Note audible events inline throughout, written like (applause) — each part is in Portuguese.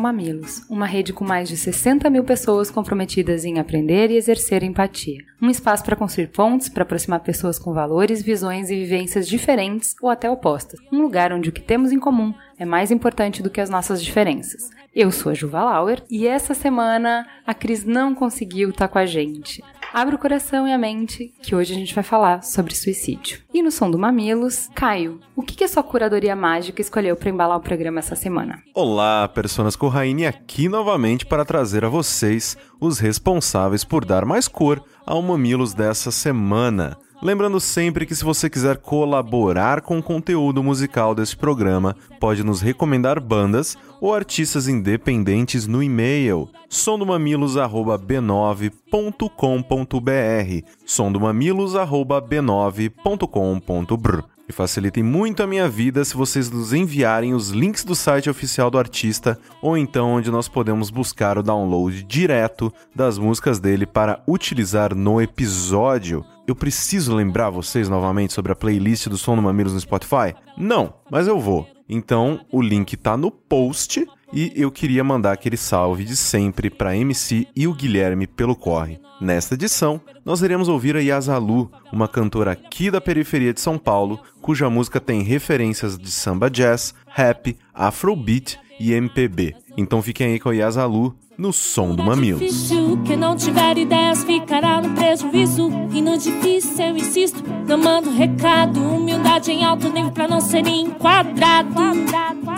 Ao Mamilos, uma rede com mais de 60 mil pessoas comprometidas em aprender e exercer empatia. Um espaço para construir pontes, para aproximar pessoas com valores, visões e vivências diferentes ou até opostas. Um lugar onde o que temos em comum é mais importante do que as nossas diferenças. Eu sou a Juva Lauer e essa semana a Cris não conseguiu estar com a gente. Abra o coração e a mente, que hoje a gente vai falar sobre suicídio. E no som do Mamilos, Caio, o que, que a sua curadoria mágica escolheu para embalar o programa essa semana? Olá, personas Corraine aqui novamente para trazer a vocês os responsáveis por dar mais cor ao Mamilos dessa semana. Lembrando sempre que se você quiser colaborar com o conteúdo musical desse programa, pode nos recomendar bandas ou artistas independentes no e-mail sondomamilos@b9.com.br, sondomamilos@b9.com.br. E facilitem muito a minha vida se vocês nos enviarem os links do site oficial do artista ou então onde nós podemos buscar o download direto das músicas dele para utilizar no episódio. Eu preciso lembrar vocês novamente sobre a playlist do Som do Mamilos no Spotify? Não, mas eu vou. Então, o link tá no post e eu queria mandar aquele salve de sempre para MC e o Guilherme pelo corre. Nesta edição, nós iremos ouvir a Yasalu, uma cantora aqui da periferia de São Paulo, cuja música tem referências de samba jazz, rap, afrobeat e MPB. Então fiquem aí com a Yasalu no som do Mamilos. Difícil, quem não tiver ideias ficará no prejuízo. E no difícil eu insisto, não mando recado. Humildade em alto nível pra não ser enquadrado.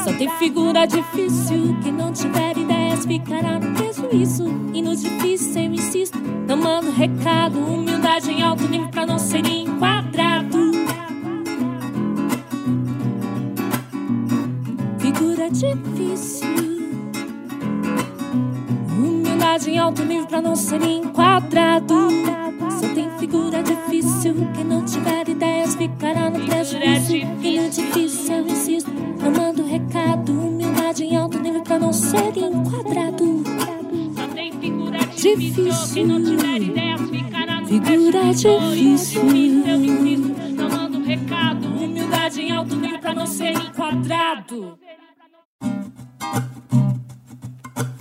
Só tem figura difícil, quem não tiver ideias ficará no prejuízo. E no difícil eu insisto, não mando recado. Humildade em alto nível pra não ser enquadrado. Figura difícil. Humildade em alto nível pra não ser enquadrado. Só tem figura difícil. Quem não tiver ideias ficará no prejuízo. E no difícil eu insisto, eu mando recado. Humildade em alto nível pra não ser enquadrado. Só tem figura difícil. Quem não tiver ideias ficará no Figura difícil. Eu insisto, eu mando recado. Humildade em alto nível pra não ser enquadrado.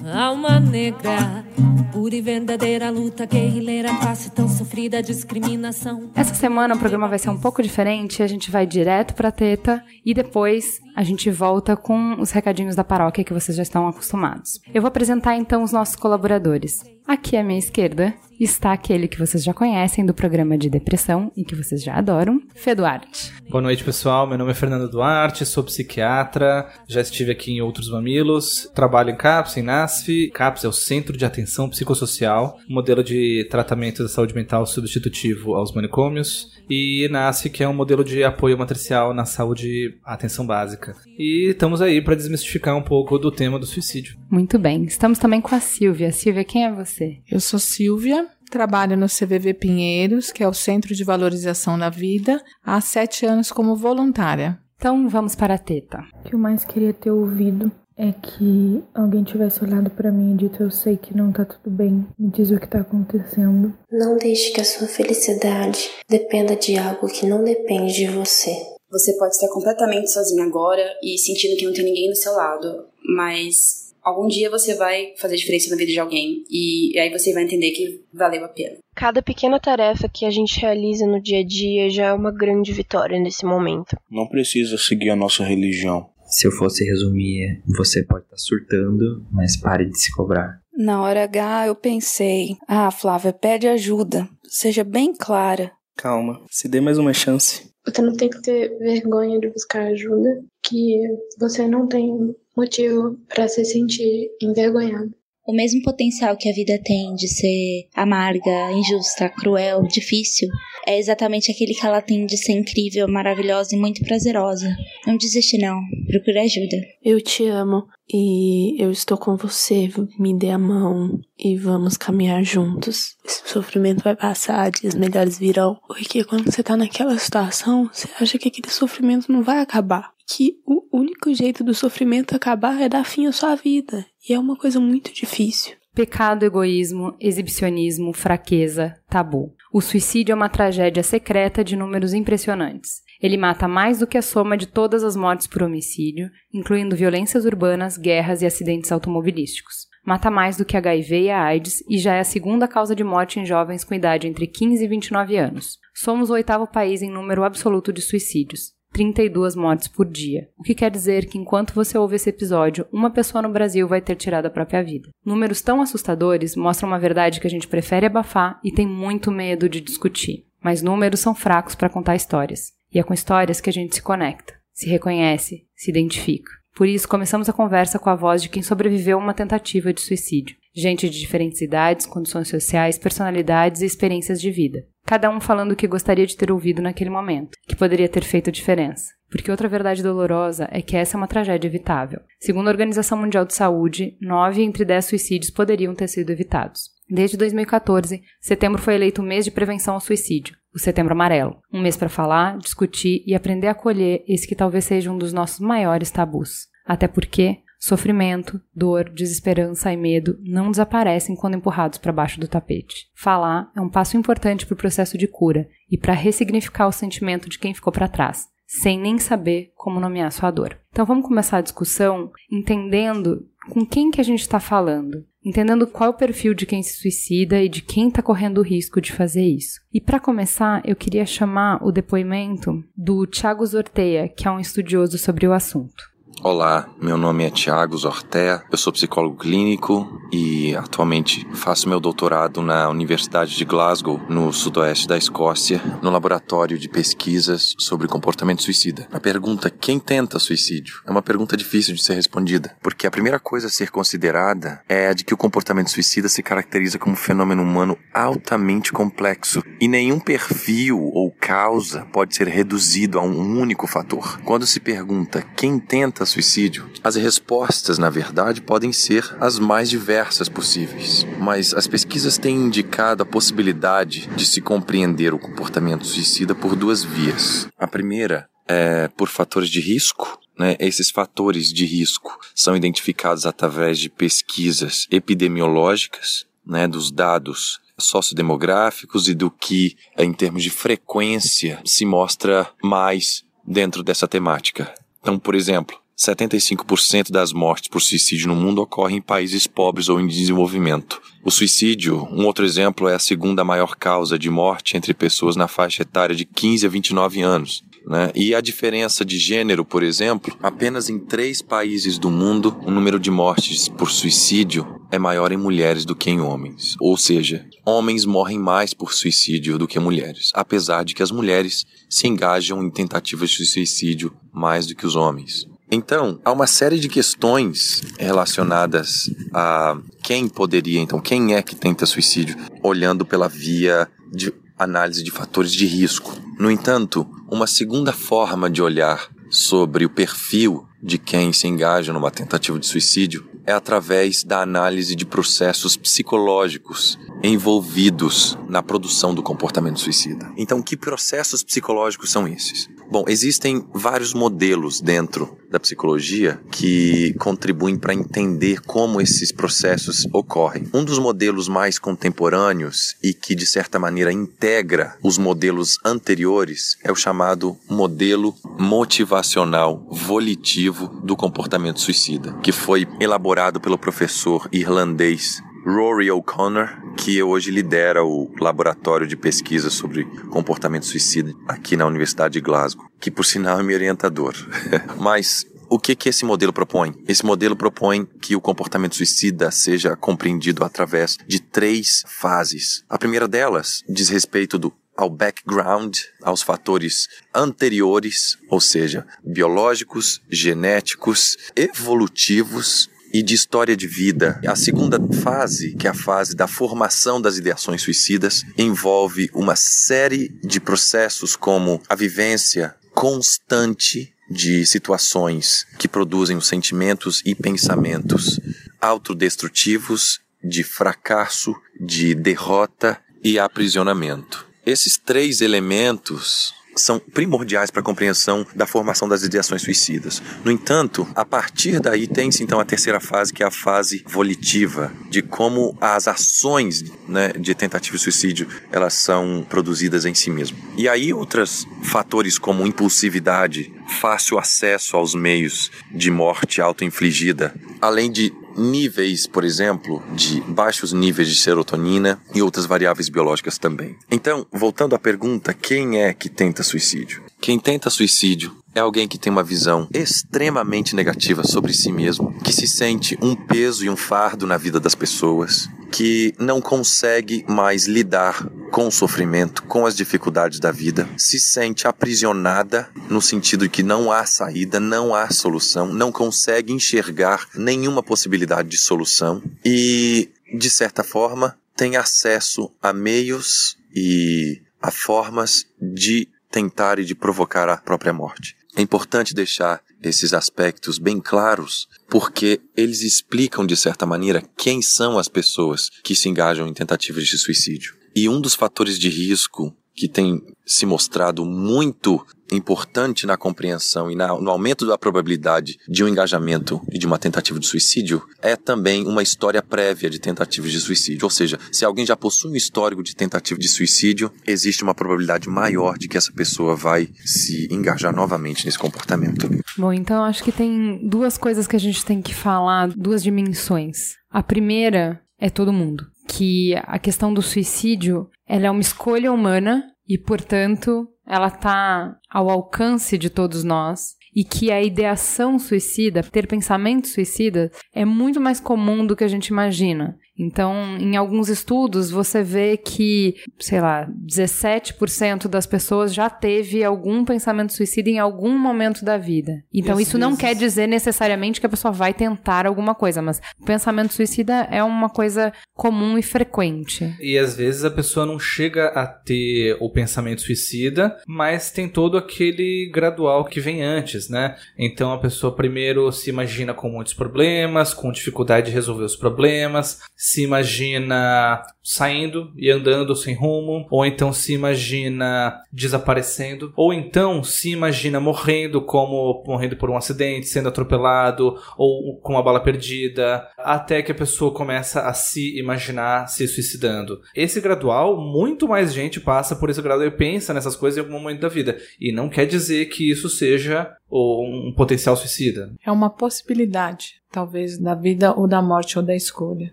Alma negra, pura e verdadeira luta guerrilheira, face tão sofrida, discriminação. Essa semana o programa vai ser um pouco diferente, a gente vai direto pra teta e depois a gente volta com os recadinhos da paróquia que vocês já estão acostumados. Eu vou apresentar então os nossos colaboradores. Aqui à minha esquerda está aquele que vocês já conhecem do programa de depressão e que vocês já adoram, Fê Duarte. Boa noite, pessoal. Meu nome é Fernando Duarte, sou psiquiatra, já estive aqui em outros mamilos, trabalho em CAPS, em NASF. CAPS é o Centro de Atenção Psicossocial, modelo de tratamento da saúde mental substitutivo aos manicômios, e NASF, que é um modelo de apoio matricial na saúde atenção básica. E estamos aí para desmistificar um pouco do tema do suicídio. Muito bem, estamos também com a Silvia. Silvia, quem é você? Eu sou Silvia, trabalho no CVV Pinheiros, que é o Centro de Valorização da Vida, há sete anos como voluntária. Então vamos para a teta. O que eu mais queria ter ouvido é que alguém tivesse olhado pra mim e dito: Eu sei que não tá tudo bem, me diz o que tá acontecendo. Não deixe que a sua felicidade dependa de algo que não depende de você. Você pode estar completamente sozinho agora e sentindo que não tem ninguém do seu lado, mas algum dia você vai fazer diferença na vida de alguém e aí você vai entender que valeu a pena. Cada pequena tarefa que a gente realiza no dia a dia já é uma grande vitória nesse momento. Não precisa seguir a nossa religião. Se eu fosse resumir, você pode estar surtando, mas pare de se cobrar. Na hora H eu pensei: ah, Flávia, pede ajuda. Seja bem clara. Calma, se dê mais uma chance. Você não tem que ter vergonha de buscar ajuda, que você não tem motivo para se sentir envergonhado. o mesmo potencial que a vida tem de ser amarga, injusta, cruel, difícil, é exatamente aquele que ela tem de ser incrível, maravilhosa e muito prazerosa. Não desiste não, procure ajuda. Eu te amo e eu estou com você. Me dê a mão e vamos caminhar juntos. Esse sofrimento vai passar, dias melhores virão. Porque quando você tá naquela situação, você acha que aquele sofrimento não vai acabar. Que o único jeito do sofrimento acabar é dar fim à sua vida. E é uma coisa muito difícil. Pecado, egoísmo, exibicionismo, fraqueza, tabu. O suicídio é uma tragédia secreta de números impressionantes. Ele mata mais do que a soma de todas as mortes por homicídio, incluindo violências urbanas, guerras e acidentes automobilísticos. Mata mais do que HIV e a AIDS e já é a segunda causa de morte em jovens com idade entre 15 e 29 anos. Somos o oitavo país em número absoluto de suicídios. 32 mortes por dia. O que quer dizer que enquanto você ouve esse episódio, uma pessoa no Brasil vai ter tirado a própria vida. Números tão assustadores mostram uma verdade que a gente prefere abafar e tem muito medo de discutir. Mas números são fracos para contar histórias. E é com histórias que a gente se conecta, se reconhece, se identifica. Por isso, começamos a conversa com a voz de quem sobreviveu a uma tentativa de suicídio. Gente de diferentes idades, condições sociais, personalidades e experiências de vida. Cada um falando o que gostaria de ter ouvido naquele momento, que poderia ter feito diferença. Porque outra verdade dolorosa é que essa é uma tragédia evitável. Segundo a Organização Mundial de Saúde, 9 entre 10 suicídios poderiam ter sido evitados. Desde 2014, setembro foi eleito o mês de prevenção ao suicídio, o Setembro Amarelo. Um mês para falar, discutir e aprender a acolher esse que talvez seja um dos nossos maiores tabus. Até porque sofrimento, dor, desesperança e medo não desaparecem quando empurrados para baixo do tapete. Falar é um passo importante para o processo de cura e para ressignificar o sentimento de quem ficou para trás, sem nem saber como nomear sua dor. Então vamos começar a discussão entendendo com quem que a gente está falando, entendendo qual é o perfil de quem se suicida e de quem está correndo o risco de fazer isso. E para começar, eu queria chamar o depoimento do Tiago Zorteia, que é um estudioso sobre o assunto. Olá, meu nome é Tiago Zorté, eu sou psicólogo clínico e atualmente faço meu doutorado na Universidade de Glasgow, no sudoeste da Escócia, no laboratório de pesquisas sobre comportamento suicida. A pergunta quem tenta suicídio é uma pergunta difícil de ser respondida, porque a primeira coisa a ser considerada é a de que o comportamento suicida se caracteriza como um fenômeno humano altamente complexo e nenhum perfil ou causa pode ser reduzido a um único fator. Quando se pergunta quem tenta suicídio, as respostas, na verdade, podem ser as mais diversas possíveis. Mas as pesquisas têm indicado a possibilidade de se compreender o comportamento suicida por duas vias. A primeira é por fatores de risco, né, esses fatores de risco são identificados através de pesquisas epidemiológicas, né, dos dados sociodemográficos e do que, em termos de frequência, se mostra mais dentro dessa temática. Então, por exemplo, 75% das mortes por suicídio no mundo ocorrem em países pobres ou em desenvolvimento. O suicídio, um outro exemplo, é a segunda maior causa de morte entre pessoas na faixa etária de 15 a 29 anos. Né? E a diferença de gênero, por exemplo, apenas em três países do mundo o número de mortes por suicídio é maior em mulheres do que em homens. Ou seja, homens morrem mais por suicídio do que mulheres, apesar de que as mulheres se engajam em tentativas de suicídio mais do que os homens. Então, há uma série de questões relacionadas a quem poderia, então, quem é que tenta suicídio, olhando pela via de análise de fatores de risco. No entanto, uma segunda forma de olhar sobre o perfil de quem se engaja numa tentativa de suicídio é através da análise de processos psicológicos envolvidos na produção do comportamento suicida. Então, que processos psicológicos são esses? Bom, existem vários modelos dentro da psicologia que contribuem para entender como esses processos ocorrem. Um dos modelos mais contemporâneos e que, de certa maneira, integra os modelos anteriores é o chamado modelo motivacional volitivo do comportamento suicida, que foi elaborado pelo professor irlandês Rory O'Connor, que hoje lidera o laboratório de pesquisa sobre comportamento suicida aqui na Universidade de Glasgow, que por sinal é meu orientador. (laughs) Mas o que, que esse modelo propõe? Esse modelo propõe que o comportamento suicida seja compreendido através de três fases. A primeira delas diz respeito do ao background, aos fatores anteriores, ou seja, biológicos, genéticos, evolutivos e de história de vida. A segunda fase, que é a fase da formação das ideações suicidas, envolve uma série de processos como a vivência constante de situações que produzem os sentimentos e pensamentos autodestrutivos de fracasso, de derrota e aprisionamento. Esses três elementos são primordiais para a compreensão da formação das ideações suicidas. No entanto, a partir daí tem-se então a terceira fase, que é a fase volitiva, de como as ações né, de tentativa de suicídio elas são produzidas em si mesmo. E aí outros fatores como impulsividade, fácil acesso aos meios de morte auto-infligida, além de níveis, por exemplo, de baixos níveis de serotonina e outras variáveis biológicas também. Então, voltando à pergunta, quem é que tenta suicídio? Quem tenta suicídio é alguém que tem uma visão extremamente negativa sobre si mesmo, que se sente um peso e um fardo na vida das pessoas, que não consegue mais lidar com o sofrimento, com as dificuldades da vida, se sente aprisionada no sentido de que não há saída, não há solução, não consegue enxergar nenhuma possibilidade de solução e, de certa forma, tem acesso a meios e a formas de tentar e de provocar a própria morte. É importante deixar esses aspectos bem claros, porque eles explicam, de certa maneira, quem são as pessoas que se engajam em tentativas de suicídio. E um dos fatores de risco que tem se mostrado muito importante na compreensão e na, no aumento da probabilidade de um engajamento e de uma tentativa de suicídio é também uma história prévia de tentativas de suicídio. Ou seja, se alguém já possui um histórico de tentativa de suicídio, existe uma probabilidade maior de que essa pessoa vai se engajar novamente nesse comportamento. Bom, então acho que tem duas coisas que a gente tem que falar, duas dimensões. A primeira é todo mundo, que a questão do suicídio, ela é uma escolha humana e, portanto, ela está ao alcance de todos nós e que a ideação suicida, ter pensamentos suicidas, é muito mais comum do que a gente imagina. Então, em alguns estudos, você vê que, sei lá, 17% das pessoas já teve algum pensamento suicida em algum momento da vida. Então, isso não quer dizer necessariamente que a pessoa vai tentar alguma coisa, mas o pensamento suicida é uma coisa comum e frequente. E às vezes a pessoa não chega a ter o pensamento suicida, mas tem todo aquele gradual que vem antes, né? Então a pessoa primeiro se imagina com muitos problemas, com dificuldade de resolver os problemas, se imagina saindo e andando sem rumo, ou então se imagina desaparecendo, ou então se imagina morrendo, como morrendo por um acidente, sendo atropelado, ou com uma bala perdida, até que a pessoa começa a se imaginar se suicidando. Esse gradual, muito mais gente passa por esse gradual e pensa nessas coisas em algum momento da vida. E não quer dizer que isso seja um potencial suicida. É uma possibilidade talvez da vida ou da morte ou da escolha.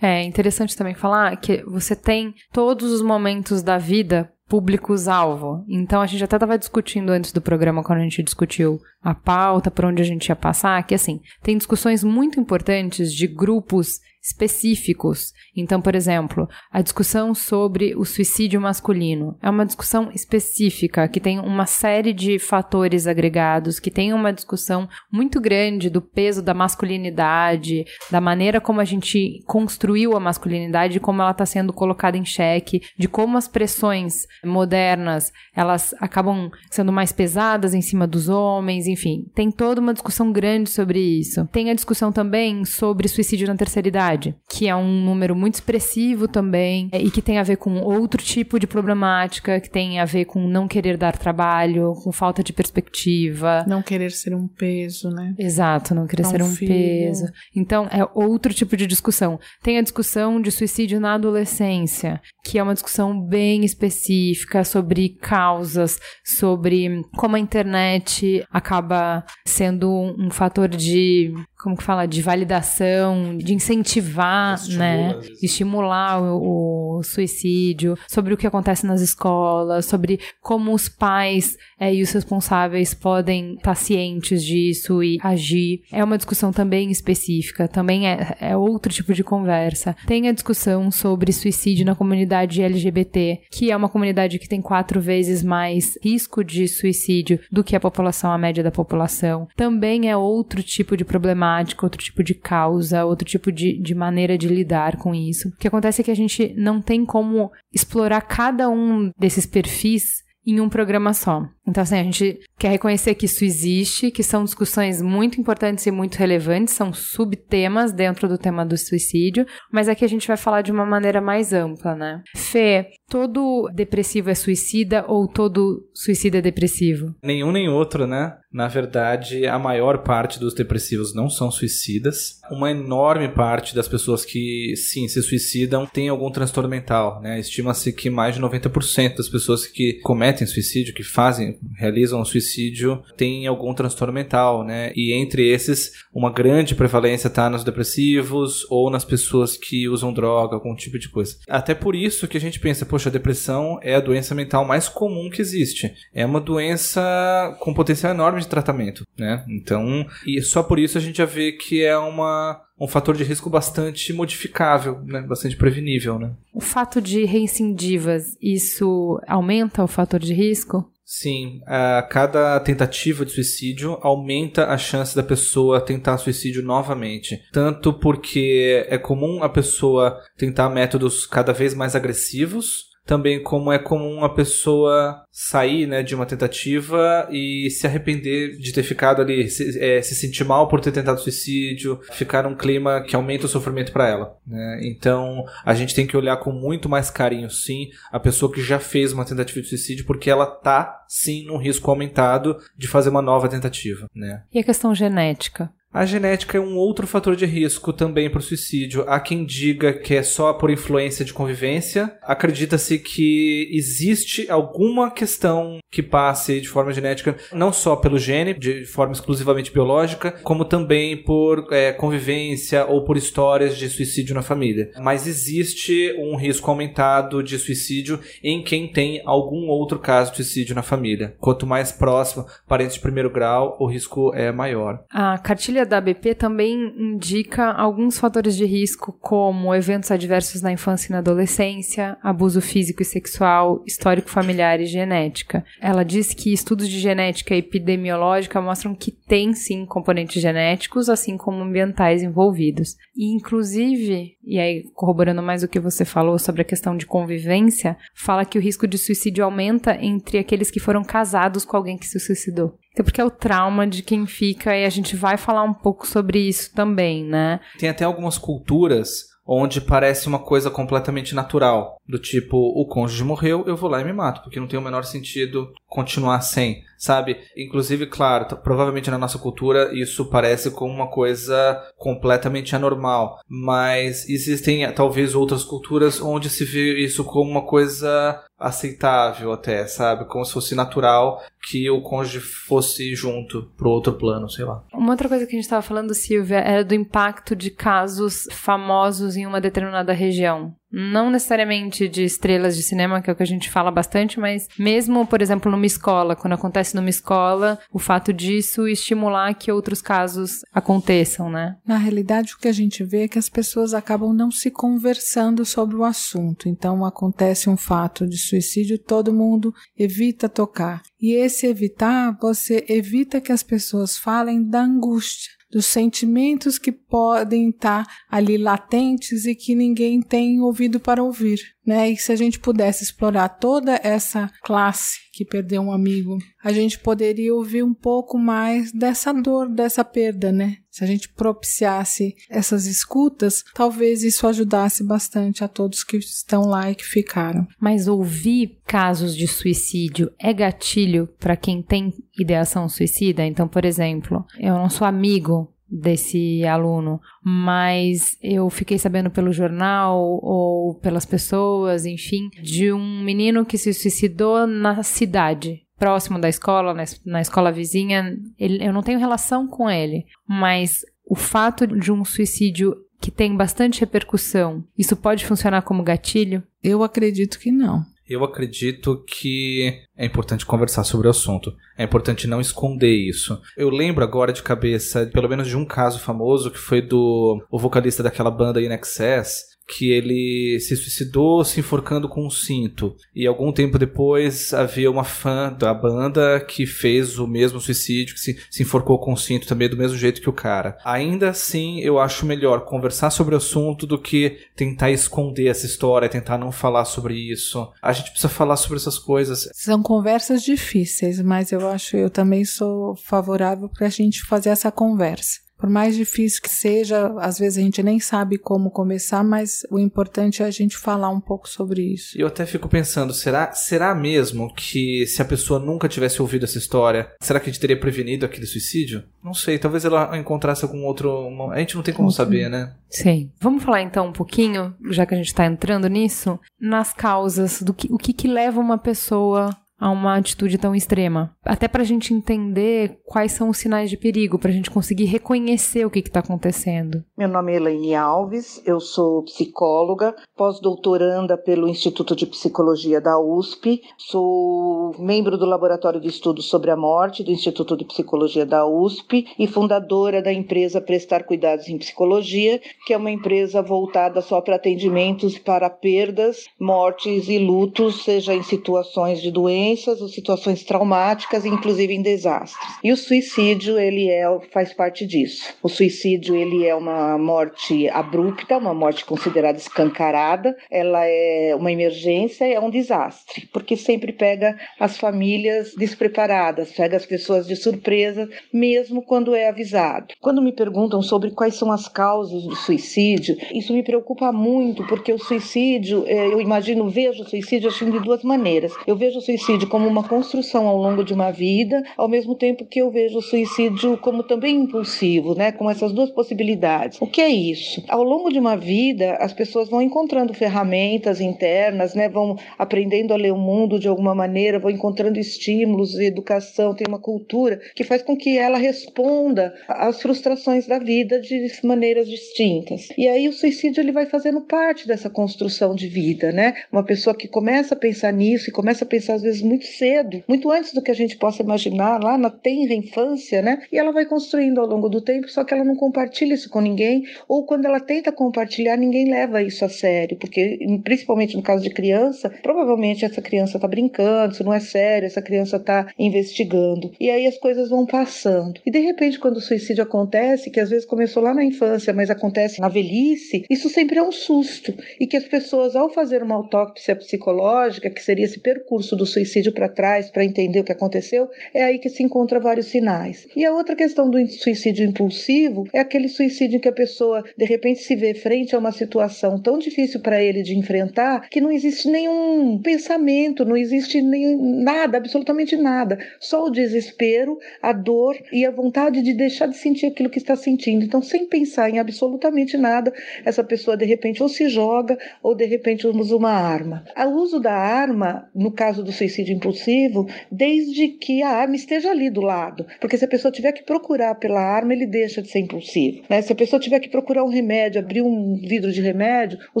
É interessante também falar que você tem todos os momentos da vida públicos-alvo. Então a gente até estava discutindo antes do programa, quando a gente discutiu a pauta, por onde a gente ia passar, que assim, tem discussões muito importantes de grupos específicos. Então, por exemplo, a discussão sobre o suicídio masculino é uma discussão específica que tem uma série de fatores agregados, que tem uma discussão muito grande do peso da masculinidade, da maneira como a gente construiu a masculinidade, como ela está sendo colocada em xeque, de como as pressões modernas elas acabam sendo mais pesadas em cima dos homens, enfim, tem toda uma discussão grande sobre isso. Tem a discussão também sobre suicídio na terceira idade, que é um número muito expressivo também e que tem a ver com outro tipo de problemática, que tem a ver com não querer dar trabalho, com falta de perspectiva, não querer ser um peso, né? Exato, não querer ser um filho. peso. Então é outro tipo de discussão. Tem a discussão de suicídio na adolescência, que é uma discussão bem específica sobre causas, sobre como a internet acaba sendo um fator de como que fala, de validação, de incentivar, Estimula, né? Estimular o, o, suicídio, sobre o que acontece nas escolas, sobre como os pais é, e os responsáveis podem estar cientes disso e agir. É uma discussão também específica, também é, é outro tipo de conversa. Tem a discussão sobre suicídio na comunidade LGBT, que é uma comunidade que tem quatro vezes mais risco de suicídio do que a população, a média da população. Também é outro tipo de problemática temática, outro tipo de causa, outro tipo de, de maneira de lidar com isso. O que acontece é que a gente não tem como explorar cada um desses perfis em um programa só. Então, assim, a gente quer reconhecer que isso existe, que são discussões muito importantes e muito relevantes, são subtemas dentro do tema do suicídio, mas aqui a gente vai falar de uma maneira mais ampla, né? Fê, todo depressivo é suicida ou todo suicida é depressivo? Nenhum nem outro, né? Na verdade, a maior parte dos depressivos não são suicidas. Uma enorme parte das pessoas que, sim, se suicidam tem algum transtorno mental, né? Estima-se que mais de 90% das pessoas que cometem suicídio, que fazem realizam o suicídio têm algum transtorno mental, né? E entre esses, uma grande prevalência está nos depressivos ou nas pessoas que usam droga, algum tipo de coisa. Até por isso que a gente pensa, poxa, a depressão é a doença mental mais comum que existe. É uma doença com potencial enorme de tratamento, né? Então, e só por isso a gente já vê que é uma um fator de risco bastante modificável, né? bastante prevenível. Né? O fato de reincindivas, isso aumenta o fator de risco? Sim, a cada tentativa de suicídio aumenta a chance da pessoa tentar suicídio novamente. Tanto porque é comum a pessoa tentar métodos cada vez mais agressivos, também como é comum a pessoa sair né, de uma tentativa e se arrepender de ter ficado ali, se, é, se sentir mal por ter tentado suicídio, ficar num clima que aumenta o sofrimento para ela. Né? Então a gente tem que olhar com muito mais carinho, sim, a pessoa que já fez uma tentativa de suicídio, porque ela tá sim num risco aumentado de fazer uma nova tentativa. Né? E a questão genética? A genética é um outro fator de risco também para o suicídio. Há quem diga que é só por influência de convivência. Acredita-se que existe alguma questão que passe de forma genética, não só pelo gene, de forma exclusivamente biológica, como também por é, convivência ou por histórias de suicídio na família. Mas existe um risco aumentado de suicídio em quem tem algum outro caso de suicídio na família. Quanto mais próximo, parente de primeiro grau, o risco é maior. A cartilha da ABP também indica alguns fatores de risco, como eventos adversos na infância e na adolescência, abuso físico e sexual, histórico familiar e genética. Ela diz que estudos de genética epidemiológica mostram que tem sim componentes genéticos, assim como ambientais envolvidos. E inclusive, e aí corroborando mais o que você falou sobre a questão de convivência, fala que o risco de suicídio aumenta entre aqueles que foram casados com alguém que se suicidou. Até porque é o trauma de quem fica e a gente vai falar um pouco sobre isso também, né? Tem até algumas culturas onde parece uma coisa completamente natural, do tipo, o cônjuge morreu, eu vou lá e me mato, porque não tem o menor sentido continuar sem, sabe? Inclusive, claro, provavelmente na nossa cultura isso parece como uma coisa completamente anormal, mas existem talvez outras culturas onde se vê isso como uma coisa aceitável até, sabe? Como se fosse natural que o cônjuge fosse junto pro outro plano, sei lá. Uma outra coisa que a gente estava falando, Silvia, era do impacto de casos famosos em uma determinada região. Não necessariamente de estrelas de cinema, que é o que a gente fala bastante, mas mesmo, por exemplo, numa escola, quando acontece numa escola, o fato disso estimular que outros casos aconteçam, né? Na realidade, o que a gente vê é que as pessoas acabam não se conversando sobre o assunto. Então, acontece um fato de suicídio, todo mundo evita tocar. E esse evitar, você evita que as pessoas falem da angústia dos sentimentos que podem estar ali latentes e que ninguém tem ouvido para ouvir, né? E se a gente pudesse explorar toda essa classe que perdeu um amigo, a gente poderia ouvir um pouco mais dessa dor, dessa perda, né? Se a gente propiciasse essas escutas, talvez isso ajudasse bastante a todos que estão lá e que ficaram. Mas ouvir casos de suicídio é gatilho para quem tem ideação suicida? Então, por exemplo, eu não sou amigo desse aluno, mas eu fiquei sabendo pelo jornal ou pelas pessoas, enfim, de um menino que se suicidou na cidade próximo da escola, na, escola vizinha, ele, eu não tenho relação com ele, mas o fato de um suicídio que tem bastante repercussão, isso pode funcionar como gatilho? Eu acredito que não. Eu acredito que é importante conversar sobre o assunto. É importante não esconder isso. Eu lembro agora de cabeça, pelo menos de um caso famoso, que foi do o vocalista daquela banda In Excess, que ele se suicidou se enforcando com um cinto. E algum tempo depois havia uma fã da banda que fez o mesmo suicídio, que se, se enforcou com um cinto também do mesmo jeito que o cara. Ainda assim, eu acho melhor conversar sobre o assunto do que tentar esconder essa história, tentar não falar sobre isso. A gente precisa falar sobre essas coisas. São conversas difíceis, mas eu acho, eu também sou favorável para a gente fazer essa conversa. Por mais difícil que seja, às vezes a gente nem sabe como começar, mas o importante é a gente falar um pouco sobre isso. E eu até fico pensando, será, será mesmo que se a pessoa nunca tivesse ouvido essa história, será que a gente teria prevenido aquele suicídio? Não sei, talvez ela encontrasse algum outro. A gente não tem como saber, né? Sim. Vamos falar então um pouquinho, já que a gente está entrando nisso, nas causas do que o que, que leva uma pessoa a uma atitude tão extrema. Até para a gente entender quais são os sinais de perigo, para a gente conseguir reconhecer o que está acontecendo. Meu nome é Elaine Alves, eu sou psicóloga, pós-doutoranda pelo Instituto de Psicologia da USP, sou membro do Laboratório de Estudos sobre a Morte do Instituto de Psicologia da USP e fundadora da empresa Prestar Cuidados em Psicologia, que é uma empresa voltada só para atendimentos para perdas, mortes e lutos, seja em situações de doença doenças ou situações traumáticas, inclusive em desastres. E o suicídio, ele é, faz parte disso. O suicídio, ele é uma morte abrupta, uma morte considerada escancarada, ela é uma emergência, é um desastre, porque sempre pega as famílias despreparadas, pega as pessoas de surpresa, mesmo quando é avisado. Quando me perguntam sobre quais são as causas do suicídio, isso me preocupa muito, porque o suicídio, é, eu imagino, vejo o suicídio assim de duas maneiras. Eu vejo o suicídio suicídio como uma construção ao longo de uma vida, ao mesmo tempo que eu vejo o suicídio como também impulsivo, né? Com essas duas possibilidades. O que é isso? Ao longo de uma vida, as pessoas vão encontrando ferramentas internas, né? Vão aprendendo a ler o mundo de alguma maneira, vão encontrando estímulos, educação, tem uma cultura que faz com que ela responda às frustrações da vida de maneiras distintas. E aí o suicídio ele vai fazendo parte dessa construção de vida, né? Uma pessoa que começa a pensar nisso e começa a pensar às vezes muito cedo, muito antes do que a gente possa imaginar, lá na tenra infância, né? E ela vai construindo ao longo do tempo, só que ela não compartilha isso com ninguém, ou quando ela tenta compartilhar, ninguém leva isso a sério, porque principalmente no caso de criança, provavelmente essa criança está brincando, isso não é sério, essa criança está investigando. E aí as coisas vão passando. E de repente, quando o suicídio acontece, que às vezes começou lá na infância, mas acontece na velhice, isso sempre é um susto. E que as pessoas, ao fazer uma autópsia psicológica, que seria esse percurso do suicídio, suicídio para trás para entender o que aconteceu, é aí que se encontra vários sinais. E a outra questão do suicídio impulsivo é aquele suicídio em que a pessoa de repente se vê frente a uma situação tão difícil para ele de enfrentar que não existe nenhum pensamento, não existe nem nada, absolutamente nada, só o desespero, a dor e a vontade de deixar de sentir aquilo que está sentindo. Então, sem pensar em absolutamente nada, essa pessoa de repente ou se joga ou de repente usa uma arma. O uso da arma, no caso do suicídio suicídio impulsivo desde que a arma esteja ali do lado. Porque se a pessoa tiver que procurar pela arma, ele deixa de ser impulsivo. Né? Se a pessoa tiver que procurar um remédio, abrir um vidro de remédio, o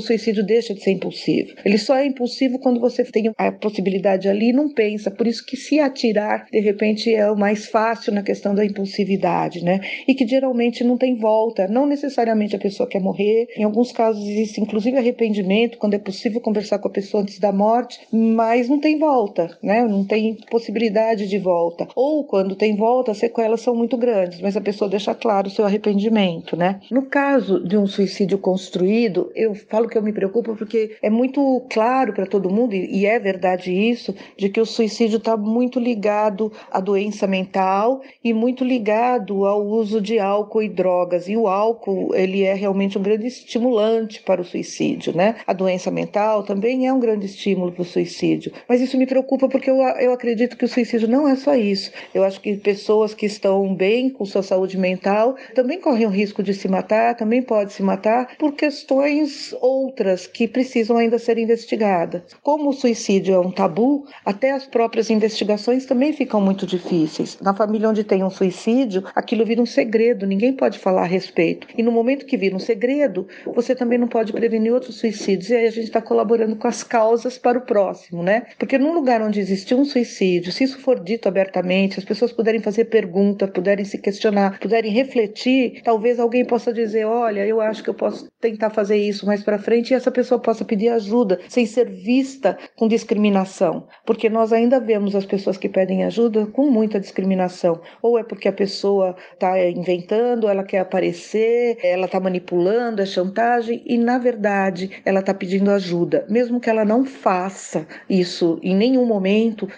suicídio deixa de ser impulsivo. Ele só é impulsivo quando você tem a possibilidade ali e não pensa. Por isso que se atirar, de repente, é o mais fácil na questão da impulsividade, né? E que geralmente não tem volta. Não necessariamente a pessoa quer morrer. Em alguns casos existe inclusive arrependimento, quando é possível conversar com a pessoa antes da morte, mas não tem volta né? Não tem possibilidade de volta. Ou quando tem volta, as sequelas são muito grandes, mas a pessoa deixa claro o seu arrependimento, né? No caso de um suicídio construído, eu falo que eu me preocupo porque é muito claro para todo mundo, e é verdade isso, de que o suicídio está muito ligado à doença mental e muito ligado ao uso de álcool e drogas. E o álcool, ele é realmente um grande estimulante para o suicídio, né? A doença mental também é um grande estímulo para o suicídio. Mas isso me preocupa porque eu, eu acredito que o suicídio não é só isso. Eu acho que pessoas que estão bem com sua saúde mental também correm o risco de se matar, também pode se matar por questões outras que precisam ainda ser investigadas. Como o suicídio é um tabu, até as próprias investigações também ficam muito difíceis. Na família onde tem um suicídio, aquilo vira um segredo, ninguém pode falar a respeito. E no momento que vira um segredo, você também não pode prevenir outros suicídios. E aí a gente está colaborando com as causas para o próximo, né? Porque num lugar onde onde existiu um suicídio, se isso for dito abertamente, as pessoas puderem fazer perguntas, puderem se questionar, puderem refletir, talvez alguém possa dizer: olha, eu acho que eu posso tentar fazer isso mais para frente e essa pessoa possa pedir ajuda sem ser vista com discriminação, porque nós ainda vemos as pessoas que pedem ajuda com muita discriminação, ou é porque a pessoa está inventando, ela quer aparecer, ela está manipulando, é chantagem e na verdade ela está pedindo ajuda, mesmo que ela não faça isso em nenhum momento,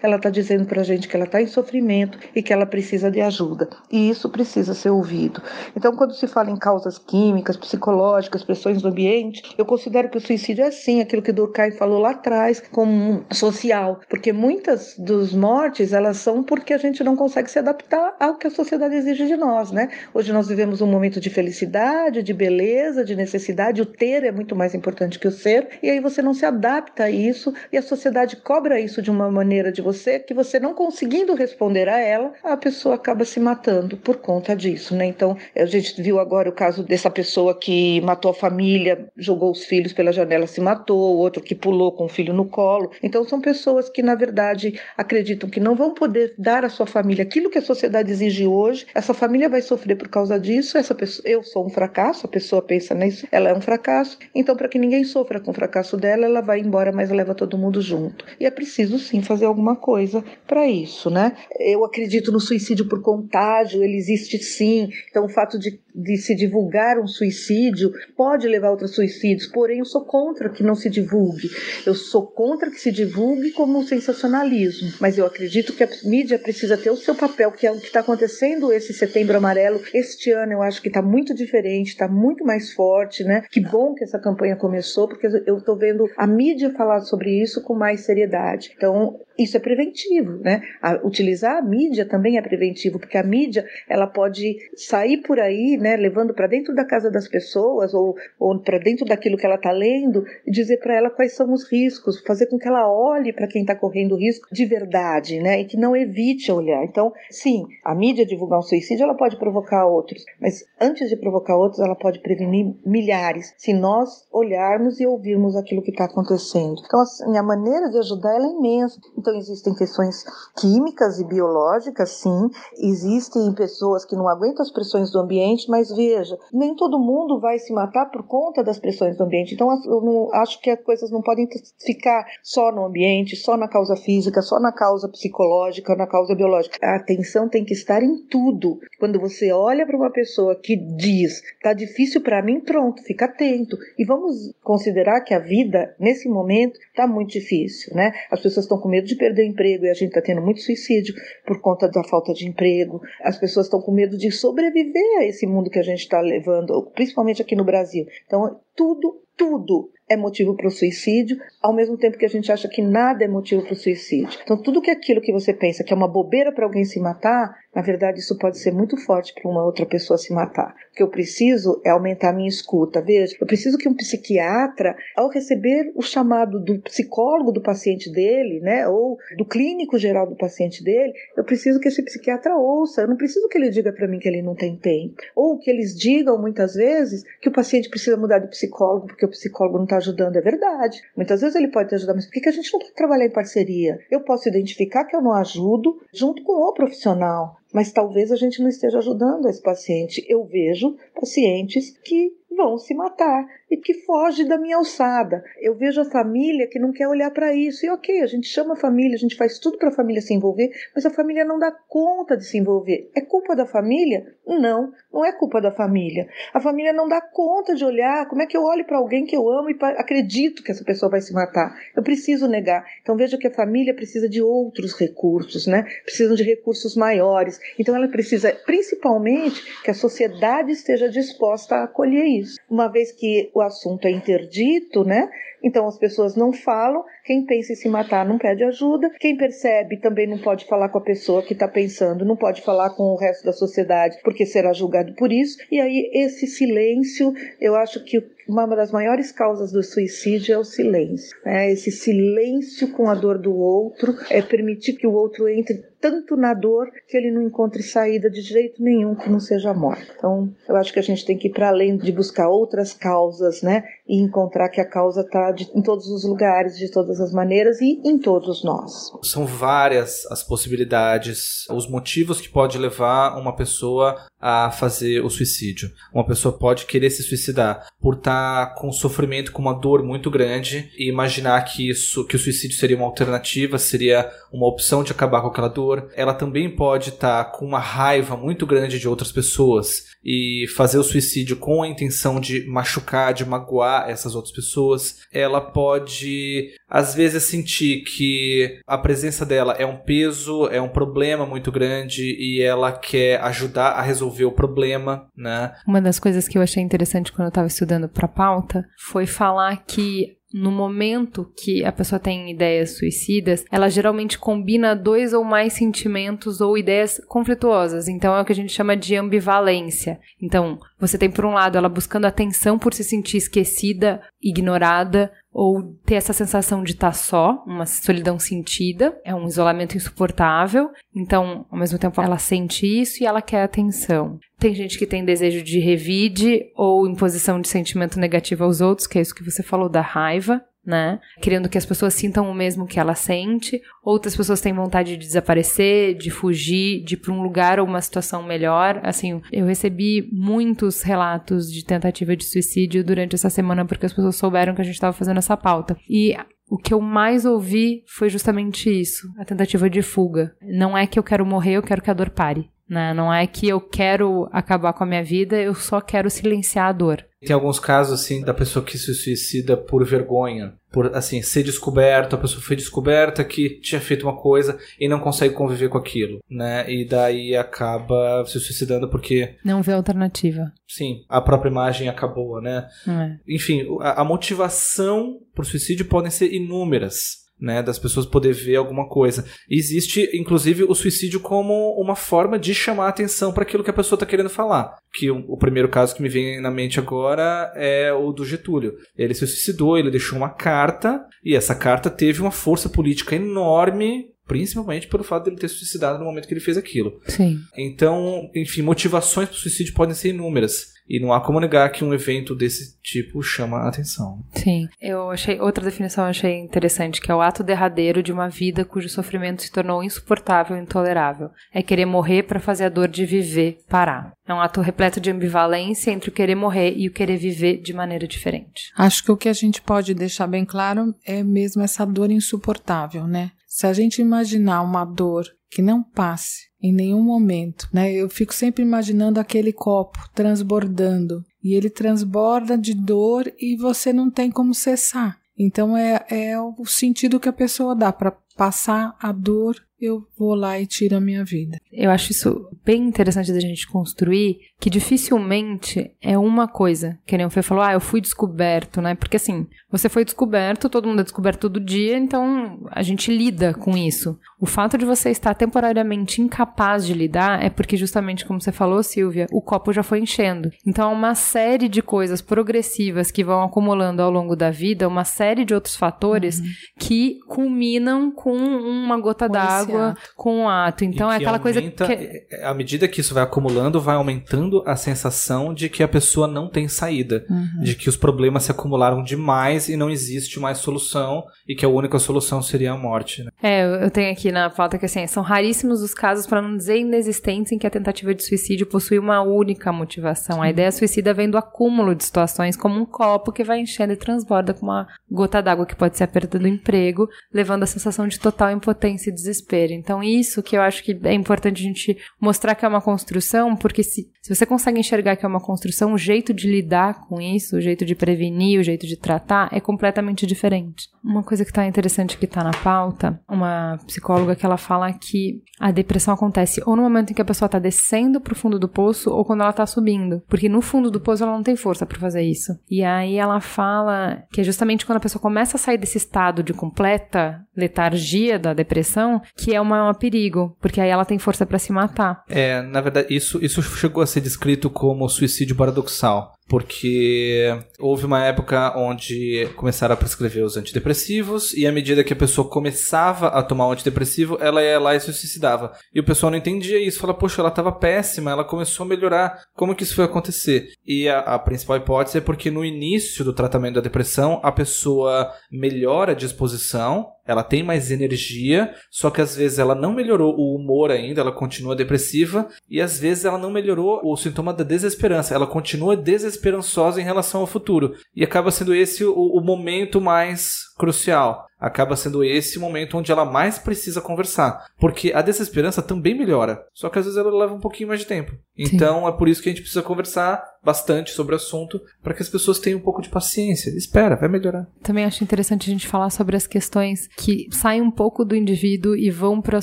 ela está dizendo para a gente que ela está em sofrimento e que ela precisa de ajuda e isso precisa ser ouvido. Então, quando se fala em causas químicas, psicológicas, pressões do ambiente, eu considero que o suicídio é sim aquilo que Durkheim falou lá atrás, como social, porque muitas dos mortes elas são porque a gente não consegue se adaptar ao que a sociedade exige de nós, né? Hoje nós vivemos um momento de felicidade, de beleza, de necessidade, o ter é muito mais importante que o ser, e aí você não se adapta a isso e a sociedade cobra isso de uma maneira de você que você não conseguindo responder a ela, a pessoa acaba se matando por conta disso, né? Então, a gente viu agora o caso dessa pessoa que matou a família, jogou os filhos pela janela, se matou, outro que pulou com o filho no colo. Então, são pessoas que, na verdade, acreditam que não vão poder dar à sua família aquilo que a sociedade exige hoje. Essa família vai sofrer por causa disso. Essa pessoa, eu sou um fracasso, a pessoa pensa nisso, ela é um fracasso. Então, para que ninguém sofra com o fracasso dela, ela vai embora, mas leva todo mundo junto. E é preciso sim fazer alguma coisa para isso, né? Eu acredito no suicídio por contágio, ele existe sim. Então, o fato de, de se divulgar um suicídio pode levar a outros suicídios, porém, eu sou contra que não se divulgue. Eu sou contra que se divulgue como um sensacionalismo, mas eu acredito que a mídia precisa ter o seu papel, que é o que está acontecendo esse setembro amarelo. Este ano eu acho que está muito diferente, está muito mais forte, né? Que bom que essa campanha começou, porque eu estou vendo a mídia falar sobre isso com mais seriedade. Então, isso é preventivo, né? A, utilizar a mídia também é preventivo, porque a mídia ela pode sair por aí, né, levando para dentro da casa das pessoas ou, ou para dentro daquilo que ela está lendo e dizer para ela quais são os riscos, fazer com que ela olhe para quem está correndo risco de verdade, né, e que não evite olhar. Então, sim, a mídia divulgar um suicídio ela pode provocar outros, mas antes de provocar outros, ela pode prevenir milhares se nós olharmos e ouvirmos aquilo que está acontecendo. Então, assim, a maneira de ajudar ela é imensa. Então, existem questões químicas e biológicas, sim. Existem pessoas que não aguentam as pressões do ambiente, mas veja, nem todo mundo vai se matar por conta das pressões do ambiente. Então, eu não, acho que as coisas não podem ficar só no ambiente, só na causa física, só na causa psicológica, na causa biológica. A atenção tem que estar em tudo. Quando você olha para uma pessoa que diz, tá difícil para mim, pronto, fica atento. E vamos considerar que a vida, nesse momento, tá muito difícil, né? As pessoas estão com medo de perder emprego e a gente está tendo muito suicídio por conta da falta de emprego. As pessoas estão com medo de sobreviver a esse mundo que a gente está levando, principalmente aqui no Brasil. Então, tudo, tudo é motivo para o suicídio, ao mesmo tempo que a gente acha que nada é motivo para o suicídio. Então, tudo que aquilo que você pensa que é uma bobeira para alguém se matar, na verdade, isso pode ser muito forte para uma outra pessoa se matar. O que eu preciso é aumentar a minha escuta. Veja, eu preciso que um psiquiatra, ao receber o chamado do psicólogo do paciente dele, né, ou do clínico geral do paciente dele, eu preciso que esse psiquiatra ouça. Eu não preciso que ele diga para mim que ele não tem tempo. Ou que eles digam, muitas vezes, que o paciente precisa mudar de psicólogo porque o psicólogo não está ajudando. É verdade. Muitas vezes ele pode te ajudar, mas por que a gente não pode trabalhar em parceria? Eu posso identificar que eu não ajudo junto com o profissional mas talvez a gente não esteja ajudando esse paciente. Eu vejo pacientes que vão se matar e que foge da minha alçada. Eu vejo a família que não quer olhar para isso. E ok, a gente chama a família, a gente faz tudo para a família se envolver, mas a família não dá conta de se envolver. É culpa da família? Não, não é culpa da família. A família não dá conta de olhar. Como é que eu olho para alguém que eu amo e acredito que essa pessoa vai se matar? Eu preciso negar. Então veja que a família precisa de outros recursos, né? Precisam de recursos maiores. Então ela precisa, principalmente, que a sociedade esteja disposta a acolher isso. Uma vez que o assunto é interdito, né? Então as pessoas não falam, quem pensa em se matar não pede ajuda, quem percebe também não pode falar com a pessoa que está pensando, não pode falar com o resto da sociedade porque será julgado por isso. E aí esse silêncio, eu acho que uma das maiores causas do suicídio é o silêncio. Né? Esse silêncio com a dor do outro, é permitir que o outro entre tanto na dor que ele não encontre saída de jeito nenhum que não seja a morte. Então, eu acho que a gente tem que ir para além de buscar outras causas, né? E encontrar que a causa está em todos os lugares, de todas as maneiras e em todos nós. São várias as possibilidades, os motivos que pode levar uma pessoa a fazer o suicídio. Uma pessoa pode querer se suicidar por estar com sofrimento, com uma dor muito grande e imaginar que isso, que o suicídio seria uma alternativa, seria uma opção de acabar com aquela dor. Ela também pode estar com uma raiva muito grande de outras pessoas e fazer o suicídio com a intenção de machucar, de magoar essas outras pessoas. Ela pode, às vezes, sentir que a presença dela é um peso, é um problema muito grande e ela quer ajudar a resolver o problema, né? Uma das coisas que eu achei interessante quando eu estava estudando para pauta foi falar que no momento que a pessoa tem ideias suicidas, ela geralmente combina dois ou mais sentimentos ou ideias conflituosas. Então é o que a gente chama de ambivalência. Então, você tem por um lado ela buscando atenção por se sentir esquecida, ignorada, ou ter essa sensação de estar tá só, uma solidão sentida, é um isolamento insuportável. Então, ao mesmo tempo, ela sente isso e ela quer atenção. Tem gente que tem desejo de revide ou imposição de sentimento negativo aos outros, que é isso que você falou da raiva né? Querendo que as pessoas sintam o mesmo que ela sente. Outras pessoas têm vontade de desaparecer, de fugir, de ir para um lugar ou uma situação melhor. Assim, eu recebi muitos relatos de tentativa de suicídio durante essa semana porque as pessoas souberam que a gente estava fazendo essa pauta. E o que eu mais ouvi foi justamente isso, a tentativa de fuga. Não é que eu quero morrer, eu quero que a dor pare. Né? Não é que eu quero acabar com a minha vida, eu só quero silenciar a dor. Tem alguns casos, assim, da pessoa que se suicida por vergonha. Por, assim, ser descoberto, a pessoa foi descoberta que tinha feito uma coisa e não consegue conviver com aquilo, né? E daí acaba se suicidando porque... Não vê alternativa. Sim, a própria imagem acabou, né? É. Enfim, a, a motivação pro suicídio podem ser inúmeras né, das pessoas poder ver alguma coisa. existe, inclusive, o suicídio como uma forma de chamar a atenção para aquilo que a pessoa está querendo falar. Que o, o, primeiro caso que me vem na mente agora é o do Getúlio. Ele se suicidou, ele deixou uma carta e essa carta teve uma força política enorme principalmente pelo fato de ele ter suicidado no momento que ele fez aquilo. Sim. Então, enfim, motivações para o suicídio podem ser inúmeras. E não há como negar que um evento desse tipo chama a atenção. Sim. Eu achei outra definição eu achei interessante, que é o ato derradeiro de uma vida cujo sofrimento se tornou insuportável e intolerável. É querer morrer para fazer a dor de viver parar. É um ato repleto de ambivalência entre o querer morrer e o querer viver de maneira diferente. Acho que o que a gente pode deixar bem claro é mesmo essa dor insuportável, né? Se a gente imaginar uma dor que não passe em nenhum momento, né? Eu fico sempre imaginando aquele copo transbordando e ele transborda de dor e você não tem como cessar. Então é, é o sentido que a pessoa dá para passar a dor eu vou lá e tiro a minha vida. Eu acho isso bem interessante da gente construir, que dificilmente é uma coisa. Que nem o Fê falou, ah, eu fui descoberto, né? Porque assim, você foi descoberto, todo mundo é descoberto todo dia, então a gente lida com isso. O fato de você estar temporariamente incapaz de lidar é porque, justamente como você falou, Silvia, o copo já foi enchendo. Então, há uma série de coisas progressivas que vão acumulando ao longo da vida, uma série de outros fatores uhum. que culminam com uma gota d'água, com o ato. Então, é aquela aumenta, coisa que. É, à medida que isso vai acumulando, vai aumentando a sensação de que a pessoa não tem saída, uhum. de que os problemas se acumularam demais mais e não existe mais solução e que a única solução seria a morte. Né? É, eu tenho aqui na pauta que assim, são raríssimos os casos, para não dizer inexistentes, em que a tentativa de suicídio possui uma única motivação. Sim. A ideia suicida vem do acúmulo de situações, como um copo que vai enchendo e transborda com uma gota d'água que pode ser a perda do emprego, levando a sensação de total impotência e desespero. Então, isso que eu acho que é importante a gente mostrar que é uma construção, porque se, se você consegue enxergar que é uma construção, o jeito de lidar com isso, o jeito de prevenir, o jeito de tratar, é completamente diferente. Uma coisa que está interessante que está na pauta, uma psicóloga que ela fala que a depressão acontece ou no momento em que a pessoa está descendo para o fundo do poço ou quando ela está subindo, porque no fundo do poço ela não tem força para fazer isso. E aí ela fala que é justamente quando a pessoa começa a sair desse estado de completa letargia da depressão que é o maior perigo, porque aí ela tem força para se matar. É, na verdade, isso, isso chegou a ser descrito como suicídio paradoxal porque houve uma época onde começaram a prescrever os antidepressivos e à medida que a pessoa começava a tomar um antidepressivo, ela ia lá e se suicidava. E o pessoal não entendia isso, fala, poxa, ela estava péssima, ela começou a melhorar, como que isso foi acontecer? E a, a principal hipótese é porque no início do tratamento da depressão, a pessoa melhora a disposição, ela tem mais energia, só que às vezes ela não melhorou o humor ainda, ela continua depressiva, e às vezes ela não melhorou o sintoma da desesperança, ela continua desesperançosa em relação ao futuro. E acaba sendo esse o, o momento mais crucial. Acaba sendo esse o momento onde ela mais precisa conversar. Porque a desesperança também melhora. Só que às vezes ela leva um pouquinho mais de tempo. Então Sim. é por isso que a gente precisa conversar bastante sobre o assunto para que as pessoas tenham um pouco de paciência. Espera, vai melhorar. Também acho interessante a gente falar sobre as questões que saem um pouco do indivíduo e vão para a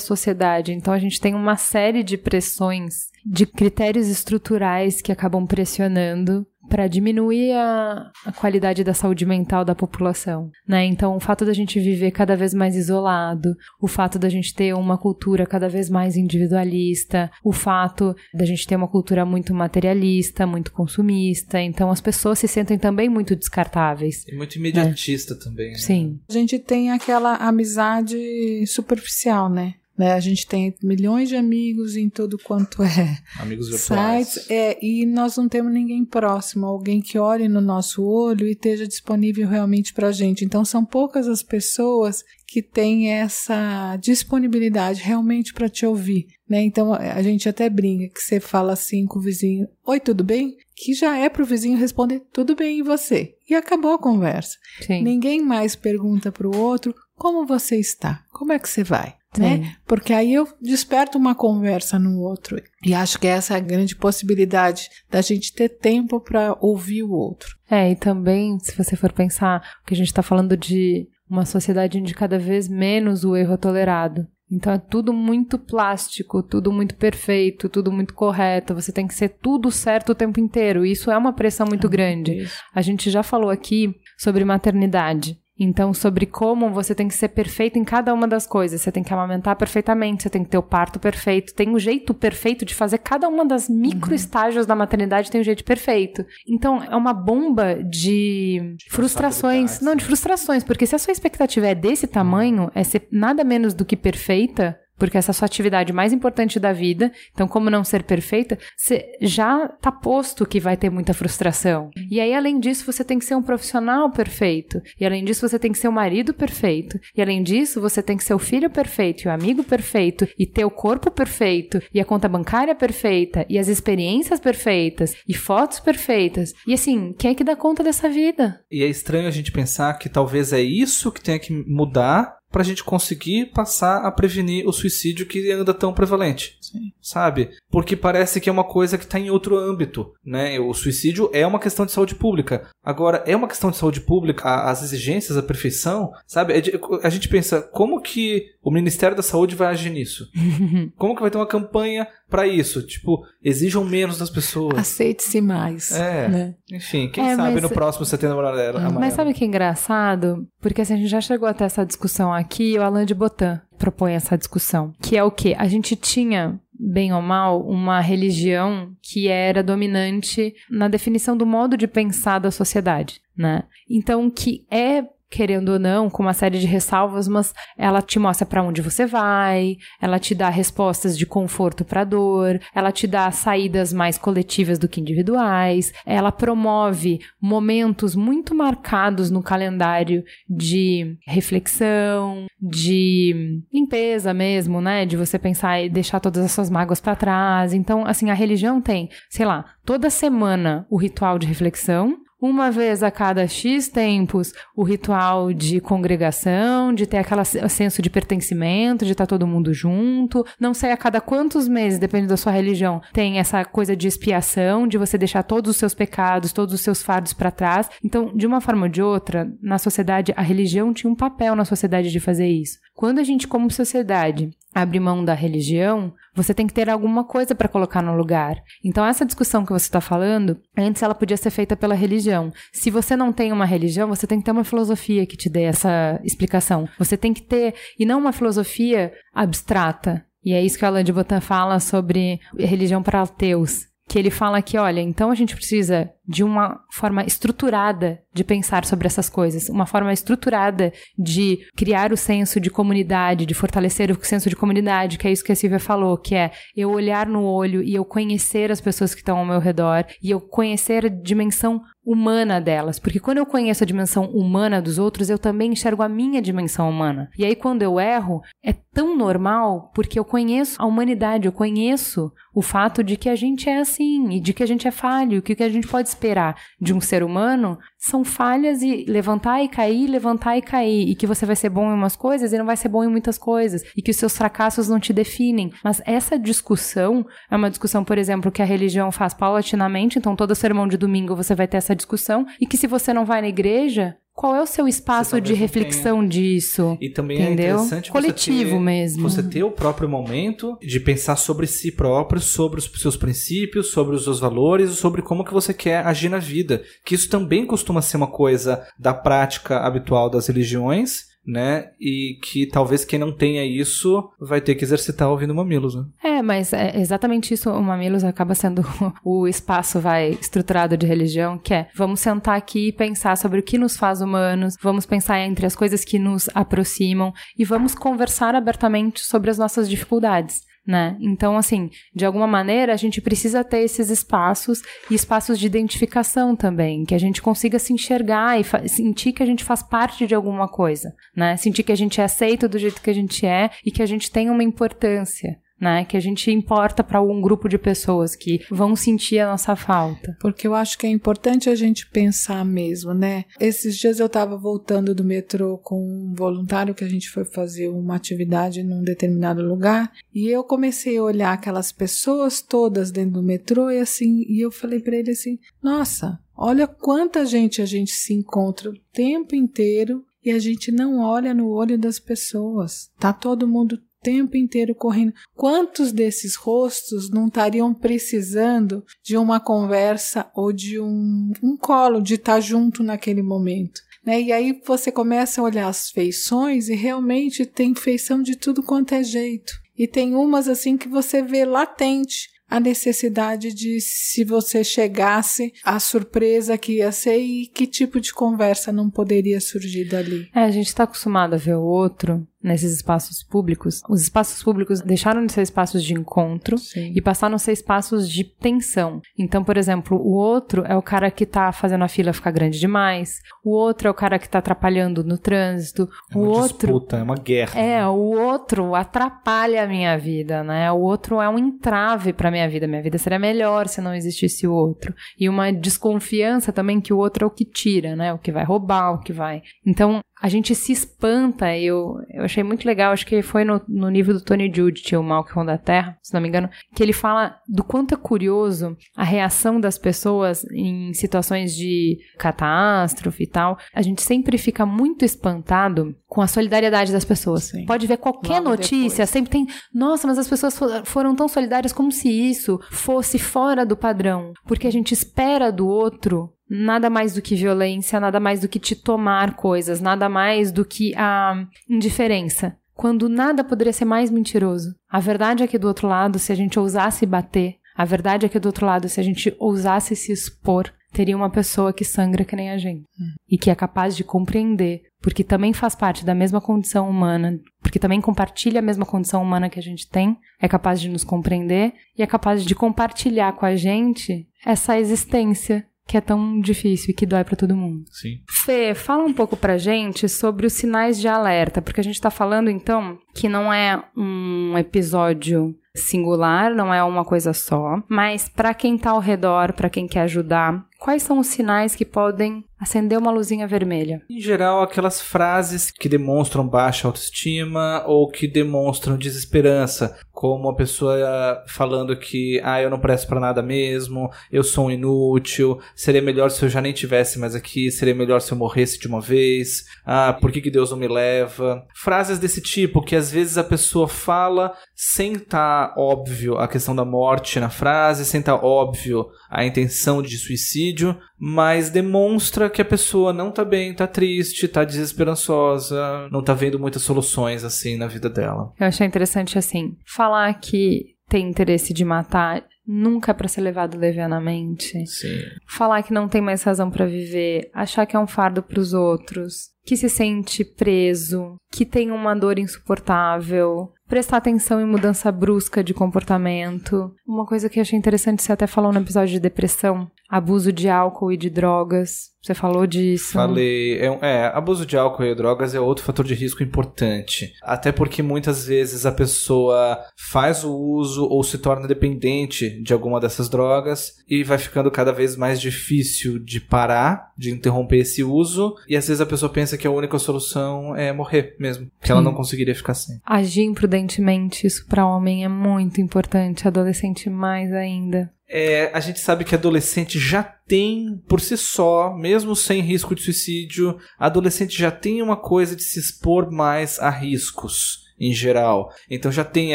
sociedade. Então a gente tem uma série de pressões de critérios estruturais que acabam pressionando para diminuir a, a, qualidade da saúde mental da população, né? Então, o fato da gente viver cada vez mais isolado, o fato da gente ter uma cultura cada vez mais individualista, o fato da gente ter uma cultura muito materialista, muito consumista, então as pessoas se sentem também muito descartáveis. E muito imediatista né? também. Né? Sim. A gente tem aquela amizade superficial, né? Né? A gente tem milhões de amigos em todo quanto é amigos virtuais. sites, é, e nós não temos ninguém próximo, alguém que olhe no nosso olho e esteja disponível realmente para a gente. Então são poucas as pessoas que têm essa disponibilidade realmente para te ouvir, né? Então a gente até brinca que você fala assim com o vizinho, oi, tudo bem? Que já é para o vizinho responder tudo bem e você. E acabou a conversa. Sim. Ninguém mais pergunta para o outro como você está, como é que você vai né? Porque aí eu desperto uma conversa no outro. E acho que essa é a grande possibilidade da gente ter tempo para ouvir o outro. É, e também, se você for pensar, que a gente está falando de uma sociedade onde cada vez menos o erro é tolerado. Então é tudo muito plástico, tudo muito perfeito, tudo muito correto. Você tem que ser tudo certo o tempo inteiro. Isso é uma pressão muito ah, grande. A gente já falou aqui sobre maternidade. Então, sobre como você tem que ser perfeito em cada uma das coisas. Você tem que amamentar perfeitamente, você tem que ter o parto perfeito. Tem um jeito perfeito de fazer cada uma das micro uhum. estágios da maternidade tem um jeito perfeito. Então, é uma bomba de frustrações. Não, de frustrações, porque se a sua expectativa é desse tamanho, é ser nada menos do que perfeita, porque essa é a sua atividade mais importante da vida. Então, como não ser perfeita, você já tá posto que vai ter muita frustração. E aí, além disso, você tem que ser um profissional perfeito. E além disso, você tem que ser o um marido perfeito. E além disso, você tem que ser o filho perfeito, e o amigo perfeito, e ter o corpo perfeito, e a conta bancária perfeita, e as experiências perfeitas, e fotos perfeitas. E assim, quem é que dá conta dessa vida? E é estranho a gente pensar que talvez é isso que tenha que mudar para a gente conseguir passar a prevenir o suicídio que anda tão prevalente. Sim. Sabe? Porque parece que é uma coisa que está em outro âmbito, né? O suicídio é uma questão de saúde pública. Agora, é uma questão de saúde pública, as exigências, a perfeição, sabe? É a gente pensa, como que o Ministério da Saúde vai agir nisso? (laughs) como que vai ter uma campanha para isso? Tipo, exijam menos das pessoas. Aceite-se mais. É. Né? Enfim, quem é, sabe mas, no próximo setembro amarelo. Mas sabe o que é engraçado? Porque assim, a gente já chegou até essa discussão aqui, o Alain de Botan propõe essa discussão, que é o que a gente tinha bem ou mal, uma religião que era dominante na definição do modo de pensar da sociedade, né? Então, que é querendo ou não, com uma série de ressalvas, mas ela te mostra para onde você vai, ela te dá respostas de conforto para dor, ela te dá saídas mais coletivas do que individuais, ela promove momentos muito marcados no calendário de reflexão, de limpeza mesmo, né, de você pensar e deixar todas as suas mágoas para trás. Então, assim, a religião tem, sei lá, toda semana o ritual de reflexão, uma vez a cada X tempos o ritual de congregação, de ter aquele senso de pertencimento, de estar todo mundo junto. Não sei a cada quantos meses, depende da sua religião, tem essa coisa de expiação, de você deixar todos os seus pecados, todos os seus fardos para trás. Então, de uma forma ou de outra, na sociedade, a religião tinha um papel na sociedade de fazer isso. Quando a gente, como sociedade, abre mão da religião, você tem que ter alguma coisa para colocar no lugar. Então, essa discussão que você está falando, antes ela podia ser feita pela religião. Se você não tem uma religião, você tem que ter uma filosofia que te dê essa explicação. Você tem que ter, e não uma filosofia abstrata. E é isso que a Alain de Botton fala sobre religião para ateus que ele fala que, olha, então a gente precisa de uma forma estruturada de pensar sobre essas coisas, uma forma estruturada de criar o senso de comunidade, de fortalecer o senso de comunidade, que é isso que a Silvia falou, que é eu olhar no olho e eu conhecer as pessoas que estão ao meu redor e eu conhecer a dimensão humana delas, porque quando eu conheço a dimensão humana dos outros, eu também enxergo a minha dimensão humana. E aí quando eu erro, é tão normal porque eu conheço a humanidade, eu conheço o fato de que a gente é assim e de que a gente é falho, que o que a gente pode esperar de um ser humano são falhas e levantar e cair, levantar e cair, e que você vai ser bom em umas coisas e não vai ser bom em muitas coisas, e que os seus fracassos não te definem. Mas essa discussão é uma discussão, por exemplo, que a religião faz paulatinamente, então todo sermão de domingo você vai ter essa discussão, e que se você não vai na igreja, qual é o seu espaço de reflexão disso? E também entendeu? é interessante coletivo você ter, mesmo. Você ter o próprio momento de pensar sobre si próprio, sobre os seus princípios, sobre os seus valores, sobre como que você quer agir na vida. Que isso também costuma ser uma coisa da prática habitual das religiões né? E que talvez quem não tenha isso vai ter que exercitar ouvindo mamilos, né? É, mas é exatamente isso. O mamilos acaba sendo (laughs) o espaço vai estruturado de religião, que é vamos sentar aqui e pensar sobre o que nos faz humanos, vamos pensar entre as coisas que nos aproximam e vamos conversar abertamente sobre as nossas dificuldades né? Então, assim, de alguma maneira a gente precisa ter esses espaços e espaços de identificação também, que a gente consiga se enxergar e sentir que a gente faz parte de alguma coisa, né? Sentir que a gente é aceito do jeito que a gente é e que a gente tem uma importância né? Que a gente importa para algum grupo de pessoas que vão sentir a nossa falta. Porque eu acho que é importante a gente pensar mesmo, né? Esses dias eu estava voltando do metrô com um voluntário que a gente foi fazer uma atividade num determinado lugar e eu comecei a olhar aquelas pessoas todas dentro do metrô e assim, e eu falei para ele assim: "Nossa, olha quanta gente a gente se encontra o tempo inteiro e a gente não olha no olho das pessoas. Tá todo mundo tempo inteiro correndo. Quantos desses rostos não estariam precisando de uma conversa ou de um, um colo, de estar junto naquele momento? Né? E aí você começa a olhar as feições e realmente tem feição de tudo quanto é jeito. E tem umas assim que você vê latente a necessidade de se você chegasse, a surpresa que ia ser e que tipo de conversa não poderia surgir dali. É, a gente está acostumado a ver o outro nesses espaços públicos, os espaços públicos deixaram de ser espaços de encontro Sim. e passaram a ser espaços de tensão. Então, por exemplo, o outro é o cara que tá fazendo a fila ficar grande demais, o outro é o cara que tá atrapalhando no trânsito, é o uma outro disputa, é uma guerra. É, o outro atrapalha a minha vida, né? O outro é um entrave para minha vida. Minha vida seria melhor se não existisse o outro. E uma desconfiança também que o outro é o que tira, né? O que vai roubar, o que vai. Então, a gente se espanta. Eu, eu achei muito legal, acho que foi no, no nível do Tony Judd, o Mal que da Terra, se não me engano, que ele fala do quanto é curioso a reação das pessoas em situações de catástrofe e tal. A gente sempre fica muito espantado com a solidariedade das pessoas. Sim. Pode ver qualquer Logo notícia, depois. sempre tem, nossa, mas as pessoas foram tão solidárias como se isso fosse fora do padrão, porque a gente espera do outro nada mais do que violência, nada mais do que te tomar coisas, nada mais do que a indiferença. Quando nada poderia ser mais mentiroso. A verdade é que do outro lado, se a gente ousasse bater, a verdade é que do outro lado, se a gente ousasse se expor, teria uma pessoa que sangra que nem a gente e que é capaz de compreender, porque também faz parte da mesma condição humana, porque também compartilha a mesma condição humana que a gente tem, é capaz de nos compreender e é capaz de compartilhar com a gente essa existência que é tão difícil e que dói para todo mundo. Sim. Fê, fala um pouco pra gente sobre os sinais de alerta, porque a gente tá falando então que não é um episódio singular, não é uma coisa só, mas para quem tá ao redor, para quem quer ajudar, quais são os sinais que podem acender uma luzinha vermelha? Em geral, aquelas frases que demonstram baixa autoestima ou que demonstram desesperança, como a pessoa falando que ah, eu não presto para nada mesmo, eu sou um inútil, seria melhor se eu já nem tivesse mais aqui, seria melhor se eu morresse de uma vez, ah, por que, que Deus não me leva? Frases desse tipo que às vezes a pessoa fala sem estar tá óbvio a questão da morte na frase, sem estar tá óbvio a intenção de suicídio, mas demonstra que a pessoa não tá bem, tá triste, tá desesperançosa, não tá vendo muitas soluções assim na vida dela. Eu achei interessante assim, falar que tem interesse de matar nunca é para ser levado levianamente. Sim. Falar que não tem mais razão para viver, achar que é um fardo para os outros, que se sente preso, que tem uma dor insuportável, prestar atenção em mudança brusca de comportamento. Uma coisa que eu achei interessante, você até falou no episódio de depressão, abuso de álcool e de drogas. Você falou disso. Falei. É, é, abuso de álcool e drogas é outro fator de risco importante. Até porque muitas vezes a pessoa faz o uso ou se torna dependente de alguma dessas drogas e vai ficando cada vez mais difícil de parar, de interromper esse uso. E às vezes a pessoa pensa que a única solução é morrer mesmo. Que Sim. ela não conseguiria ficar sem. Agir imprudentemente, isso para homem é muito importante, adolescente mais ainda. É, a gente sabe que adolescente já tem, por si só, mesmo sem risco de suicídio, adolescente já tem uma coisa de se expor mais a riscos em geral. Então já tem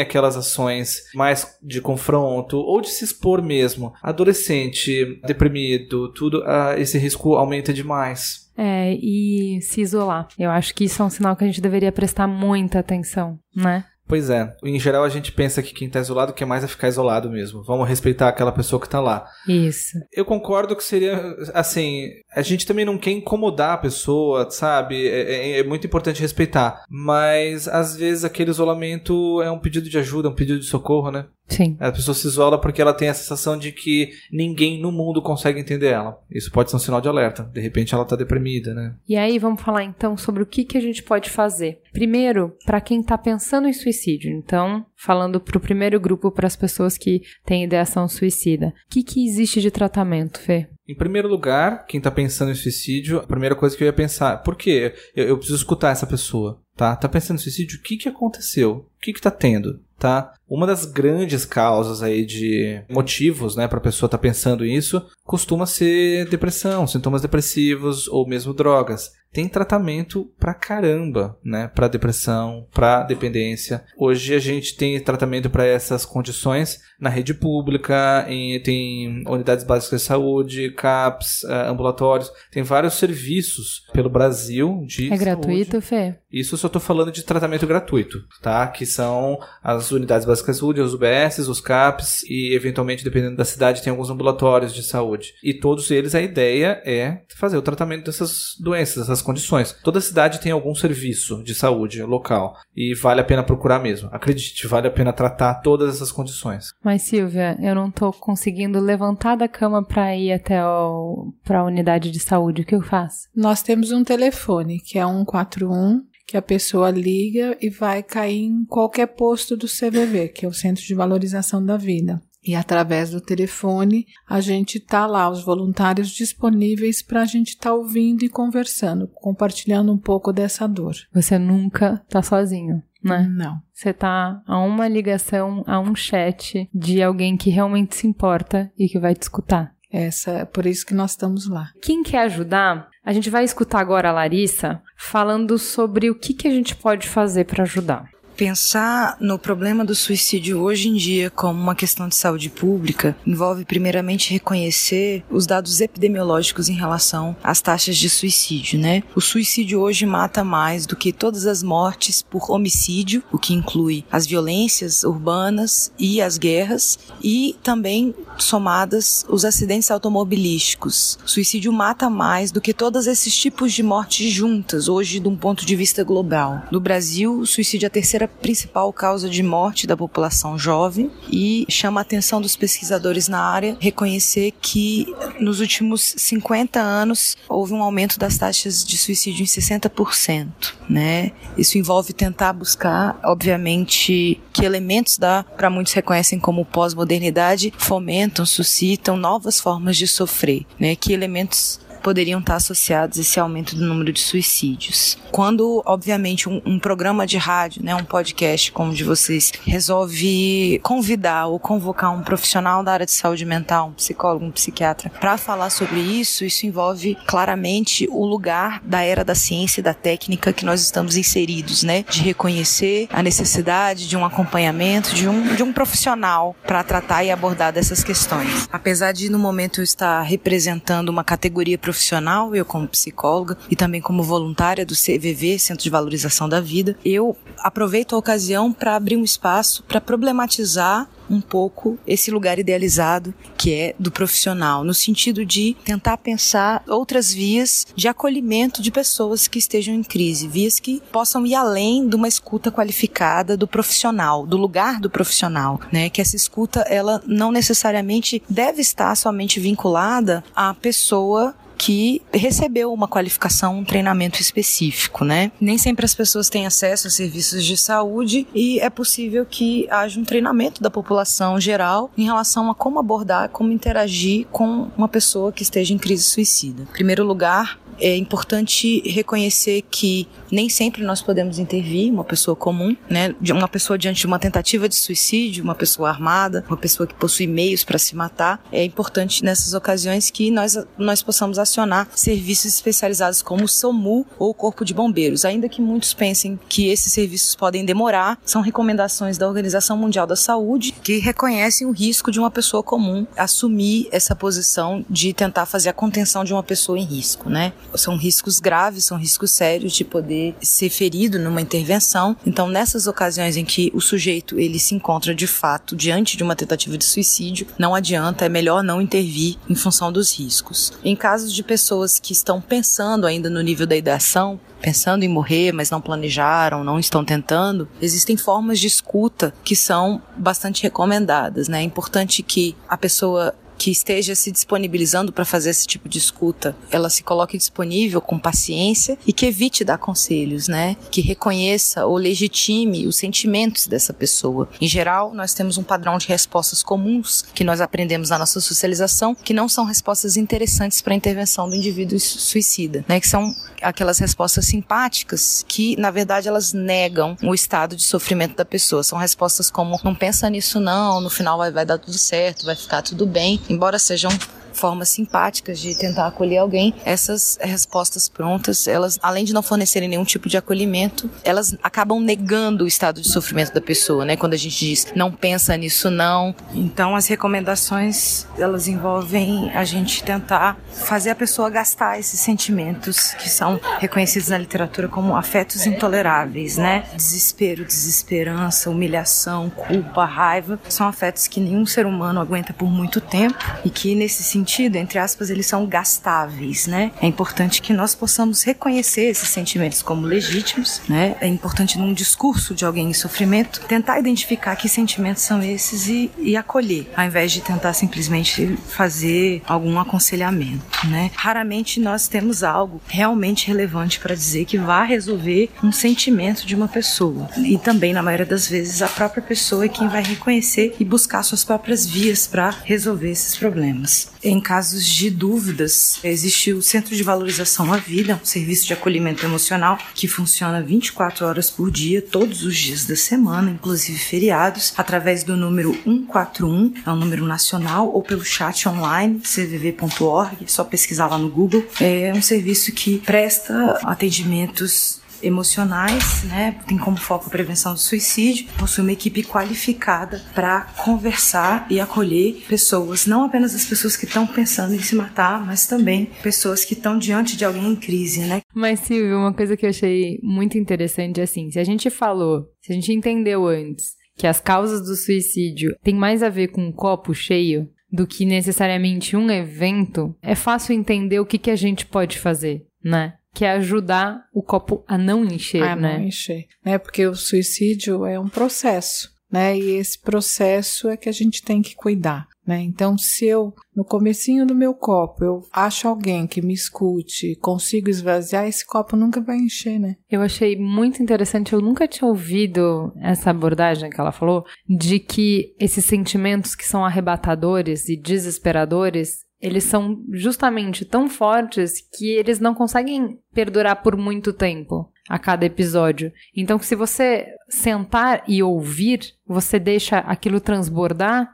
aquelas ações mais de confronto ou de se expor mesmo. Adolescente, deprimido, tudo, ah, esse risco aumenta demais. É, e se isolar. Eu acho que isso é um sinal que a gente deveria prestar muita atenção, né? Pois é, em geral a gente pensa que quem tá isolado quer mais é ficar isolado mesmo. Vamos respeitar aquela pessoa que tá lá. Isso. Eu concordo que seria, assim, a gente também não quer incomodar a pessoa, sabe? É, é, é, muito importante respeitar. Mas às vezes aquele isolamento é um pedido de ajuda, um pedido de socorro, né? Sim. A pessoa se isola porque ela tem a sensação de que ninguém no mundo consegue entender ela. Isso pode ser um sinal de alerta. De repente ela tá deprimida, né? E aí vamos falar então sobre o que, que a gente pode fazer. Primeiro, para quem tá pensando em suicídio. Então, falando pro primeiro grupo, para as pessoas que têm ideação suicida. O que, que existe de tratamento, Fê? Em primeiro lugar, quem tá pensando em suicídio, a primeira coisa que eu ia pensar, por quê? Eu, eu preciso escutar essa pessoa, tá? Tá pensando em suicídio? O que que aconteceu? O que que tá tendo? Tá? Uma das grandes causas aí de motivos, né, para a pessoa estar tá pensando isso, costuma ser depressão, sintomas depressivos ou mesmo drogas. Tem tratamento pra caramba, né, para depressão, para dependência. Hoje a gente tem tratamento para essas condições na rede pública, em, tem unidades básicas de saúde, CAPS, uh, ambulatórios, tem vários serviços pelo Brasil de É gratuito, Fê? Isso eu só tô falando de tratamento gratuito, tá? Que são as unidades básicas de saúde, os UBSs, os CAPs e, eventualmente, dependendo da cidade, tem alguns ambulatórios de saúde. E todos eles, a ideia é fazer o tratamento dessas doenças, dessas condições. Toda cidade tem algum serviço de saúde local e vale a pena procurar mesmo. Acredite, vale a pena tratar todas essas condições. Mas, Silvia, eu não tô conseguindo levantar da cama para ir até o, pra unidade de saúde. O que eu faço? Nós temos um telefone, que é 141, que a pessoa liga e vai cair em qualquer posto do CVV, que é o Centro de Valorização da Vida. E através do telefone, a gente tá lá, os voluntários disponíveis para a gente estar tá ouvindo e conversando, compartilhando um pouco dessa dor. Você nunca tá sozinho, né? Não. Você tá a uma ligação, a um chat de alguém que realmente se importa e que vai te escutar. Essa, é por isso que nós estamos lá. Quem quer ajudar, a gente vai escutar agora a Larissa falando sobre o que, que a gente pode fazer para ajudar. Pensar no problema do suicídio hoje em dia como uma questão de saúde pública envolve primeiramente reconhecer os dados epidemiológicos em relação às taxas de suicídio, né? O suicídio hoje mata mais do que todas as mortes por homicídio, o que inclui as violências urbanas e as guerras, e também somadas os acidentes automobilísticos. O suicídio mata mais do que todos esses tipos de mortes juntas, hoje de um ponto de vista global. No Brasil, o suicídio é a terceira principal causa de morte da população jovem e chama a atenção dos pesquisadores na área reconhecer que nos últimos 50 anos houve um aumento das taxas de suicídio em 60%, né? Isso envolve tentar buscar, obviamente, que elementos da para muitos reconhecem como pós-modernidade fomentam, suscitam novas formas de sofrer, né? Que elementos poderiam estar associados a esse aumento do número de suicídios. Quando, obviamente, um, um, programa de rádio, né, um podcast como o de vocês, resolve convidar ou convocar um profissional da área de saúde mental, um psicólogo, um psiquiatra, para falar sobre isso, isso envolve claramente o lugar da era da ciência e da técnica que nós estamos inseridos, né, de reconhecer a necessidade de um acompanhamento, de um, de um profissional para tratar e abordar dessas questões. Apesar de, no momento, eu estar representando uma categoria profissional, eu como psicóloga e também como voluntária do CVV, Centro de Valorização da Vida, eu aproveito a ocasião para abrir um espaço para problematizar um pouco esse lugar idealizado que é do profissional, no sentido de tentar pensar outras vias de acolhimento de pessoas que estejam em crise, vias que possam ir além de uma escuta qualificada do profissional, do lugar do profissional, né? Que essa escuta ela não necessariamente deve estar somente vinculada à pessoa que recebeu uma qualificação, um treinamento específico, né? Nem sempre as pessoas têm acesso a serviços de saúde e é possível que haja um treinamento da população geral em relação a como abordar, como interagir com uma pessoa que esteja em crise suicida. Em primeiro lugar, é importante reconhecer que nem sempre nós podemos intervir uma pessoa comum, né? Uma pessoa diante de uma tentativa de suicídio, uma pessoa armada, uma pessoa que possui meios para se matar. É importante nessas ocasiões que nós, nós possamos acionar serviços especializados como o SOMU ou o Corpo de Bombeiros. Ainda que muitos pensem que esses serviços podem demorar, são recomendações da Organização Mundial da Saúde que reconhecem o risco de uma pessoa comum assumir essa posição de tentar fazer a contenção de uma pessoa em risco, né? São riscos graves, são riscos sérios de poder ser ferido numa intervenção. Então, nessas ocasiões em que o sujeito ele se encontra de fato diante de uma tentativa de suicídio, não adianta, é melhor não intervir em função dos riscos. Em casos de pessoas que estão pensando ainda no nível da ideação, pensando em morrer, mas não planejaram, não estão tentando, existem formas de escuta que são bastante recomendadas, né? É importante que a pessoa que esteja se disponibilizando para fazer esse tipo de escuta, ela se coloque disponível com paciência e que evite dar conselhos, né? Que reconheça ou legitime os sentimentos dessa pessoa. Em geral, nós temos um padrão de respostas comuns que nós aprendemos na nossa socialização, que não são respostas interessantes para a intervenção do indivíduo suicida, né? Que são aquelas respostas simpáticas que, na verdade, elas negam o estado de sofrimento da pessoa. São respostas como não pensa nisso não, no final vai, vai dar tudo certo, vai ficar tudo bem embora sejam formas simpáticas de tentar acolher alguém, essas respostas prontas, elas, além de não fornecerem nenhum tipo de acolhimento, elas acabam negando o estado de sofrimento da pessoa, né? Quando a gente diz não pensa nisso não. Então as recomendações, elas envolvem a gente tentar fazer a pessoa gastar esses sentimentos que são reconhecidos na literatura como afetos intoleráveis, né? Desespero, desesperança, humilhação, culpa, raiva, são afetos que nenhum ser humano aguenta por muito tempo e que nesse sentido sentido, entre aspas, eles são gastáveis, né? É importante que nós possamos reconhecer esses sentimentos como legítimos, né? É importante num discurso de alguém em sofrimento tentar identificar que sentimentos são esses e, e acolher, ao invés de tentar simplesmente fazer algum aconselhamento, né? Raramente nós temos algo realmente relevante para dizer que vai resolver um sentimento de uma pessoa. E também, na maioria das vezes, a própria pessoa é quem vai reconhecer e buscar suas próprias vias para resolver esses problemas. Em casos de dúvidas, existe o Centro de Valorização à Vida, um serviço de acolhimento emocional que funciona 24 horas por dia, todos os dias da semana, inclusive feriados, através do número 141, é um número nacional, ou pelo chat online, cvv.org, é só pesquisar lá no Google. É um serviço que presta atendimentos emocionais, né? Tem como foco a prevenção do suicídio. Possui uma equipe qualificada para conversar e acolher pessoas, não apenas as pessoas que estão pensando em se matar, mas também pessoas que estão diante de alguém em crise, né? Mas Silvio, uma coisa que eu achei muito interessante é assim, se a gente falou, se a gente entendeu antes que as causas do suicídio têm mais a ver com um copo cheio do que necessariamente um evento, é fácil entender o que, que a gente pode fazer, né? Que é ajudar o copo a não encher, a né? não encher, né? Porque o suicídio é um processo, né? E esse processo é que a gente tem que cuidar, né? Então, se eu no comecinho do meu copo eu acho alguém que me escute, consigo esvaziar, esse copo nunca vai encher, né? Eu achei muito interessante, eu nunca tinha ouvido essa abordagem que ela falou de que esses sentimentos que são arrebatadores e desesperadores eles são justamente tão fortes que eles não conseguem perdurar por muito tempo a cada episódio. Então, se você sentar e ouvir, você deixa aquilo transbordar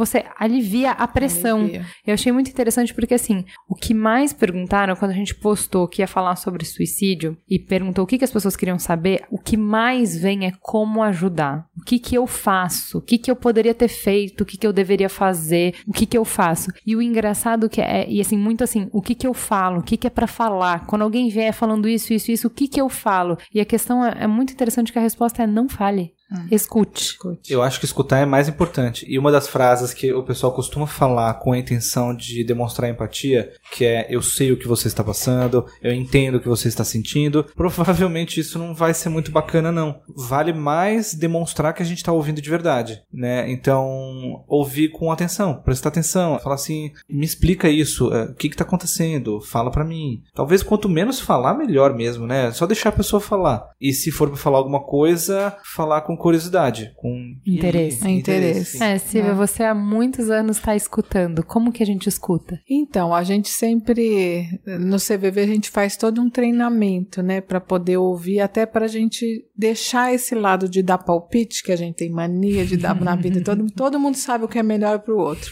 você alivia a pressão. Alivia. Eu achei muito interessante porque, assim, o que mais perguntaram quando a gente postou que ia falar sobre suicídio e perguntou o que, que as pessoas queriam saber, o que mais vem é como ajudar. O que, que eu faço? O que, que eu poderia ter feito? O que, que eu deveria fazer? O que, que eu faço? E o engraçado que é, e assim, muito assim, o que, que eu falo? O que, que é para falar? Quando alguém vier falando isso, isso, isso, o que, que eu falo? E a questão é, é muito interessante que a resposta é não fale. Escute. Eu acho que escutar é mais importante. E uma das frases que o pessoal costuma falar com a intenção de demonstrar empatia, que é eu sei o que você está passando, eu entendo o que você está sentindo, (laughs) provavelmente isso não vai ser muito bacana não. Vale mais demonstrar que a gente está ouvindo de verdade, né? Então, ouvir com atenção, prestar atenção, falar assim, me explica isso, é, o que está acontecendo, fala para mim. Talvez quanto menos falar, melhor mesmo, né? Só deixar a pessoa falar. E se for para falar alguma coisa, falar com curiosidade, com Interesse. É interesse. É, Silvia, É. você há muitos anos está escutando. Como que a gente escuta? Então, a gente sempre, no CVV, a gente faz todo um treinamento, né, para poder ouvir, até para a gente deixar esse lado de dar palpite, que a gente tem mania de dar na vida, todo, (laughs) todo mundo sabe o que é melhor para o outro.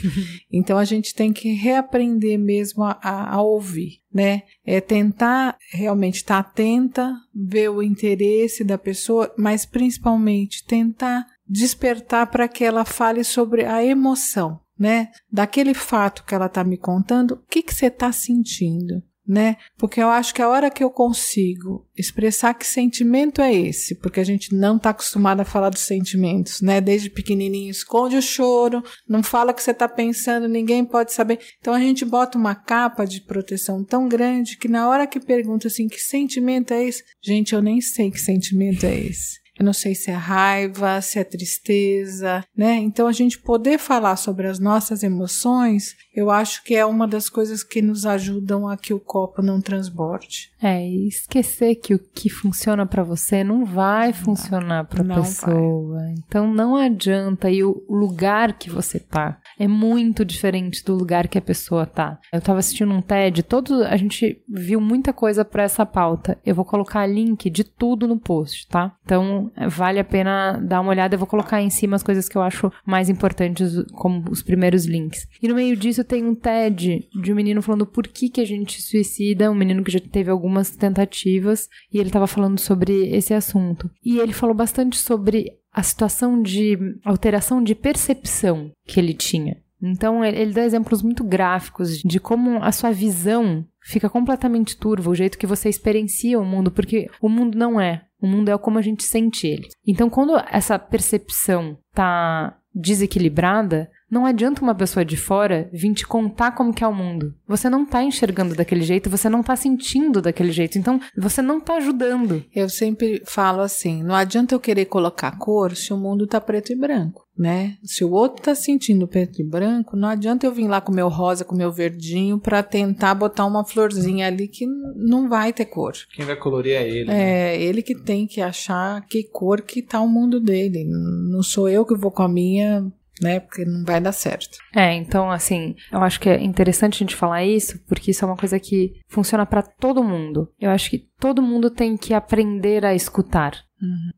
Então, a gente tem que reaprender mesmo a, a, a ouvir, né? É tentar realmente estar atenta, ver o interesse da pessoa, mas principalmente tentar despertar para que ela fale sobre a emoção, né? Daquele fato que ela está me contando, o que que você está sentindo, né? Porque eu acho que a hora que eu consigo expressar que sentimento é esse, porque a gente não está acostumado a falar dos sentimentos, né? Desde pequenininho, esconde o choro, não fala o que você está pensando, ninguém pode saber. Então a gente bota uma capa de proteção tão grande que na hora que pergunta assim, que sentimento é esse? Gente, eu nem sei que sentimento é esse. Eu não sei se é raiva, se é tristeza, né? Então a gente poder falar sobre as nossas emoções, eu acho que é uma das coisas que nos ajudam a que o copo não transborde. É, e esquecer que o que funciona para você não vai funcionar para não pessoa. Então não adianta e o lugar que você tá é muito diferente do lugar que a pessoa tá. Eu tava assistindo um TED, todo a gente viu muita coisa para essa pauta. Eu vou colocar link de tudo no post, tá? Então vale a pena dar uma olhada. Eu vou colocar em cima as coisas que eu acho mais importantes, como os primeiros links. E no meio disso tem um TED de um menino falando por que, que a gente suicida, um menino que já teve algumas tentativas, e ele estava falando sobre esse assunto. E ele falou bastante sobre a situação de alteração de percepção que ele tinha. Então, ele, ele dá exemplos muito gráficos de como a sua visão fica completamente turva, o jeito que você experiencia o mundo, porque o mundo não é. O mundo é como a gente sente ele. Então, quando essa percepção tá desequilibrada, não adianta uma pessoa de fora vir te contar como que é o mundo. Você não tá enxergando daquele jeito, você não tá sentindo daquele jeito, então você não tá ajudando. Eu sempre falo assim, não adianta eu querer colocar cor se o mundo tá preto e branco, né? Se o outro tá sentindo preto e branco, não adianta eu vir lá com meu rosa, com meu verdinho para tentar botar uma florzinha ali que não vai ter cor. Quem vai colorir é ele. né? É, ele que tem que achar que cor que tá o mundo dele. Não sou eu que vou com a minha, né? Porque não vai dar certo. É, então assim, eu acho que é interessante a gente falar isso, porque isso é uma coisa que funciona para todo mundo. Eu acho que todo mundo tem que aprender a escutar.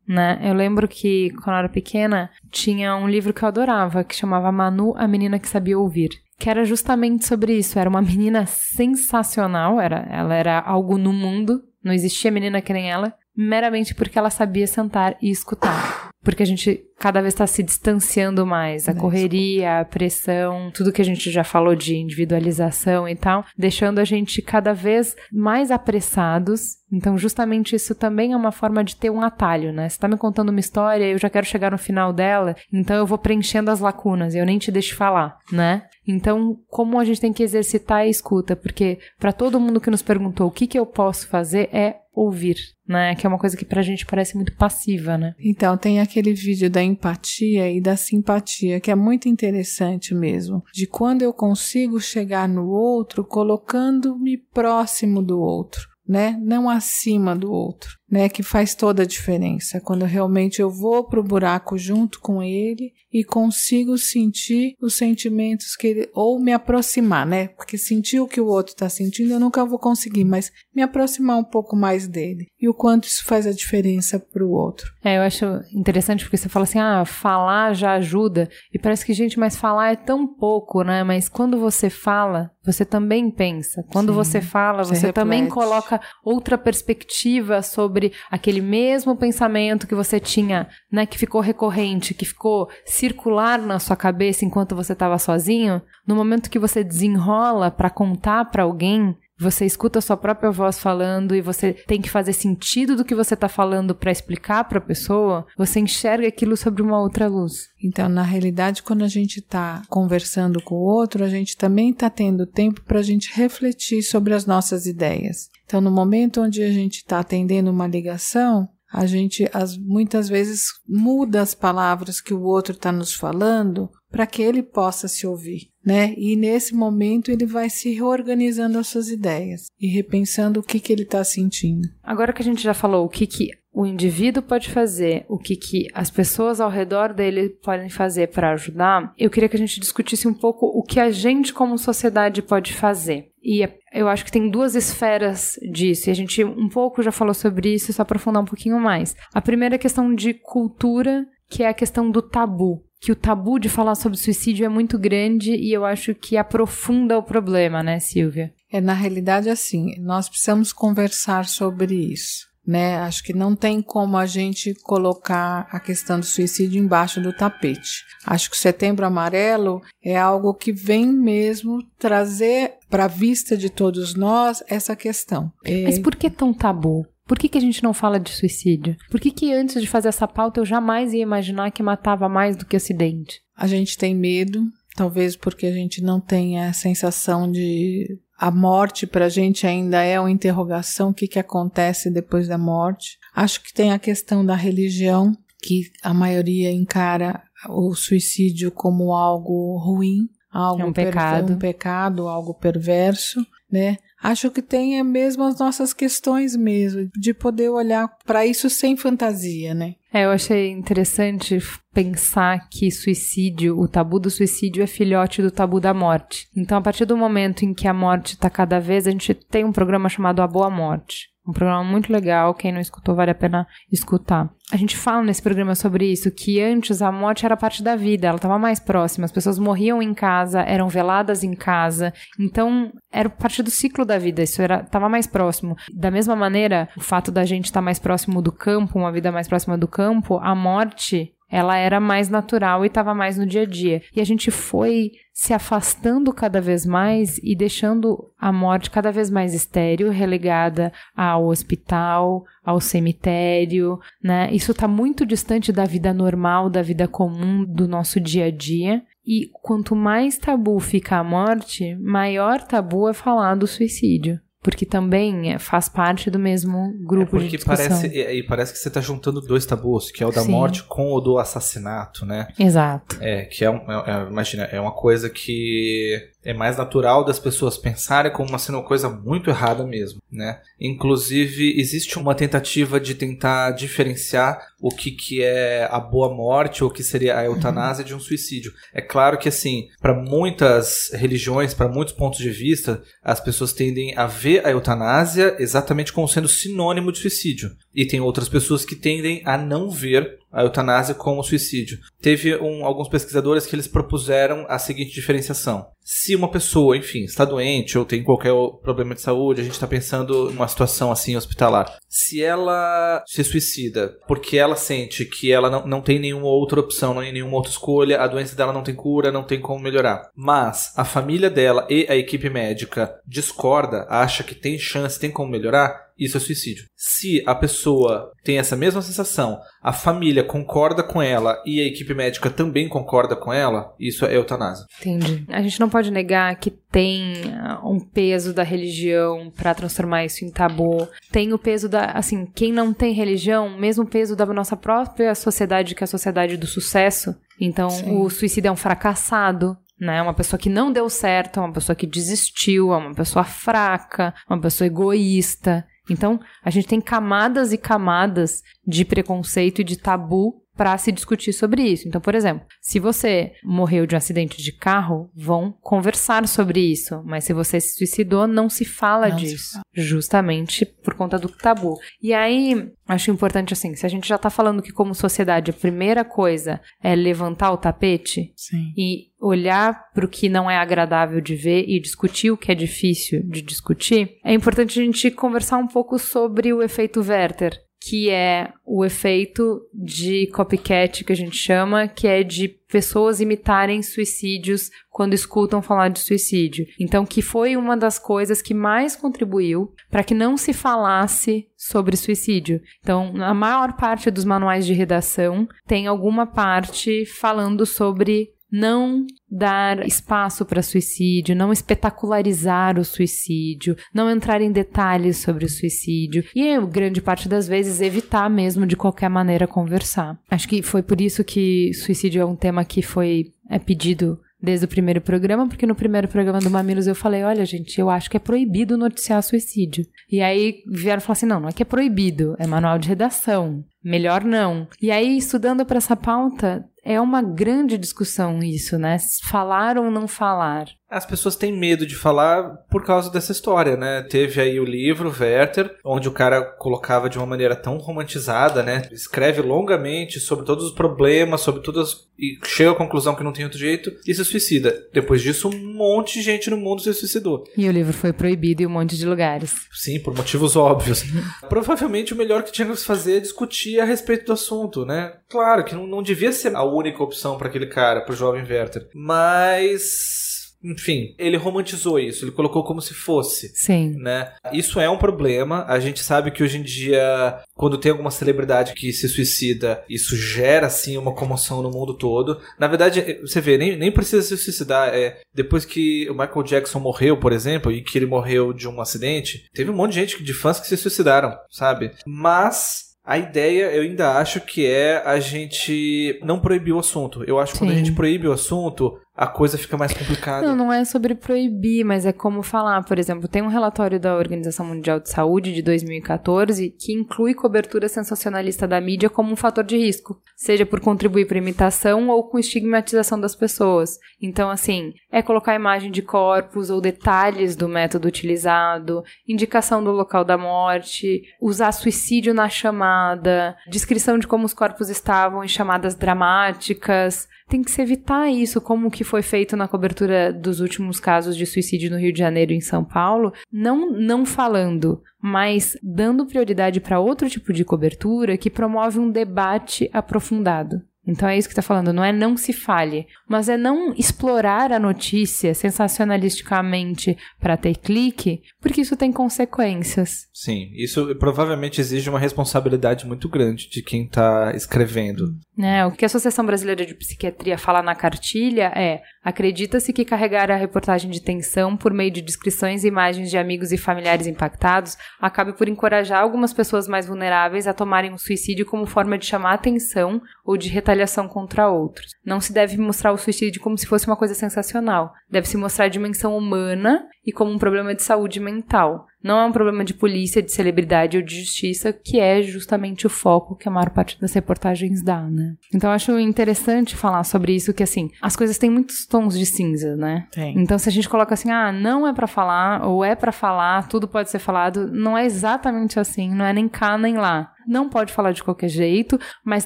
Né? Eu lembro que quando eu era pequena tinha um livro que eu adorava que chamava Manu, a menina que sabia ouvir. Que era justamente sobre isso. Era uma menina sensacional, era, ela era algo no mundo, não existia menina que nem ela, meramente porque ela sabia sentar e escutar. Porque a gente cada vez está se distanciando mais. A correria, a pressão, tudo que a gente já falou de individualização e tal, deixando a gente cada vez mais apressados. Então, justamente isso também é uma forma de ter um atalho, né? Você tá me contando uma história, eu já quero chegar no final dela, então eu vou preenchendo as lacunas, eu nem te deixo falar, né? Então, como a gente tem que exercitar a escuta? Porque para todo mundo que nos perguntou o que, que eu posso fazer é ouvir, né? Que é uma coisa que pra gente parece muito passiva, né? Então, tem aquele vídeo da empatia e da simpatia, que é muito interessante mesmo. De quando eu consigo chegar no outro colocando-me próximo do outro. Né? Não acima do outro, né? Que faz toda a diferença. Quando realmente eu vou pro buraco junto com ele e consigo sentir os sentimentos que ele, ou me aproximar, né? Porque sentir o que o outro está sentindo eu nunca vou conseguir, mas me aproximar um pouco mais dele. E o quanto isso faz a diferença pro outro. É, eu acho interessante porque você fala assim, ah, falar já ajuda. E parece que, gente, mas falar é tão pouco, né? Mas quando você fala, você também pensa. Quando Sim, você fala, você você, também coloca outra perspectiva sobre aquele mesmo pensamento que você tinha, né? Que ficou recorrente, que ficou circular na sua cabeça enquanto você estava sozinho. No momento que você desenrola para contar para alguém, você escuta a sua própria voz falando e você tem que fazer sentido do que você está falando para explicar para a pessoa, você enxerga aquilo sobre uma outra luz. Então, na realidade, quando a gente está conversando com o outro, a gente também está tendo tempo para a gente refletir sobre as nossas ideias. Então, no momento onde a gente está atendendo uma ligação, a gente as, muitas vezes muda as palavras que o outro está nos falando para que ele possa se ouvir, né? E nesse momento ele vai se reorganizando as suas ideias e repensando o que, que ele está sentindo. Agora que a gente já falou o que, que o indivíduo pode fazer, o que, que as pessoas ao redor dele podem fazer para ajudar, eu queria que a gente discutisse um pouco o que a gente, como sociedade, pode fazer. E eu acho que tem duas esferas disso, e a gente um pouco já falou sobre isso, só aprofundar um pouquinho mais. A primeira é a questão de cultura, que é a questão do tabu. Que o tabu de falar sobre suicídio é muito grande e eu acho que aprofunda o problema, né, Silvia? É, na realidade, assim, nós precisamos conversar sobre isso né? Acho que não tem como a gente colocar a questão do suicídio embaixo do tapete. Acho que o Setembro Amarelo é algo que vem mesmo trazer para a vista de todos nós essa questão. Mas por que tão tabu? Por que, que a gente não fala de suicídio? Por que, que antes de fazer essa pauta eu jamais ia imaginar que matava mais do que acidente? A gente tem medo, talvez porque a gente não tem a sensação de a morte para a gente ainda é uma interrogação: o que, que acontece depois da morte. Acho que tem a questão da religião, que a maioria encara o suicídio como algo ruim, algo é um pecado. um pecado, algo perverso, né? Acho que tem é mesmo as nossas questões mesmo, de poder olhar para isso sem fantasia, né? É, eu achei interessante pensar que suicídio, o tabu do suicídio é filhote do tabu da morte. Então, a partir do momento em que a morte está cada vez, a gente tem um programa chamado A Boa Morte. Um programa muito legal, quem não escutou vale a pena escutar. A gente fala nesse programa sobre isso, que antes a morte era parte da vida, ela estava mais próxima, as pessoas morriam em casa, eram veladas em casa, então era parte do ciclo da vida, isso estava mais próximo. Da mesma maneira, o fato da gente estar tá mais próximo do campo, uma vida mais próxima do campo, a morte ela era mais natural e estava mais no dia a dia. E a gente foi se afastando cada vez mais e deixando a morte cada vez mais estéril, relegada ao hospital, ao cemitério, né? Isso está muito distante da vida normal, da vida comum, do nosso dia a dia. E quanto mais tabu fica a morte, maior tabu é falar do suicídio porque também faz parte do mesmo grupo é de discussão. Parece, e, parece que você está juntando dois tabus, que é o da Sim. morte com o do assassinato, né? Exato. É, que é, um, é, imagina, é uma coisa que é mais natural das pessoas pensarem como sendo uma coisa muito errada mesmo, né? Inclusive, existe uma tentativa de tentar diferenciar o que, que é a boa morte ou o que seria a eutanásia uhum. de um suicídio. É claro que, assim, para muitas religiões, para muitos pontos de vista, as pessoas tendem a ver a eutanásia exatamente como sendo sinônimo de suicídio. E tem outras pessoas que tendem a não ver a eutanásia como suicídio. Teve um, alguns pesquisadores que eles propuseram a seguinte diferenciação. Se uma pessoa, enfim, está doente ou tem qualquer problema de saúde, a gente está pensando numa situação assim hospitalar. Se ela se suicida porque ela sente que ela não, não tem nenhuma outra opção, não tem nenhuma outra escolha, a doença dela não tem cura, não tem como melhorar. Mas a família dela e a equipe médica discorda, acha que tem chance, tem como melhorar, isso é suicídio. Se a pessoa tem essa mesma sensação, a família concorda com ela e a equipe médica também concorda com ela, isso é eutanásia. Entendi. A gente não pode negar que tem ah, um peso da religião para transformar isso em tabu. Tem o peso da, assim, quem não tem religião, mesmo o peso da nossa própria sociedade, que é a sociedade do sucesso. Então, Sim. o suicídio é um fracassado, né? Uma pessoa que não deu certo, uma pessoa que desistiu, uma pessoa fraca, uma pessoa egoísta. Então, a gente tem camadas e camadas de preconceito e de tabu para se discutir sobre isso. Então, por exemplo, se você morreu de um acidente de carro, vão conversar sobre isso, mas se você se suicidou, não se fala não disso, se fala. justamente por conta do tabu. E aí, acho importante assim, se a gente já tá falando que como sociedade a primeira coisa é levantar o tapete Sim. e olhar para o que não é agradável de ver e discutir o que é difícil de discutir, é importante a gente conversar um pouco sobre o efeito Werther, que é o efeito de copycat que a gente chama, que é de pessoas imitarem suicídios quando escutam falar de suicídio. Então, que foi uma das coisas que mais contribuiu para que não se falasse sobre suicídio. Então, a maior parte dos manuais de redação tem alguma parte falando sobre não dar espaço para suicídio, não espetacularizar o suicídio, não entrar em detalhes sobre o suicídio e, grande parte das vezes, evitar mesmo de qualquer maneira conversar. Acho que foi por isso que suicídio é um tema que foi é pedido desde o primeiro programa, porque no primeiro programa do Mamilos eu falei, olha gente, eu acho que é proibido noticiar suicídio. E aí vieram falar assim, não, não é que é proibido, é manual de redação, melhor não. E aí, estudando para essa pauta, é uma grande discussão isso, né? Falar ou não falar. As pessoas têm medo de falar por causa dessa história, né? Teve aí o livro Werther, onde o cara colocava de uma maneira tão romantizada, né? Escreve longamente sobre todos os problemas, sobre todas. e chega à conclusão que não tem outro jeito e se suicida. Depois disso, um monte de gente no mundo se suicidou. E o livro foi proibido em um monte de lugares. Sim, por motivos óbvios. (laughs) Provavelmente o melhor que tinha que fazer é discutir a respeito do assunto, né? Claro que não, não devia ser a única opção para aquele cara, para o jovem Werther. Mas enfim, ele romantizou isso, ele colocou como se fosse. Sim. Né? Isso é um problema. A gente sabe que hoje em dia, quando tem alguma celebridade que se suicida, isso gera assim uma comoção no mundo todo. Na verdade, você vê, nem, nem precisa se suicidar. É, depois que o Michael Jackson morreu, por exemplo, e que ele morreu de um acidente, teve um monte de gente de fãs que se suicidaram, sabe? Mas a ideia, eu ainda acho que é a gente não proibir o assunto. Eu acho que quando a gente proíbe o assunto, a coisa fica mais complicada. Não, não é sobre proibir, mas é como falar. Por exemplo, tem um relatório da Organização Mundial de Saúde de 2014 que inclui cobertura sensacionalista da mídia como um fator de risco, seja por contribuir para imitação ou com estigmatização das pessoas. Então, assim, é colocar imagem de corpos ou detalhes do método utilizado, indicação do local da morte, usar suicídio na chamada, descrição de como os corpos estavam em chamadas dramáticas tem que se evitar isso, como que foi feito na cobertura dos últimos casos de suicídio no Rio de Janeiro e em São Paulo, não não falando, mas dando prioridade para outro tipo de cobertura que promove um debate aprofundado. Então é isso que está falando, não é não se fale, mas é não explorar a notícia sensacionalisticamente para ter clique, porque isso tem consequências. Sim, isso provavelmente exige uma responsabilidade muito grande de quem está escrevendo. É, o que a Associação Brasileira de Psiquiatria fala na cartilha é: acredita-se que carregar a reportagem de tensão por meio de descrições e imagens de amigos e familiares impactados acabe por encorajar algumas pessoas mais vulneráveis a tomarem o suicídio como forma de chamar atenção ou de retaliação contra outros. Não se deve mostrar o suicídio como se fosse uma coisa sensacional. Deve-se mostrar a dimensão humana e como um problema de saúde mental. Não é um problema de polícia, de celebridade ou de justiça, que é justamente o foco que a maior parte das reportagens dá, né? Então eu acho interessante falar sobre isso, que assim, as coisas têm muitos tons de cinza, né? Tem. Então se a gente coloca assim, ah, não é para falar, ou é para falar, tudo pode ser falado, não é exatamente assim, não é nem cá nem lá não pode falar de qualquer jeito, mas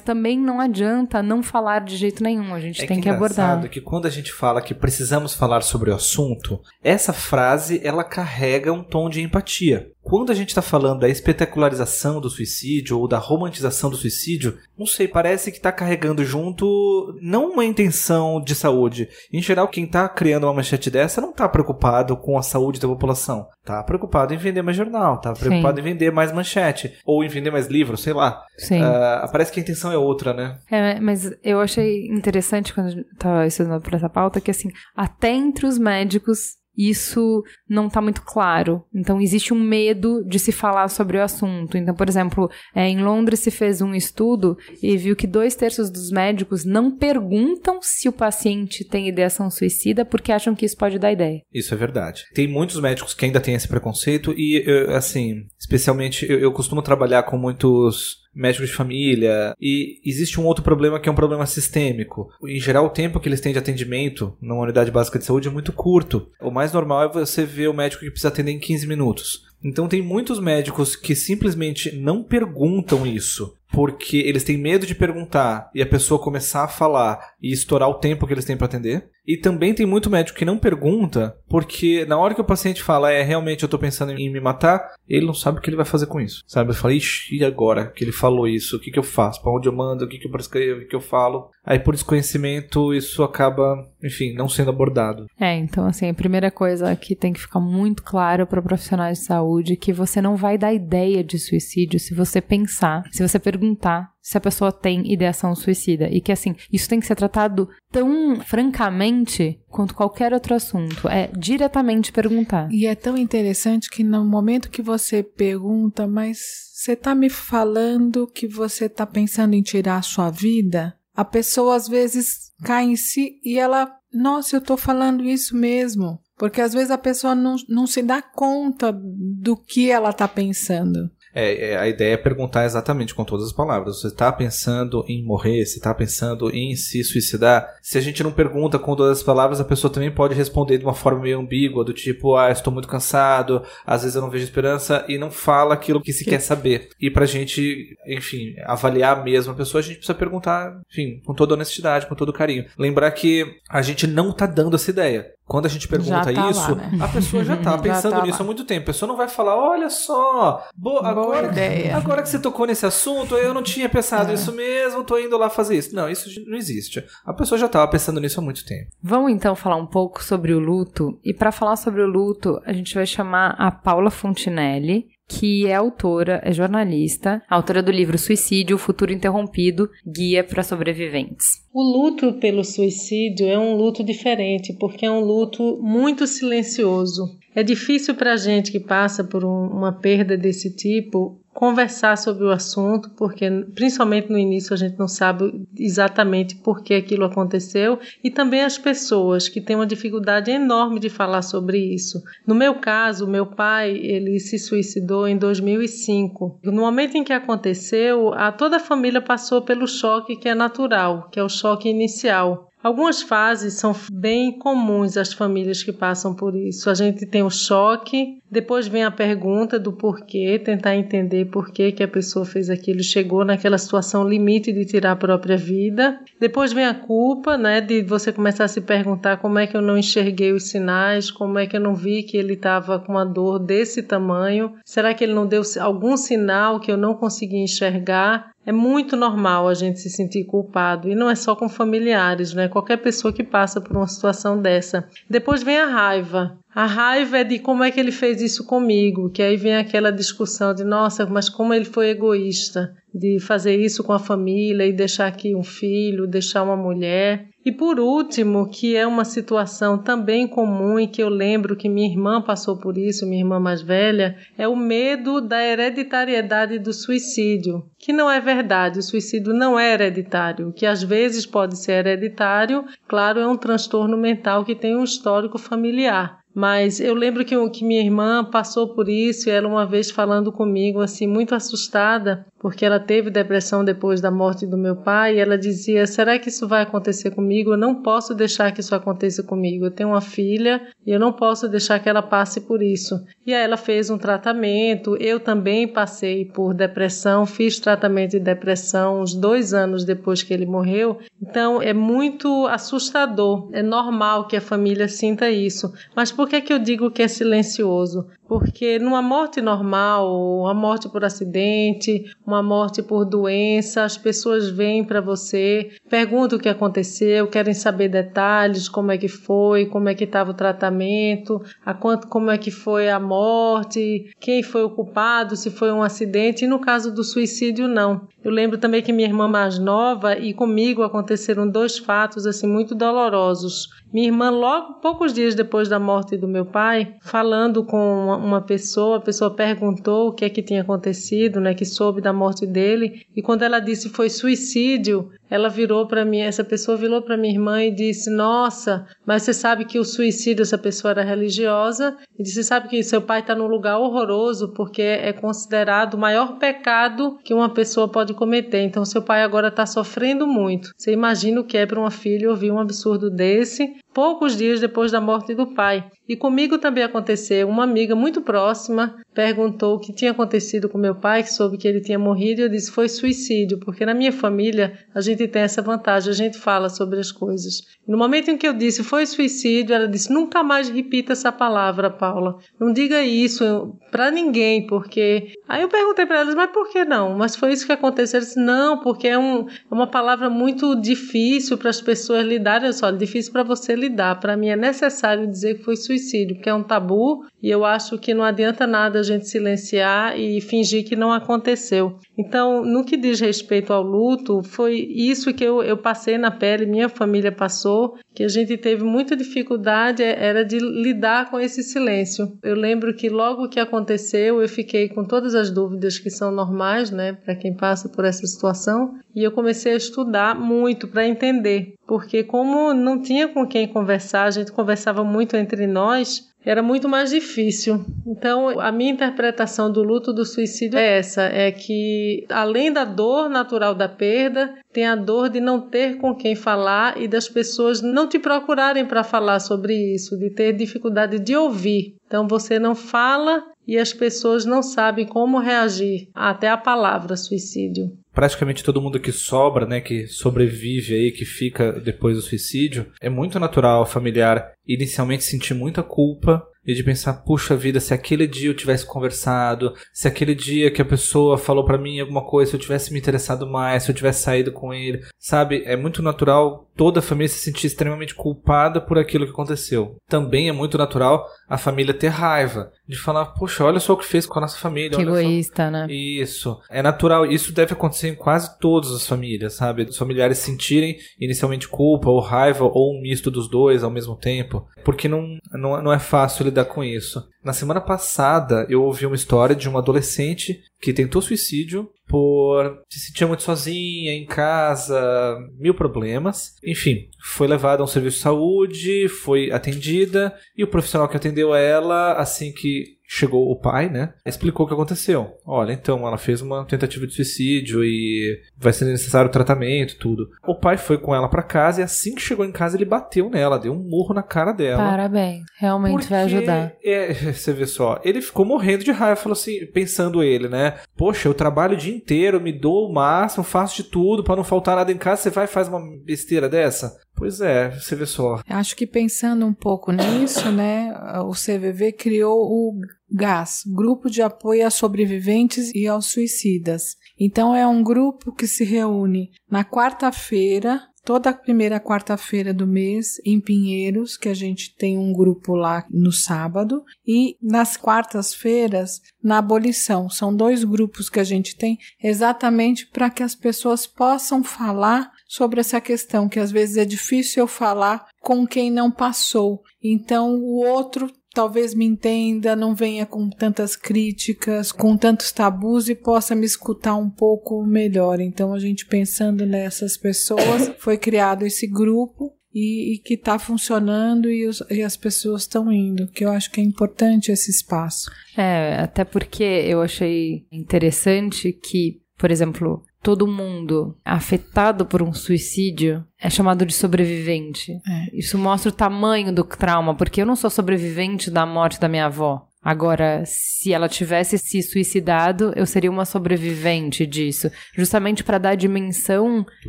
também não adianta não falar de jeito nenhum. A gente é tem que, que abordar. que quando a gente fala que precisamos falar sobre o assunto, essa frase ela carrega um tom de empatia. Quando a gente está falando da espetacularização do suicídio ou da romantização do suicídio, não sei, parece que está carregando junto não uma intenção de saúde. Em geral, quem está criando uma manchete dessa não está preocupado com a saúde da população. Está preocupado em vender mais jornal, está preocupado Sim. em vender mais manchete ou em vender mais livros, sei lá. Sim. Uh, parece que a intenção é outra, né? É, mas eu achei interessante quando estava estudando por essa pauta que assim, até entre os médicos isso não está muito claro. Então, existe um medo de se falar sobre o assunto. Então, por exemplo, é, em Londres se fez um estudo e viu que dois terços dos médicos não perguntam se o paciente tem ideação suicida porque acham que isso pode dar ideia. Isso é verdade. Tem muitos médicos que ainda têm esse preconceito e, assim, especialmente eu, eu costumo trabalhar com muitos médicos de família. E existe um outro problema que é um problema sistêmico. Em geral, o tempo que eles têm de atendimento numa unidade básica de saúde é muito curto. O mais normal é você ver o médico que precisa atender em 15 minutos. Então tem muitos médicos que simplesmente não perguntam isso. porque eles têm medo de perguntar e a pessoa começar a falar e estourar o tempo que eles têm para atender. E também tem muito médico que não pergunta, porque na hora que o paciente fala, é realmente eu tô pensando em me matar, ele não sabe o que ele vai fazer com isso. Sabe? Ele fala, ixi, e agora que ele falou isso? O que, que eu faço? Pra onde eu mando? O que, que eu prescrevo? O que, que eu falo? Aí por desconhecimento isso acaba, enfim, não sendo abordado. É, então assim, a primeira coisa que tem que ficar muito claro para profissionais de saúde é que você não vai dar ideia de suicídio se você pensar, se você perguntar se a pessoa tem ideação suicida. E que, assim, isso tem que ser tratado tão francamente quanto qualquer outro assunto. É diretamente perguntar. E é tão interessante que no momento que você pergunta, mas você tá me falando que você tá pensando em tirar a sua vida? A pessoa às vezes cai em si e ela, nossa, eu tô falando isso mesmo. Porque às vezes a pessoa não, não se dá conta do que ela tá pensando. É, é, a ideia é perguntar exatamente com todas as palavras. Você está pensando em morrer? Você está pensando em se suicidar? Se a gente não pergunta com todas as palavras, a pessoa também pode responder de uma forma meio ambígua, do tipo, ah, estou muito cansado, às vezes eu não vejo esperança, e não fala aquilo que se quer saber. E pra gente, enfim, avaliar mesmo a pessoa, a gente precisa perguntar, enfim, com toda honestidade, com todo carinho. Lembrar que a gente não está dando essa ideia. Quando a gente pergunta tá isso, lá, né? a pessoa já (laughs) está pensando já tá nisso lá. há muito tempo. A pessoa não vai falar, olha só, boa, boa agora, ideia. agora que você tocou nesse assunto, eu não tinha pensado é. isso mesmo, tô indo lá fazer isso. Não, isso não existe. A pessoa já estava pensando nisso há muito tempo. Vamos então falar um pouco sobre o luto. E para falar sobre o luto, a gente vai chamar a Paula Fontinelli, que é autora, é jornalista, autora do livro Suicídio, Futuro Interrompido, Guia para Sobreviventes. O luto pelo suicídio é um luto diferente, porque é um luto muito silencioso. É difícil para a gente que passa por um, uma perda desse tipo conversar sobre o assunto, porque principalmente no início a gente não sabe exatamente por que aquilo aconteceu, e também as pessoas que têm uma dificuldade enorme de falar sobre isso. No meu caso, meu pai, ele se suicidou em 2005. No momento em que aconteceu, a toda a família passou pelo choque que é natural, que é o choque inicial. Algumas fases são bem comuns às famílias que passam por isso. A gente tem o choque, depois vem a pergunta do porquê, tentar entender por que, que a pessoa fez aquilo, chegou naquela situação limite de tirar a própria vida. Depois vem a culpa, né, de você começar a se perguntar como é que eu não enxerguei os sinais, como é que eu não vi que ele estava com uma dor desse tamanho. Será que ele não deu algum sinal que eu não consegui enxergar? É muito normal a gente se sentir culpado e não é só com familiares, né? Qualquer pessoa que passa por uma situação dessa. Depois vem a raiva. A raiva é de como é que ele fez isso comigo, que aí vem aquela discussão de nossa, mas como ele foi egoísta de fazer isso com a família e deixar aqui um filho, deixar uma mulher. E por último, que é uma situação também comum e que eu lembro que minha irmã passou por isso, minha irmã mais velha, é o medo da hereditariedade do suicídio, que não é verdade, o suicídio não é hereditário, que às vezes pode ser hereditário, claro, é um transtorno mental que tem um histórico familiar. Mas eu lembro que, que minha irmã passou por isso e ela uma vez falando comigo, assim, muito assustada, porque ela teve depressão depois da morte do meu pai, e ela dizia: será que isso vai acontecer comigo? Eu não posso deixar que isso aconteça comigo. Eu tenho uma filha e eu não posso deixar que ela passe por isso. E aí ela fez um tratamento. Eu também passei por depressão, fiz tratamento de depressão uns dois anos depois que ele morreu. Então é muito assustador. É normal que a família sinta isso. Mas por que, que eu digo que é silencioso? Porque numa morte normal, uma morte por acidente, uma morte por doença, as pessoas vêm para você, perguntam o que aconteceu, querem saber detalhes, como é que foi, como é que estava o tratamento, a quanto, como é que foi a morte, quem foi o culpado, se foi um acidente. E no caso do suicídio, não. Eu lembro também que minha irmã mais nova e comigo aconteceram dois fatos assim muito dolorosos. Minha irmã, logo poucos dias depois da morte do meu pai, falando com uma, pessoa, a pessoa perguntou o que é que tinha acontecido, né, que soube da morte dele, e quando ela disse foi suicídio, ela virou para mim, essa pessoa virou para minha irmã e disse: "Nossa, mas você sabe que o suicídio essa pessoa era religiosa e disse: "Sabe que seu pai está num lugar horroroso porque é considerado o maior pecado que uma pessoa pode cometer. Então seu pai agora está sofrendo muito. Você imagina o que é para uma filha ouvir um absurdo desse poucos dias depois da morte do pai. E comigo também aconteceu. Uma amiga muito próxima perguntou o que tinha acontecido com meu pai, que soube que ele tinha morrido, e eu disse foi suicídio, porque na minha família a gente tem essa vantagem, a gente fala sobre as coisas. No momento em que eu disse foi suicídio, ela disse nunca mais repita essa palavra, Paula. Não diga isso para ninguém, porque aí eu perguntei para ela, mas por que não? Mas foi isso que aconteceu. Ela disse não, porque é, um, é uma palavra muito difícil para as pessoas lidarem. Só difícil para você lidar. Para mim é necessário dizer que foi suicídio, porque é um tabu e eu acho que não adianta nada gente silenciar e fingir que não aconteceu. Então, no que diz respeito ao luto, foi isso que eu, eu passei na pele, minha família passou, que a gente teve muita dificuldade, é, era de lidar com esse silêncio. Eu lembro que logo que aconteceu, eu fiquei com todas as dúvidas que são normais, né, para quem passa por essa situação, e eu comecei a estudar muito para entender, porque como não tinha com quem conversar, a gente conversava muito entre nós, era muito mais difícil. Então, a minha interpretação do luto do suicídio é essa: é que além da dor natural da perda, tem a dor de não ter com quem falar e das pessoas não te procurarem para falar sobre isso, de ter dificuldade de ouvir. Então, você não fala e as pessoas não sabem como reagir até a palavra suicídio praticamente todo mundo que sobra, né, que sobrevive aí, que fica depois do suicídio, é muito natural familiar inicialmente sentir muita culpa e de pensar, puxa vida, se aquele dia eu tivesse conversado, se aquele dia que a pessoa falou para mim alguma coisa, se eu tivesse me interessado mais, se eu tivesse saído com ele, sabe? É muito natural toda a família se sentir extremamente culpada por aquilo que aconteceu. Também é muito natural a família ter raiva, de falar, poxa, olha só o que fez com a nossa família. Que egoísta, só... né? Isso. É natural, isso deve acontecer em quase todas as famílias, sabe? Os familiares sentirem inicialmente culpa ou raiva ou um misto dos dois ao mesmo tempo, porque não, não, não é fácil lidar com isso. Na semana passada, eu ouvi uma história de uma adolescente que tentou suicídio por se sentir muito sozinha em casa, mil problemas. Enfim, foi levada a um serviço de saúde, foi atendida e o profissional que atendeu ela, assim que chegou o pai, né? Explicou o que aconteceu. Olha, então ela fez uma tentativa de suicídio e vai ser necessário tratamento, tudo. O pai foi com ela para casa e assim que chegou em casa ele bateu nela, deu um murro na cara dela. Parabéns, realmente vai ajudar. É, (laughs) você vê só, ele ficou morrendo de raiva, falou assim, pensando ele, né? Poxa, eu trabalho o dia inteiro, me dou o máximo, faço de tudo para não faltar nada em casa, você vai e faz uma besteira dessa? Pois é, você vê só. Acho que pensando um pouco nisso, né, o CVV criou o GAS, Grupo de Apoio a Sobreviventes e aos Suicidas. Então é um grupo que se reúne na quarta-feira, toda a primeira quarta-feira do mês em Pinheiros, que a gente tem um grupo lá no sábado, e nas quartas-feiras na abolição. São dois grupos que a gente tem exatamente para que as pessoas possam falar sobre essa questão, que às vezes é difícil eu falar com quem não passou. Então o outro talvez me entenda, não venha com tantas críticas, com tantos tabus e possa me escutar um pouco melhor. Então a gente pensando nessas pessoas, (coughs) foi criado esse grupo e, e que está funcionando e, os, e, as pessoas estão indo, que eu acho que é importante esse espaço. É, até porque eu achei interessante que, por exemplo, todo mundo afetado por um suicídio é chamado de sobrevivente. É. Isso mostra o tamanho do trauma, porque eu não sou sobrevivente da morte da minha avó. Agora, se ela tivesse se suicidado, eu seria uma sobrevivente disso. Justamente para dar a dimensão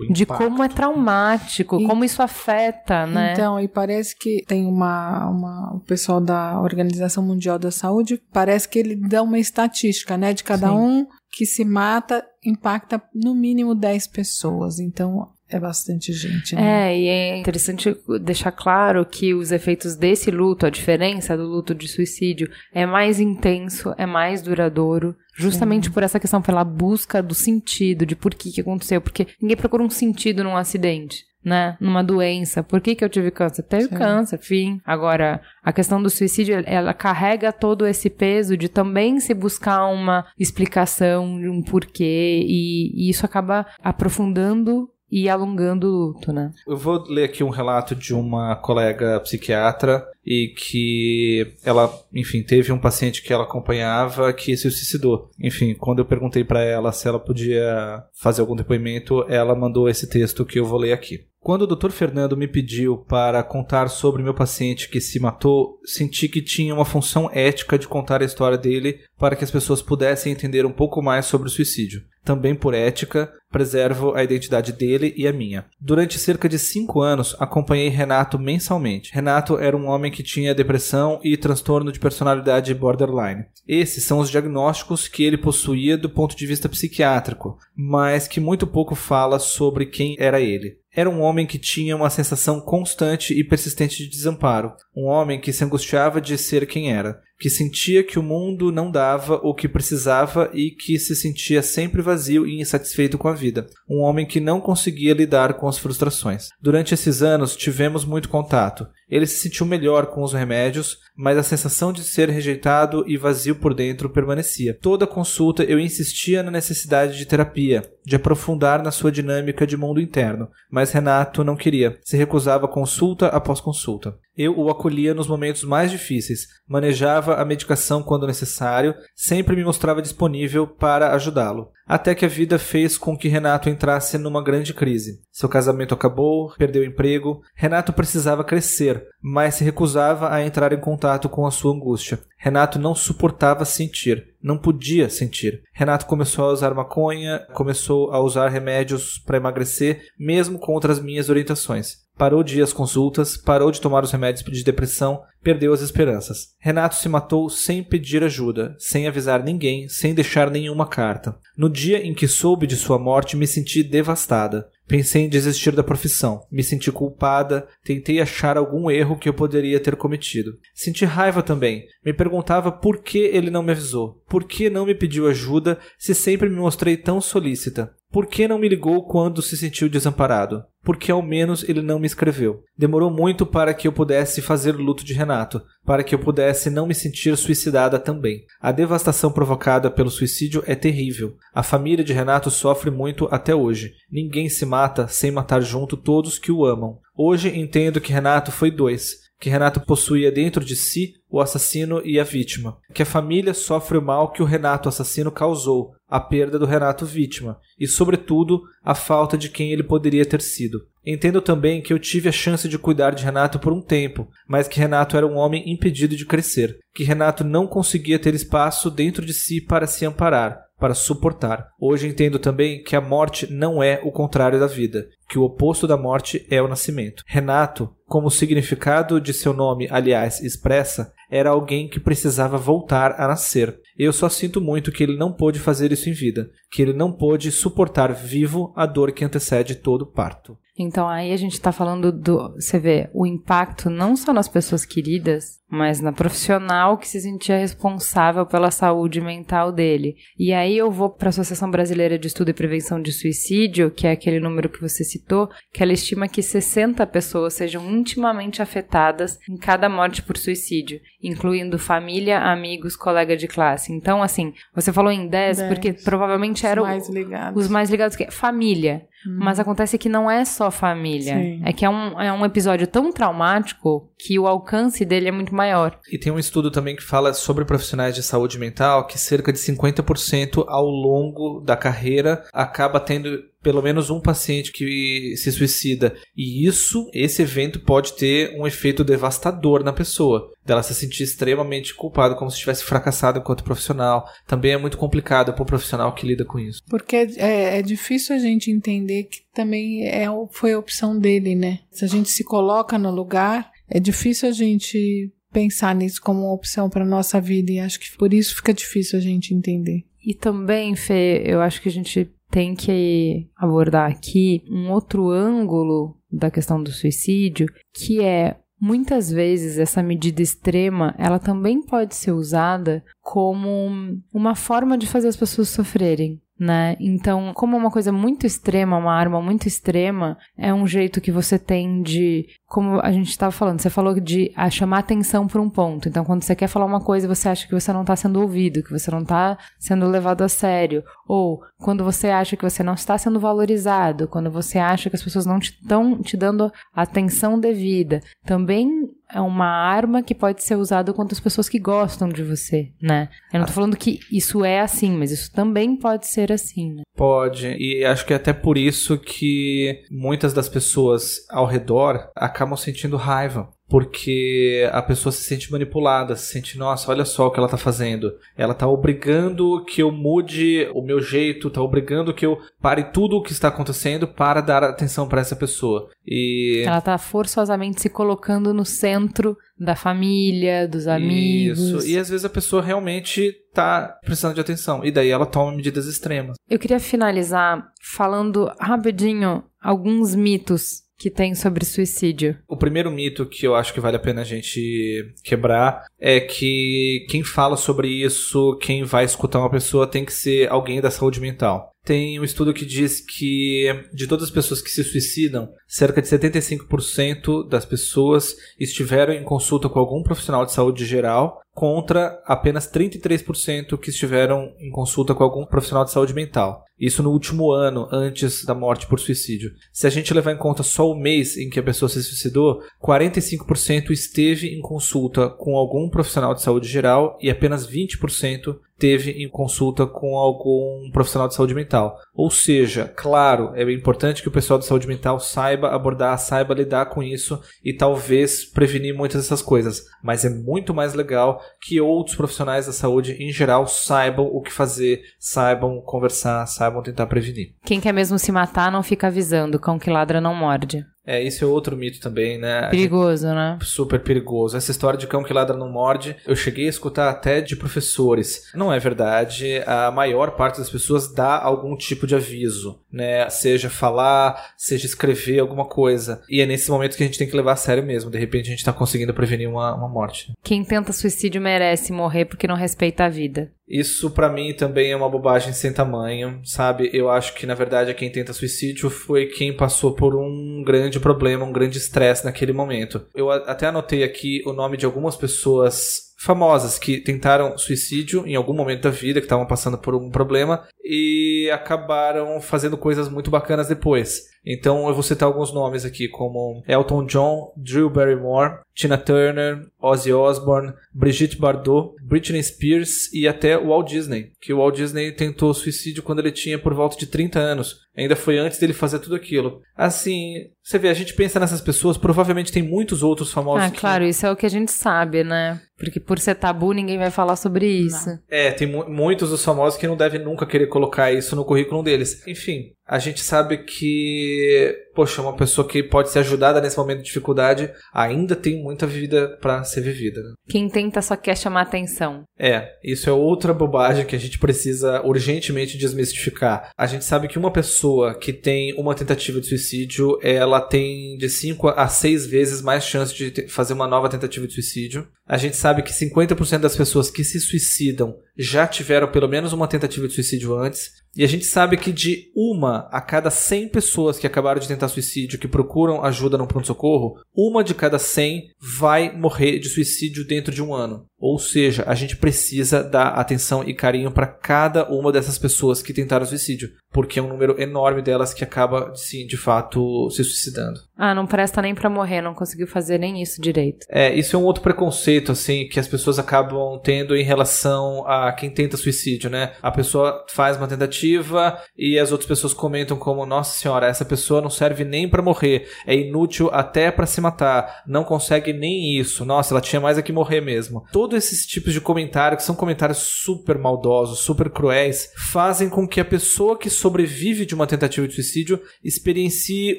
de como é traumático, e, como isso afeta, né? Então, e parece que tem uma, uma. O pessoal da Organização Mundial da Saúde, parece que ele dá uma estatística, né? De cada Sim. um que se mata impacta no mínimo 10 pessoas. Então, é bastante gente, né? É, e é interessante deixar claro que os efeitos desse luto, a diferença do luto de suicídio, é mais intenso, é mais duradouro, justamente Sim. por essa questão, pela busca do sentido, de por que, que aconteceu. Porque ninguém procura um sentido num acidente né? Numa doença. Por que, que eu tive câncer? Teve Sim. câncer, fim. Agora, a questão do suicídio, ela carrega todo esse peso de também se buscar uma explicação, um porquê, e, e isso acaba aprofundando e alongando o luto, né? Eu vou ler aqui um relato de uma colega psiquiatra e que ela, enfim, teve um paciente que ela acompanhava que se suicidou. Enfim, quando eu perguntei para ela se ela podia fazer algum depoimento, ela mandou esse texto que eu vou ler aqui. Quando o Dr. Fernando me pediu para contar sobre meu paciente que se matou, senti que tinha uma função ética de contar a história dele para que as pessoas pudessem entender um pouco mais sobre o suicídio. Também por ética, preservo a identidade dele e a minha. Durante cerca de cinco anos, acompanhei Renato mensalmente. Renato era um homem que tinha depressão e transtorno de personalidade borderline. Esses são os diagnósticos que ele possuía do ponto de vista psiquiátrico, mas que muito pouco fala sobre quem era ele. Era um homem que tinha uma sensação constante e persistente de desamparo, um homem que se angustiava de ser quem era, que sentia que o mundo não dava o que precisava e que se sentia sempre vazio e insatisfeito com a vida. Um homem que não conseguia lidar com as frustrações. Durante esses anos tivemos muito contato. Ele se sentiu melhor com os remédios, mas a sensação de ser rejeitado e vazio por dentro permanecia. Toda consulta eu insistia na necessidade de terapia, de aprofundar na sua dinâmica de mundo interno, mas Renato não queria, se recusava consulta após consulta. Eu o acolhia nos momentos mais difíceis, manejava a medicação quando necessário, sempre me mostrava disponível para ajudá-lo. Até que a vida fez com que Renato entrasse numa grande crise. Seu casamento acabou, perdeu o emprego. Renato precisava crescer, mas se recusava a entrar em contato com a sua angústia. Renato não suportava sentir, não podia sentir. Renato começou a usar maconha, começou a usar remédios para emagrecer, mesmo contra as minhas orientações parou de ir às consultas, parou de tomar os remédios de depressão, perdeu as esperanças. Renato se matou sem pedir ajuda, sem avisar ninguém, sem deixar nenhuma carta. No dia em que soube de sua morte, me senti devastada. Pensei em desistir da profissão, me senti culpada, tentei achar algum erro que eu poderia ter cometido. Senti raiva também, me perguntava por que ele não me avisou, por que não me pediu ajuda se sempre me mostrei tão solícita. Por que não me ligou quando se sentiu desamparado? Porque ao menos ele não me escreveu. Demorou muito para que eu pudesse fazer o luto de Renato, para que eu pudesse não me sentir suicidada também. A devastação provocada pelo suicídio é terrível. A família de Renato sofre muito até hoje. Ninguém se mata sem matar junto todos que o amam. Hoje entendo que Renato foi dois que Renato possuía dentro de si o assassino e a vítima, que a família sofre o mal que o Renato assassino causou, a perda do Renato vítima e, sobretudo, a falta de quem ele poderia ter sido. Entendo também que eu tive a chance de cuidar de Renato por um tempo, mas que Renato era um homem impedido de crescer, que Renato não conseguia ter espaço dentro de si para se amparar, para suportar. Hoje entendo também que a morte não é o contrário da vida, que o oposto da morte é o nascimento. Renato, como o significado de seu nome, aliás, expressa, era alguém que precisava voltar a nascer. Eu só sinto muito que ele não pôde fazer isso em vida, que ele não pôde suportar vivo a dor que antecede todo parto. Então aí a gente está falando do. Você vê o impacto não só nas pessoas queridas, mas na profissional que se sentia responsável pela saúde mental dele. E aí eu vou para a Associação Brasileira de Estudo e Prevenção de Suicídio, que é aquele número que você citou, que ela estima que 60 pessoas sejam intimamente afetadas em cada morte por suicídio, incluindo família, amigos, colega de classe. Então, assim, você falou em 10, 10. porque provavelmente eram os mais ligados. Os mais ligados que é família. Hum. Mas acontece que não é só família. Sim. É que é um, é um episódio tão traumático que o alcance dele é muito maior. E tem um estudo também que fala sobre profissionais de saúde mental que cerca de 50% ao longo da carreira acaba tendo pelo menos um paciente que se suicida. E isso, esse evento pode ter um efeito devastador na pessoa, dela se sentir extremamente culpada, como se tivesse fracassado enquanto profissional. Também é muito complicado para o profissional que lida com isso. Porque é, é difícil a gente entender que também é, foi a opção dele, né? Se a gente se coloca no lugar, é difícil a gente pensar nisso como uma opção para nossa vida e acho que por isso fica difícil a gente entender. E também, Fê, eu acho que a gente tem que abordar aqui um outro ângulo da questão do suicídio, que é muitas vezes essa medida extrema, ela também pode ser usada como uma forma de fazer as pessoas sofrerem né? Então, como uma coisa muito extrema, uma arma muito extrema, é um jeito que você tem de, como a gente estava falando, você falou de a chamar atenção para um ponto. Então, quando você quer falar uma coisa, você acha que você não está sendo ouvido, que você não está sendo levado a sério, ou quando você acha que você não está sendo valorizado, quando você acha que as pessoas não estão te, te dando atenção devida, também é uma arma que pode ser usada contra as pessoas que gostam de você, né? Eu não tô falando que isso é assim, mas isso também pode ser assim, né? Pode, e acho que é até por isso que muitas das pessoas ao redor acabam sentindo raiva porque a pessoa se sente manipulada, se sente, nossa, olha só o que ela tá fazendo. Ela tá obrigando que eu mude o meu jeito, tá obrigando que eu pare tudo o que está acontecendo para dar atenção para essa pessoa. E ela tá forçosamente se colocando no centro da família, dos amigos. Isso. E às vezes a pessoa realmente tá precisando de atenção e daí ela toma medidas extremas. Eu queria finalizar falando rapidinho alguns mitos que tem sobre suicídio? O primeiro mito que eu acho que vale a pena a gente quebrar é que quem fala sobre isso, quem vai escutar uma pessoa, tem que ser alguém da saúde mental. Tem um estudo que diz que de todas as pessoas que se suicidam, cerca de 75% das pessoas estiveram em consulta com algum profissional de saúde geral, contra apenas 33% que estiveram em consulta com algum profissional de saúde mental. Isso no último ano, antes da morte por suicídio. Se a gente levar em conta só o mês em que a pessoa se suicidou, 45% esteve em consulta com algum profissional de saúde geral e apenas 20% teve em consulta com algum profissional de saúde mental. Ou seja, claro, é importante que o pessoal de saúde mental saiba abordar, saiba lidar com isso e talvez prevenir muitas dessas coisas. Mas é muito mais legal que outros profissionais da saúde em geral saibam o que fazer, saibam conversar, saibam tentar prevenir. Quem quer mesmo se matar não fica avisando, cão que ladra não morde. É, isso é outro mito também, né? Perigoso, né? Super perigoso. Essa história de cão que ladra não morde, eu cheguei a escutar até de professores. Não é verdade. A maior parte das pessoas dá algum tipo de aviso, né? Seja falar, seja escrever alguma coisa. E é nesse momento que a gente tem que levar a sério mesmo. De repente a gente tá conseguindo prevenir uma, uma morte. Quem tenta suicídio merece morrer porque não respeita a vida. Isso para mim também é uma bobagem sem tamanho, sabe? Eu acho que na verdade quem tenta suicídio foi quem passou por um grande problema, um grande estresse naquele momento. Eu até anotei aqui o nome de algumas pessoas famosas que tentaram suicídio em algum momento da vida, que estavam passando por um problema e acabaram fazendo coisas muito bacanas depois. Então eu vou citar alguns nomes aqui, como Elton John, Drew Barrymore, Tina Turner, Ozzy Osbourne, Brigitte Bardot, Britney Spears e até Walt Disney. Que o Walt Disney tentou suicídio quando ele tinha por volta de 30 anos. Ainda foi antes dele fazer tudo aquilo. Assim, você vê, a gente pensa nessas pessoas, provavelmente tem muitos outros famosos. Ah, que... claro, isso é o que a gente sabe, né? Porque por ser tabu, ninguém vai falar sobre isso. Não. É, tem mu muitos dos famosos que não devem nunca querer colocar isso no currículo deles. Enfim, a gente sabe que, poxa, uma pessoa que pode ser ajudada nesse momento de dificuldade ainda tem muita vida para ser vivida. Né? Quem tenta só quer chamar atenção. É, isso é outra bobagem que a gente precisa urgentemente desmistificar. A gente sabe que uma pessoa que tem uma tentativa de suicídio, ela tem de 5 a 6 vezes mais chance de fazer uma nova tentativa de suicídio. A gente sabe que 50% das pessoas que se suicidam já tiveram pelo menos uma tentativa de suicídio antes. E a gente sabe que de uma a cada 100 pessoas que acabaram de tentar suicídio, que procuram ajuda no pronto-socorro, uma de cada 100 vai morrer de suicídio dentro de um ano. Ou seja, a gente precisa dar atenção e carinho para cada uma dessas pessoas que tentaram suicídio, porque é um número enorme delas que acaba, sim, de fato, se suicidando. Ah, não presta nem para morrer, não conseguiu fazer nem isso direito. É, isso é um outro preconceito, assim, que as pessoas acabam tendo em relação a quem tenta suicídio, né? A pessoa faz uma tentativa e as outras pessoas comentam como, nossa senhora, essa pessoa não serve nem para morrer, é inútil até para se matar, não consegue nem isso, nossa, ela tinha mais é que morrer mesmo. Todo todos esses tipos de comentário, que são comentários super maldosos, super cruéis, fazem com que a pessoa que sobrevive de uma tentativa de suicídio experiencie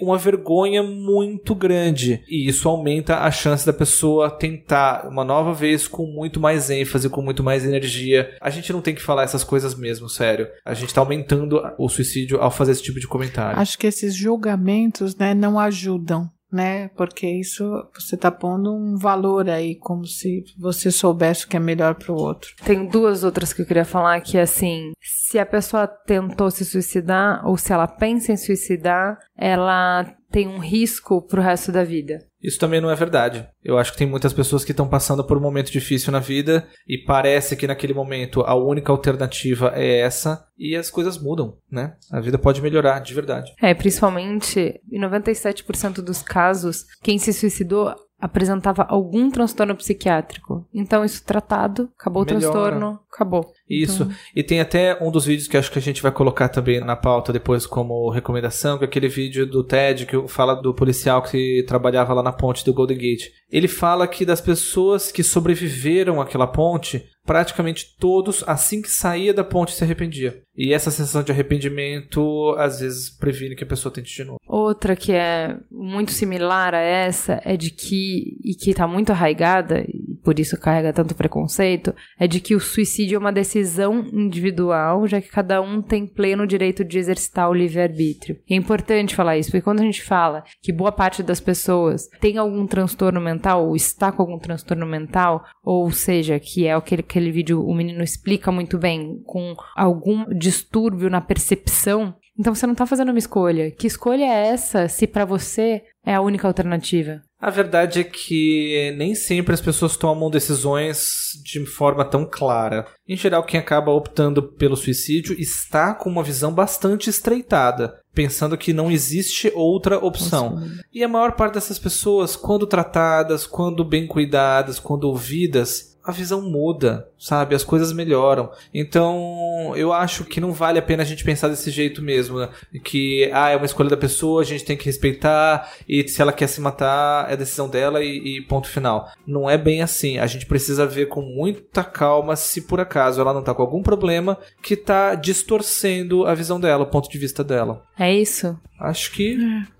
uma vergonha muito grande. E isso aumenta a chance da pessoa tentar uma nova vez com muito mais ênfase, com muito mais energia. A gente não tem que falar essas coisas mesmo, sério. A gente tá aumentando o suicídio ao fazer esse tipo de comentário. Acho que esses julgamentos, né, não ajudam né? Porque isso você está pondo um valor aí, como se você soubesse o que é melhor para o outro. Tem duas outras que eu queria falar que assim, se a pessoa tentou se suicidar ou se ela pensa em suicidar, ela tem um risco pro resto da vida. Isso também não é verdade. Eu acho que tem muitas pessoas que estão passando por um momento difícil na vida e parece que naquele momento a única alternativa é essa e as coisas mudam, né? A vida pode melhorar de verdade. É, principalmente em 97% dos casos, quem se suicidou apresentava algum transtorno psiquiátrico. Então, isso tratado, acabou Melhora. o transtorno, acabou. Isso. Então, E tem até um dos vídeos que acho que a gente vai colocar também na pauta depois como recomendação, que é aquele vídeo do TED que fala do policial que trabalhava lá na ponte do Golden Gate. Ele fala que das pessoas que sobreviveram àquela ponte, praticamente todos, assim que saía da ponte, se arrependia. E essa sensação de arrependimento, às vezes, previne que a pessoa tente de novo. Outra que é muito similar a essa é de que, e que tá muito arraigada, por isso carrega tanto preconceito, é de que o suicídio é uma decisão individual, já que cada um tem pleno direito de exercitar o livre-arbítrio. É importante falar isso, porque quando a gente fala que boa parte das pessoas tem algum transtorno mental, ou está com algum transtorno mental, ou seja, que é aquele, aquele vídeo o menino explica muito bem, com algum distúrbio na percepção, então você não tá fazendo uma escolha. Que escolha é essa se para você é a única alternativa? A verdade é que nem sempre as pessoas tomam decisões de forma tão clara. Em geral, quem acaba optando pelo suicídio está com uma visão bastante estreitada, pensando que não existe outra opção. E a maior parte dessas pessoas, quando tratadas, quando bem cuidadas, quando ouvidas, a visão muda, sabe? As coisas melhoram. Então, eu acho que não vale a pena a gente pensar desse jeito mesmo, né? Que, ah, é uma escolha da pessoa, a gente tem que respeitar, e se ela quer se matar, é decisão dela e, e ponto final. Não é bem assim. A gente precisa ver com muita calma se por acaso ela não tá com algum problema que tá distorcendo a visão dela, o ponto de vista dela. É isso? Acho que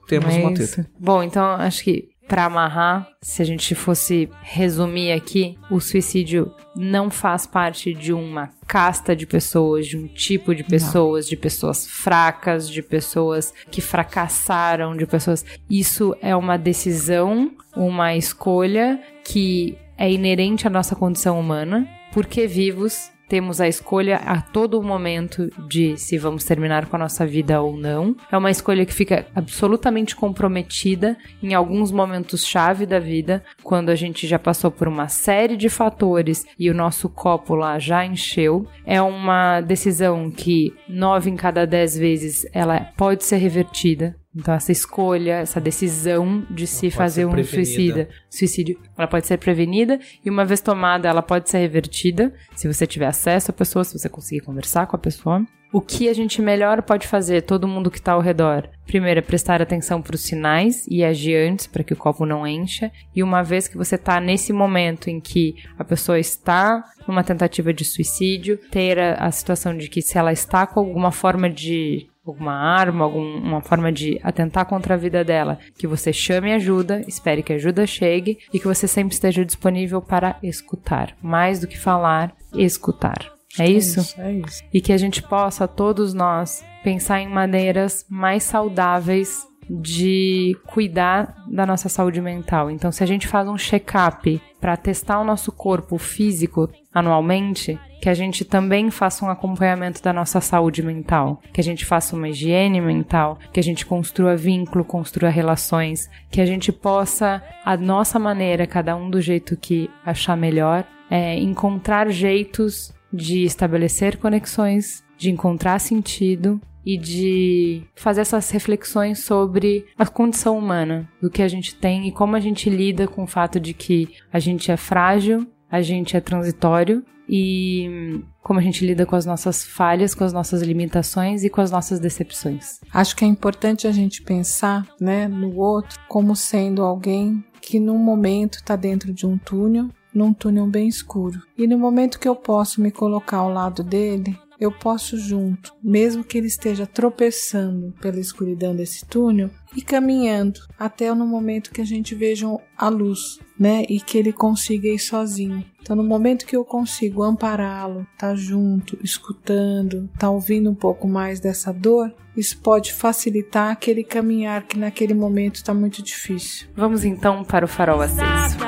temos É uma isso. teta. Bom, então acho que para amarrar, se a gente fosse resumir aqui, o suicídio não faz parte de uma casta de pessoas, de um tipo de pessoas, de pessoas fracas, de pessoas que fracassaram, de pessoas. Isso é uma decisão, uma escolha que é inerente à nossa condição humana, porque vivos temos a escolha a todo momento de se vamos terminar com a nossa vida ou não. É uma escolha que fica absolutamente comprometida em alguns momentos chave da vida, quando a gente já passou por uma série de fatores e o nosso copo lá já encheu. É uma decisão que nove em cada dez vezes ela pode ser revertida. Então essa escolha, essa decisão de se fazer um prevenida. suicida, suicídio, ela pode ser prevenida e uma vez tomada, ela pode ser revertida, se você tiver acesso à pessoa, se você conseguir conversar com a pessoa. O que a gente melhor pode fazer, todo mundo que está ao redor? Primeiro é prestar atenção para os sinais e agir antes para que o copo não encha. E uma vez que você está nesse momento em que a pessoa está numa tentativa de suicídio, ter a, a situação de que se ela está com alguma forma de alguma arma, alguma forma de atentar contra a vida dela, que você chame ajuda, espere que a ajuda chegue e que você sempre esteja disponível para escutar. Mais do que falar, escutar. É isso? É isso. E que a gente possa, todos nós, pensar em maneiras mais saudáveis de cuidar da nossa saúde mental. Então, se a gente faz um check-up para testar o nosso corpo físico anualmente, que a gente também faça um acompanhamento da nossa saúde mental, que a gente faça uma higiene mental, que a gente construa vínculo, construa relações, que a gente possa, a nossa maneira, cada um do jeito que achar melhor, é, encontrar jeitos de estabelecer conexões, de encontrar sentido e de fazer essas reflexões sobre a condição humana, do que a gente tem e como a gente lida com o fato de que a gente é frágil, a gente é transitório e como a gente lida com as nossas falhas, com as nossas limitações e com as nossas decepções. Acho que é importante a gente pensar, né, no outro como sendo alguém que num momento está dentro de um túnel, num túnel bem escuro. E no momento que eu posso me colocar ao lado dele, eu posso junto, mesmo que ele esteja tropeçando pela escuridão desse túnel e caminhando até no momento que a gente veja a luz, né? E que ele consiga ir sozinho. Então, no momento que eu consigo ampará-lo, tá junto, escutando, tá ouvindo um pouco mais dessa dor, isso pode facilitar aquele caminhar que naquele momento está muito difícil. Vamos então para o farol aceso.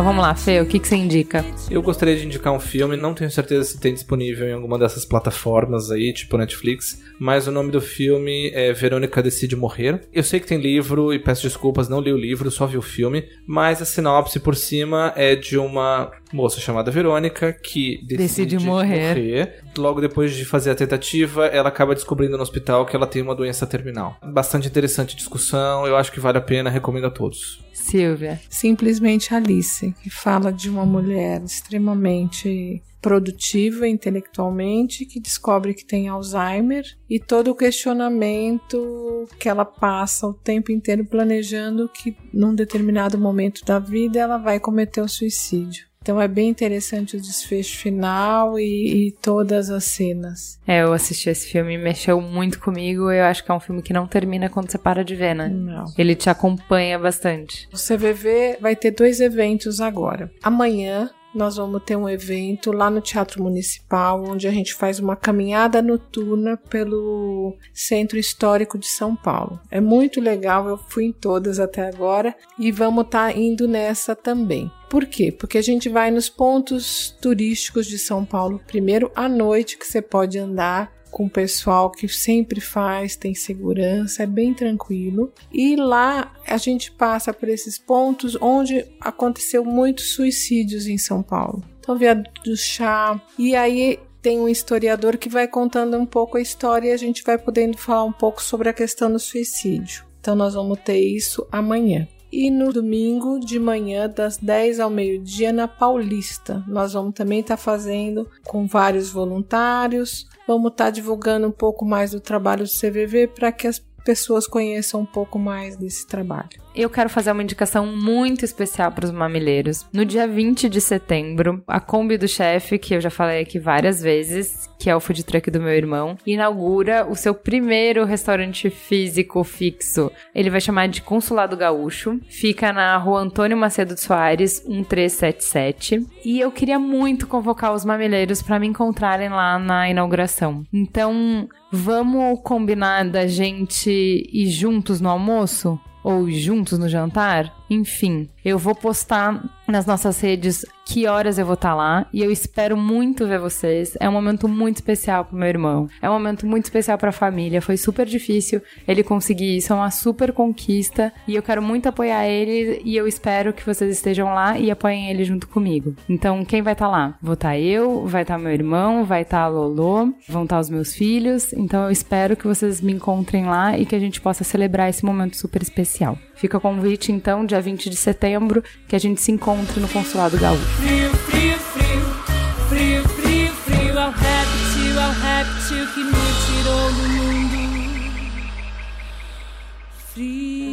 Então vamos lá, Fê, o que, que você indica? Eu gostaria de indicar um filme, não tenho certeza se tem disponível em alguma dessas plataformas aí, tipo Netflix, mas o nome do filme é Verônica Decide Morrer. Eu sei que tem livro e peço desculpas, não li o livro, só vi o filme, mas a sinopse por cima é de uma moça chamada Verônica que decide, Decide morrer. morrer. Logo depois de fazer a tentativa, ela acaba descobrindo no hospital que ela tem uma doença terminal. Bastante interessante discussão, eu acho que vale a pena, recomendo a todos. Silvia. Simplesmente Alice, que fala de uma mulher extremamente produtiva intelectualmente, que descobre que tem Alzheimer e todo o questionamento que ela passa o tempo inteiro planejando que num determinado momento da vida ela vai cometer o suicídio. Então é bem interessante o desfecho final e, e, todas as cenas. É, eu assisti esse filme e mexeu muito comigo. Eu acho que é um filme que não termina quando você para de ver, né? Não. Ele te acompanha bastante. O CVV vai ter dois eventos agora. Amanhã nós vamos ter um evento lá no Teatro Municipal, onde a gente faz uma caminhada noturna pelo Centro Histórico de São Paulo. É muito legal, eu fui em todas até agora e vamos estar tá indo nessa também. Por quê? Porque a gente vai nos pontos turísticos de São Paulo primeiro à noite que você pode andar com o pessoal que sempre faz, tem segurança, é bem tranquilo. E lá a gente passa por esses pontos onde aconteceu muitos suicídios em São Paulo. Então, Viaduto do Chá. E aí tem um historiador que vai contando um pouco a história e a gente vai podendo falar um pouco sobre a questão do suicídio. Então, nós vamos ter isso amanhã. E no domingo de manhã, das 10 ao meio-dia, na Paulista. Nós vamos também estar tá fazendo com vários voluntários. Vamos estar tá divulgando um pouco mais do trabalho do CVV para que as pessoas conheçam um pouco mais desse trabalho. Eu quero fazer uma indicação muito especial para os mamileiros. No dia 20 de setembro, a Kombi do Chefe, que eu já falei aqui várias vezes, que é o food truck do meu irmão, inaugura o seu primeiro restaurante físico fixo. Ele vai chamar de Consulado Gaúcho. Fica na rua Antônio Macedo de Soares, 1377. E eu queria muito convocar os mamileiros para me encontrarem lá na inauguração. Então, vamos combinar da gente ir juntos no almoço? Ou juntos no jantar? Enfim, eu vou postar nas nossas redes que horas eu vou estar lá e eu espero muito ver vocês. É um momento muito especial pro meu irmão. É um momento muito especial para a família. Foi super difícil ele conseguir isso, é uma super conquista e eu quero muito apoiar ele e eu espero que vocês estejam lá e apoiem ele junto comigo. Então, quem vai estar lá? Vou estar eu, vai estar meu irmão, vai estar a Lolo, vão estar os meus filhos. Então, eu espero que vocês me encontrem lá e que a gente possa celebrar esse momento super especial. Fica o convite, então, dia 20 de setembro, que a gente se encontre no Consulado Gaúcho. Frio, frio, frio, frio, frio, frio, ao réptil, ao réptil que me tirou do mundo. Frio.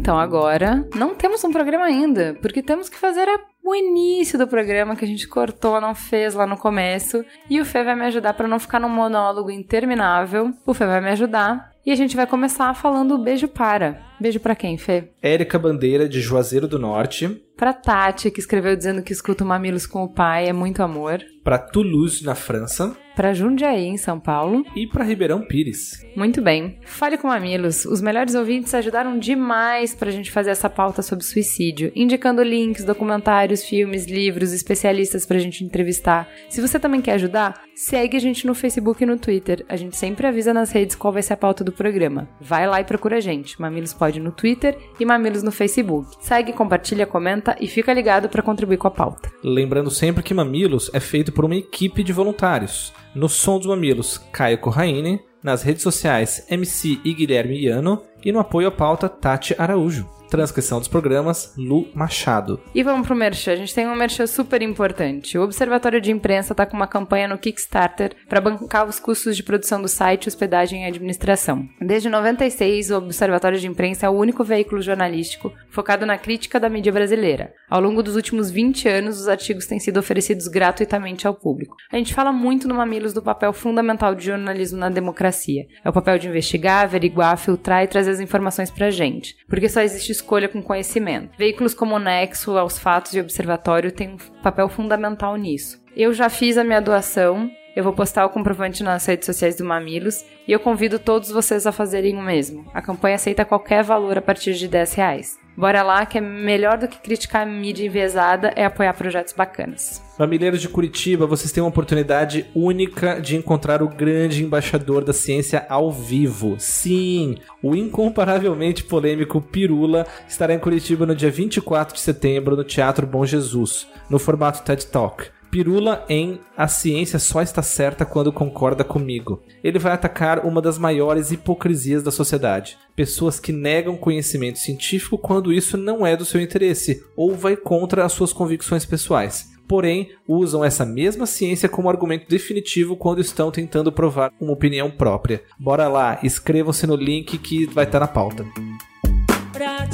Então agora não temos um programa ainda, porque temos que fazer a, o início do programa que a gente cortou, não fez lá no começo. E o Fê vai me ajudar para não ficar num monólogo interminável. O Fê vai me ajudar e a gente vai começar falando beijo para. Beijo para quem, Fê? Érica Bandeira, de Juazeiro do Norte. Pra Tati, que escreveu dizendo que escuta o Mamilos com o pai, é muito amor. Pra Toulouse, na França. Pra Jundiaí, em São Paulo. E pra Ribeirão Pires. Muito bem. Fale com Mamilos. Os melhores ouvintes ajudaram demais pra gente fazer essa pauta sobre suicídio, indicando links, documentários, filmes, livros, especialistas pra gente entrevistar. Se você também quer ajudar, segue a gente no Facebook e no Twitter. A gente sempre avisa nas redes qual vai ser a pauta do programa. Vai lá e procura a gente. Mamilos pode no Twitter e Mamilos no Facebook. Segue, compartilha, comenta e fica ligado para contribuir com a pauta. Lembrando sempre que Mamilos é feito por uma equipe de voluntários. No Som dos Mamilos, Caio Corraine. Nas redes sociais, MC e Guilherme Iano. E no apoio à pauta, Tati Araújo. Transcrição dos programas, Lu Machado. E vamos pro merchan. A gente tem um merchan super importante. O Observatório de Imprensa está com uma campanha no Kickstarter para bancar os custos de produção do site, hospedagem e administração. Desde 96, o Observatório de Imprensa é o único veículo jornalístico focado na crítica da mídia brasileira. Ao longo dos últimos 20 anos, os artigos têm sido oferecidos gratuitamente ao público. A gente fala muito no Mamilos do papel fundamental de jornalismo na democracia. É o papel de investigar, averiguar, filtrar e trazer as informações pra gente. Porque só existe escolha com conhecimento. Veículos como o Nexo, aos fatos e Observatório têm um papel fundamental nisso. Eu já fiz a minha doação, eu vou postar o comprovante nas redes sociais do Mamilos e eu convido todos vocês a fazerem o mesmo. A campanha aceita qualquer valor a partir de 10 reais. Bora lá, que é melhor do que criticar a mídia enviesada é apoiar projetos bacanas. Mamileiros de Curitiba, vocês têm uma oportunidade única de encontrar o grande embaixador da ciência ao vivo. Sim, o incomparavelmente polêmico Pirula estará em Curitiba no dia 24 de setembro no Teatro Bom Jesus, no formato TED Talk. Pirula em A Ciência Só Está Certa Quando Concorda Comigo. Ele vai atacar uma das maiores hipocrisias da sociedade. Pessoas que negam conhecimento científico quando isso não é do seu interesse ou vai contra as suas convicções pessoais. Porém, usam essa mesma ciência como argumento definitivo quando estão tentando provar uma opinião própria. Bora lá, inscrevam-se no link que vai estar na pauta. Pra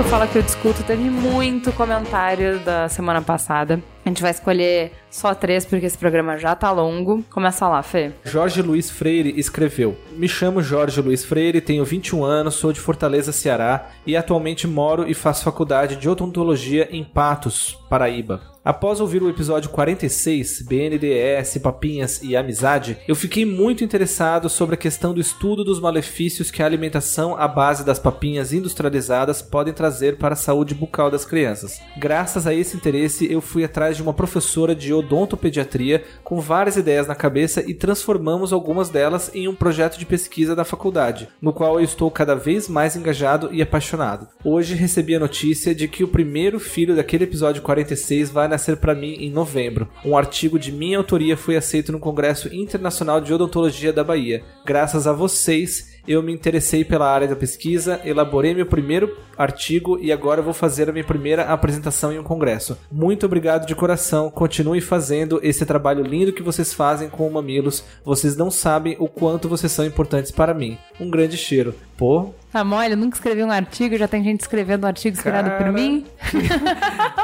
E vamos pro Fala Que Eu Discuto. Teve muito comentário da semana passada. A gente vai escolher só três porque esse programa já tá longo. Começa lá, Fê. Jorge Luiz Freire escreveu: Me chamo Jorge Luiz Freire, tenho 21 anos, sou de Fortaleza, Ceará e atualmente moro e faço faculdade de odontologia em Patos, Paraíba. Após ouvir o episódio 46, BNDES, Papinhas e Amizade, eu fiquei muito interessado sobre a questão do estudo dos malefícios que a alimentação à base das papinhas industrializadas podem trazer para a saúde bucal das crianças. Graças a esse interesse, eu fui atrás de uma professora de odontopediatria com várias ideias na cabeça e transformamos algumas delas em um projeto de pesquisa da faculdade, no qual eu estou cada vez mais engajado e apaixonado. Hoje recebi a notícia de que o primeiro filho daquele episódio 46 vai nascer para mim em novembro. Um artigo de minha autoria foi aceito no Congresso Internacional de Odontologia da Bahia. Graças a vocês, eu me interessei pela área da pesquisa, elaborei meu primeiro artigo e agora vou fazer a minha primeira apresentação em um congresso. Muito obrigado de coração, continue fazendo esse trabalho lindo que vocês fazem com o Mamilos. Vocês não sabem o quanto vocês são importantes para mim. Um grande cheiro. Pô, Tá mole, eu nunca escrevi um artigo, já tem gente escrevendo um artigo inspirado por Cara. mim.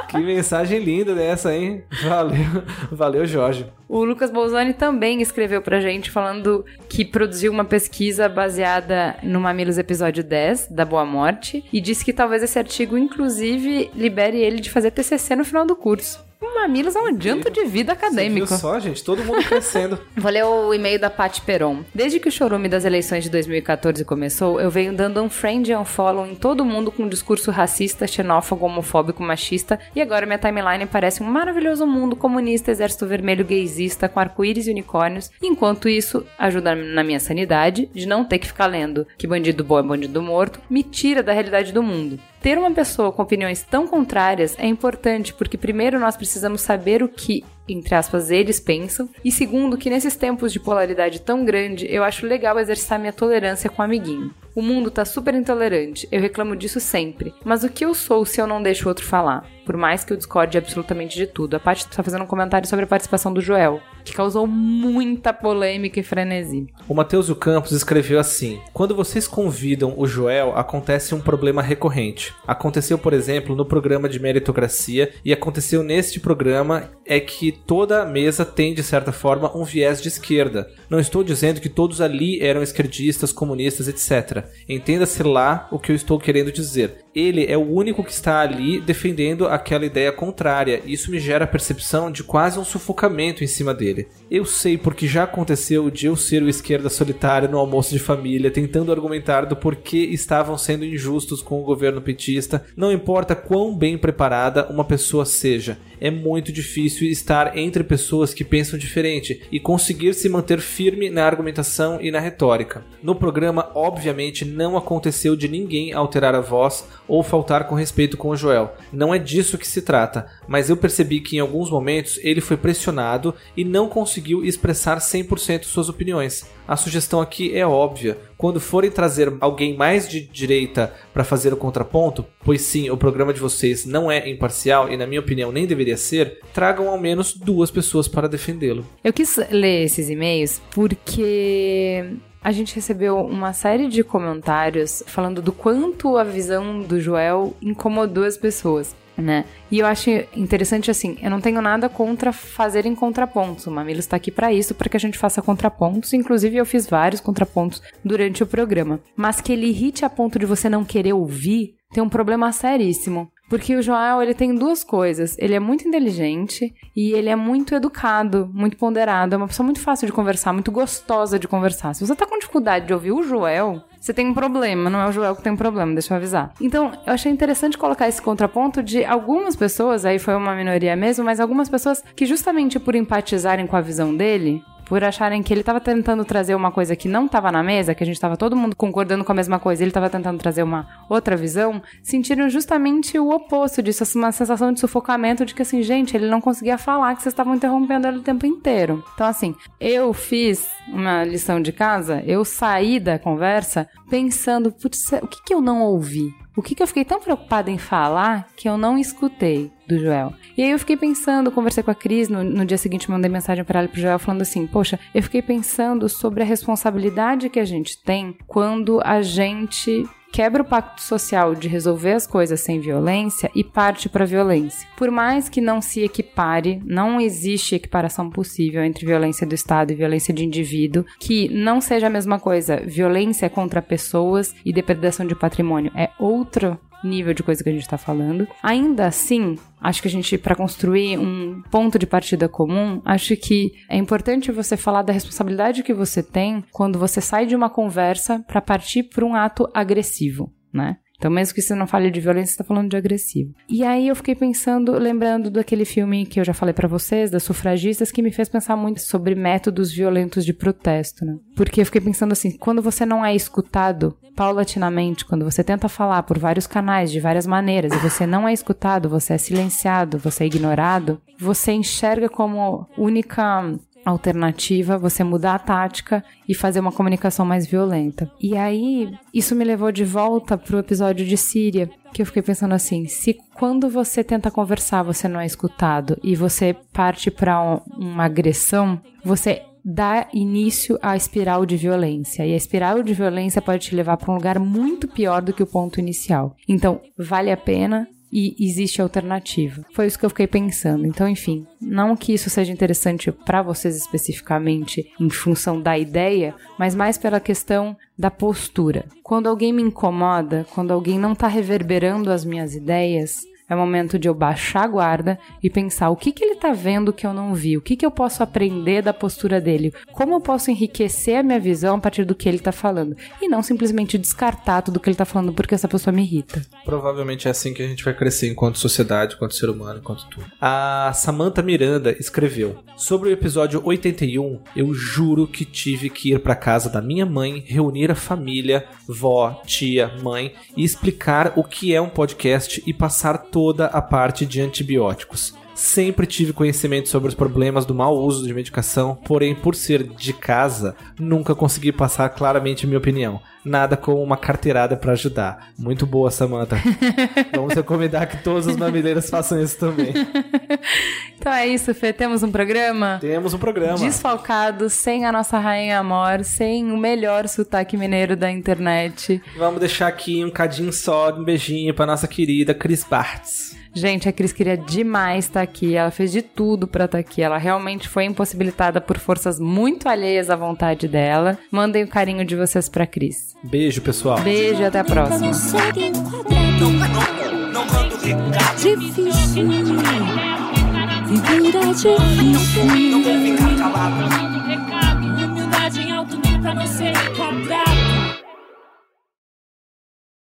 que mensagem linda dessa, hein? Valeu, valeu, Jorge. O Lucas Bolzani também escreveu pra gente falando que produziu uma pesquisa baseada no Mamilos episódio 10, da Boa Morte, e disse que talvez esse artigo, inclusive, libere ele de fazer TCC no final do curso. Mamilos é um adianto de vida acadêmico. Viu só, gente? Todo mundo crescendo. (laughs) Vou ler o e-mail da Paty Peron. Desde que o chorume das eleições de 2014 começou, eu venho dando um friend e um follow em todo mundo com um discurso racista, xenófobo, homofóbico, machista, e agora minha timeline parece um maravilhoso mundo comunista, exército vermelho gaysista, com arco-íris e unicórnios. Enquanto isso, ajuda na minha sanidade, de não ter que ficar lendo que bandido bom é bandido morto, me tira da realidade do mundo. Ter uma pessoa com opiniões tão contrárias é importante porque, primeiro, nós precisamos saber o que, entre aspas, eles pensam, e segundo, que nesses tempos de polaridade tão grande, eu acho legal exercitar minha tolerância com o amiguinho. O mundo tá super intolerante, eu reclamo disso sempre. Mas o que eu sou se eu não deixo o outro falar? Por mais que eu discorde absolutamente de tudo. A Paty tá fazendo um comentário sobre a participação do Joel, que causou muita polêmica e frenesi. O Matheus Campos escreveu assim: Quando vocês convidam o Joel, acontece um problema recorrente. Aconteceu, por exemplo, no programa de meritocracia e aconteceu neste programa é que toda mesa tem, de certa forma, um viés de esquerda. Não estou dizendo que todos ali eram esquerdistas, comunistas, etc. Entenda-se lá o que eu estou querendo dizer. Ele é o único que está ali defendendo aquela ideia contrária. Isso me gera a percepção de quase um sufocamento em cima dele. Eu sei porque já aconteceu de eu ser o esquerda solitário no almoço de família, tentando argumentar do porquê estavam sendo injustos com o governo petista. Não importa quão bem preparada uma pessoa seja, é muito difícil estar entre pessoas que pensam diferente e conseguir se manter firme na argumentação e na retórica. No programa, obviamente, não aconteceu de ninguém alterar a voz ou faltar com respeito com o Joel. Não é disso que se trata, mas eu percebi que em alguns momentos ele foi pressionado e não conseguiu expressar 100% suas opiniões. A sugestão aqui é óbvia. Quando forem trazer alguém mais de direita para fazer o contraponto, pois sim, o programa de vocês não é imparcial e, na minha opinião, nem deveria ser, tragam ao menos duas pessoas para defendê-lo. Eu quis ler esses e-mails porque a gente recebeu uma série de comentários falando do quanto a visão do Joel incomodou as pessoas. Né? E eu acho interessante assim, eu não tenho nada contra fazerem contrapontos. O Mamilo está aqui para isso, para que a gente faça contrapontos. Inclusive, eu fiz vários contrapontos durante o programa. Mas que ele irrite a ponto de você não querer ouvir, tem um problema seríssimo. Porque o Joel, ele tem duas coisas. Ele é muito inteligente e ele é muito educado, muito ponderado. É uma pessoa muito fácil de conversar, muito gostosa de conversar. Se você tá com dificuldade de ouvir o Joel, você tem um problema, não é o Joel que tem um problema, deixa eu avisar. Então, eu achei interessante colocar esse contraponto de algumas pessoas, aí foi uma minoria mesmo, mas algumas pessoas que justamente por empatizarem com a visão dele, por acharem que ele estava tentando trazer uma coisa que não estava na mesa, que a gente estava todo mundo concordando com a mesma coisa, ele estava tentando trazer uma outra visão, sentiram justamente o oposto disso, uma sensação de sufocamento de que assim, gente, ele não conseguia falar, que vocês estavam interrompendo ele o tempo inteiro. Então assim, eu fiz uma lição de casa, eu saí da conversa pensando, putz, o que que eu não ouvi? O que, que eu fiquei tão preocupada em falar que eu não escutei do Joel? E aí eu fiquei pensando, conversei com a Cris, no, no dia seguinte mandei mensagem para ela e pro Joel falando assim: Poxa, eu fiquei pensando sobre a responsabilidade que a gente tem quando a gente quebra o pacto social de resolver as coisas sem violência e parte para violência. Por mais que não se equipare, não existe equiparação possível entre violência do Estado e violência de indivíduo, que não seja a mesma coisa. Violência contra pessoas e depredação de patrimônio é outro nível de coisa que a gente está falando. Ainda assim, acho que a gente, para construir um ponto de partida comum, acho que é importante você falar da responsabilidade que você tem quando você sai de uma conversa para partir para um ato agressivo, né? Então, mesmo que você não fale de violência, você tá falando de agressivo. E aí eu fiquei pensando, lembrando daquele filme que eu já falei para vocês, das sufragistas, que me fez pensar muito sobre métodos violentos de protesto, né? Porque eu fiquei pensando assim, quando você não é escutado paulatinamente, quando você tenta falar por vários canais, de várias maneiras, e você não é escutado, você é silenciado, você é ignorado, você enxerga como única alternativa, você mudar a tática e fazer uma comunicação mais violenta. E aí, isso me levou de volta pro episódio de Síria, que eu fiquei pensando assim, se quando você tenta conversar, você não é escutado e você parte para um, uma agressão, você dá início à espiral de violência. E a espiral de violência pode te levar para um lugar muito pior do que o ponto inicial. Então, vale a pena e existe alternativa. Foi isso que eu fiquei pensando. Então, enfim, não que isso seja interessante para vocês especificamente em função da ideia, mas mais pela questão da postura. Quando alguém me incomoda, quando alguém não está reverberando as minhas ideias, é momento de eu baixar a guarda e pensar o que, que ele está vendo que eu não vi, o que, que eu posso aprender da postura dele, como eu posso enriquecer a minha visão a partir do que ele está falando. E não simplesmente descartar tudo que ele está falando porque essa pessoa me irrita. Provavelmente é assim que a gente vai crescer enquanto sociedade, enquanto ser humano, enquanto tudo. A Samantha Miranda escreveu: Sobre o episódio 81, eu juro que tive que ir para casa da minha mãe, reunir a família, vó, tia, mãe e explicar o que é um podcast e passar toda a parte de antibióticos. Sempre tive conhecimento sobre os problemas do mau uso de medicação, porém, por ser de casa, nunca consegui passar claramente minha opinião. Nada como uma carteirada para ajudar. Muito boa, Samantha. (laughs) Vamos recomendar que todos os mamileiros façam isso também. (laughs) Então é isso, Fê. Temos um programa? Temos um programa. Desfalcado, sem a nossa rainha amor, sem o melhor sotaque mineiro da internet. Vamos deixar aqui um cadinho só, um beijinho pra nossa querida Cris Bartz. Gente, a Cris queria demais estar aqui. Ela fez de tudo para estar aqui. Ela realmente foi impossibilitada por forças muito alheias à vontade dela. Mandem o carinho de vocês pra Cris. Beijo, pessoal. Beijo e até a próxima. Difícil. Viver é difícil. Não vou ficar calado. Humildade em alto nível pra não ser enquadrado.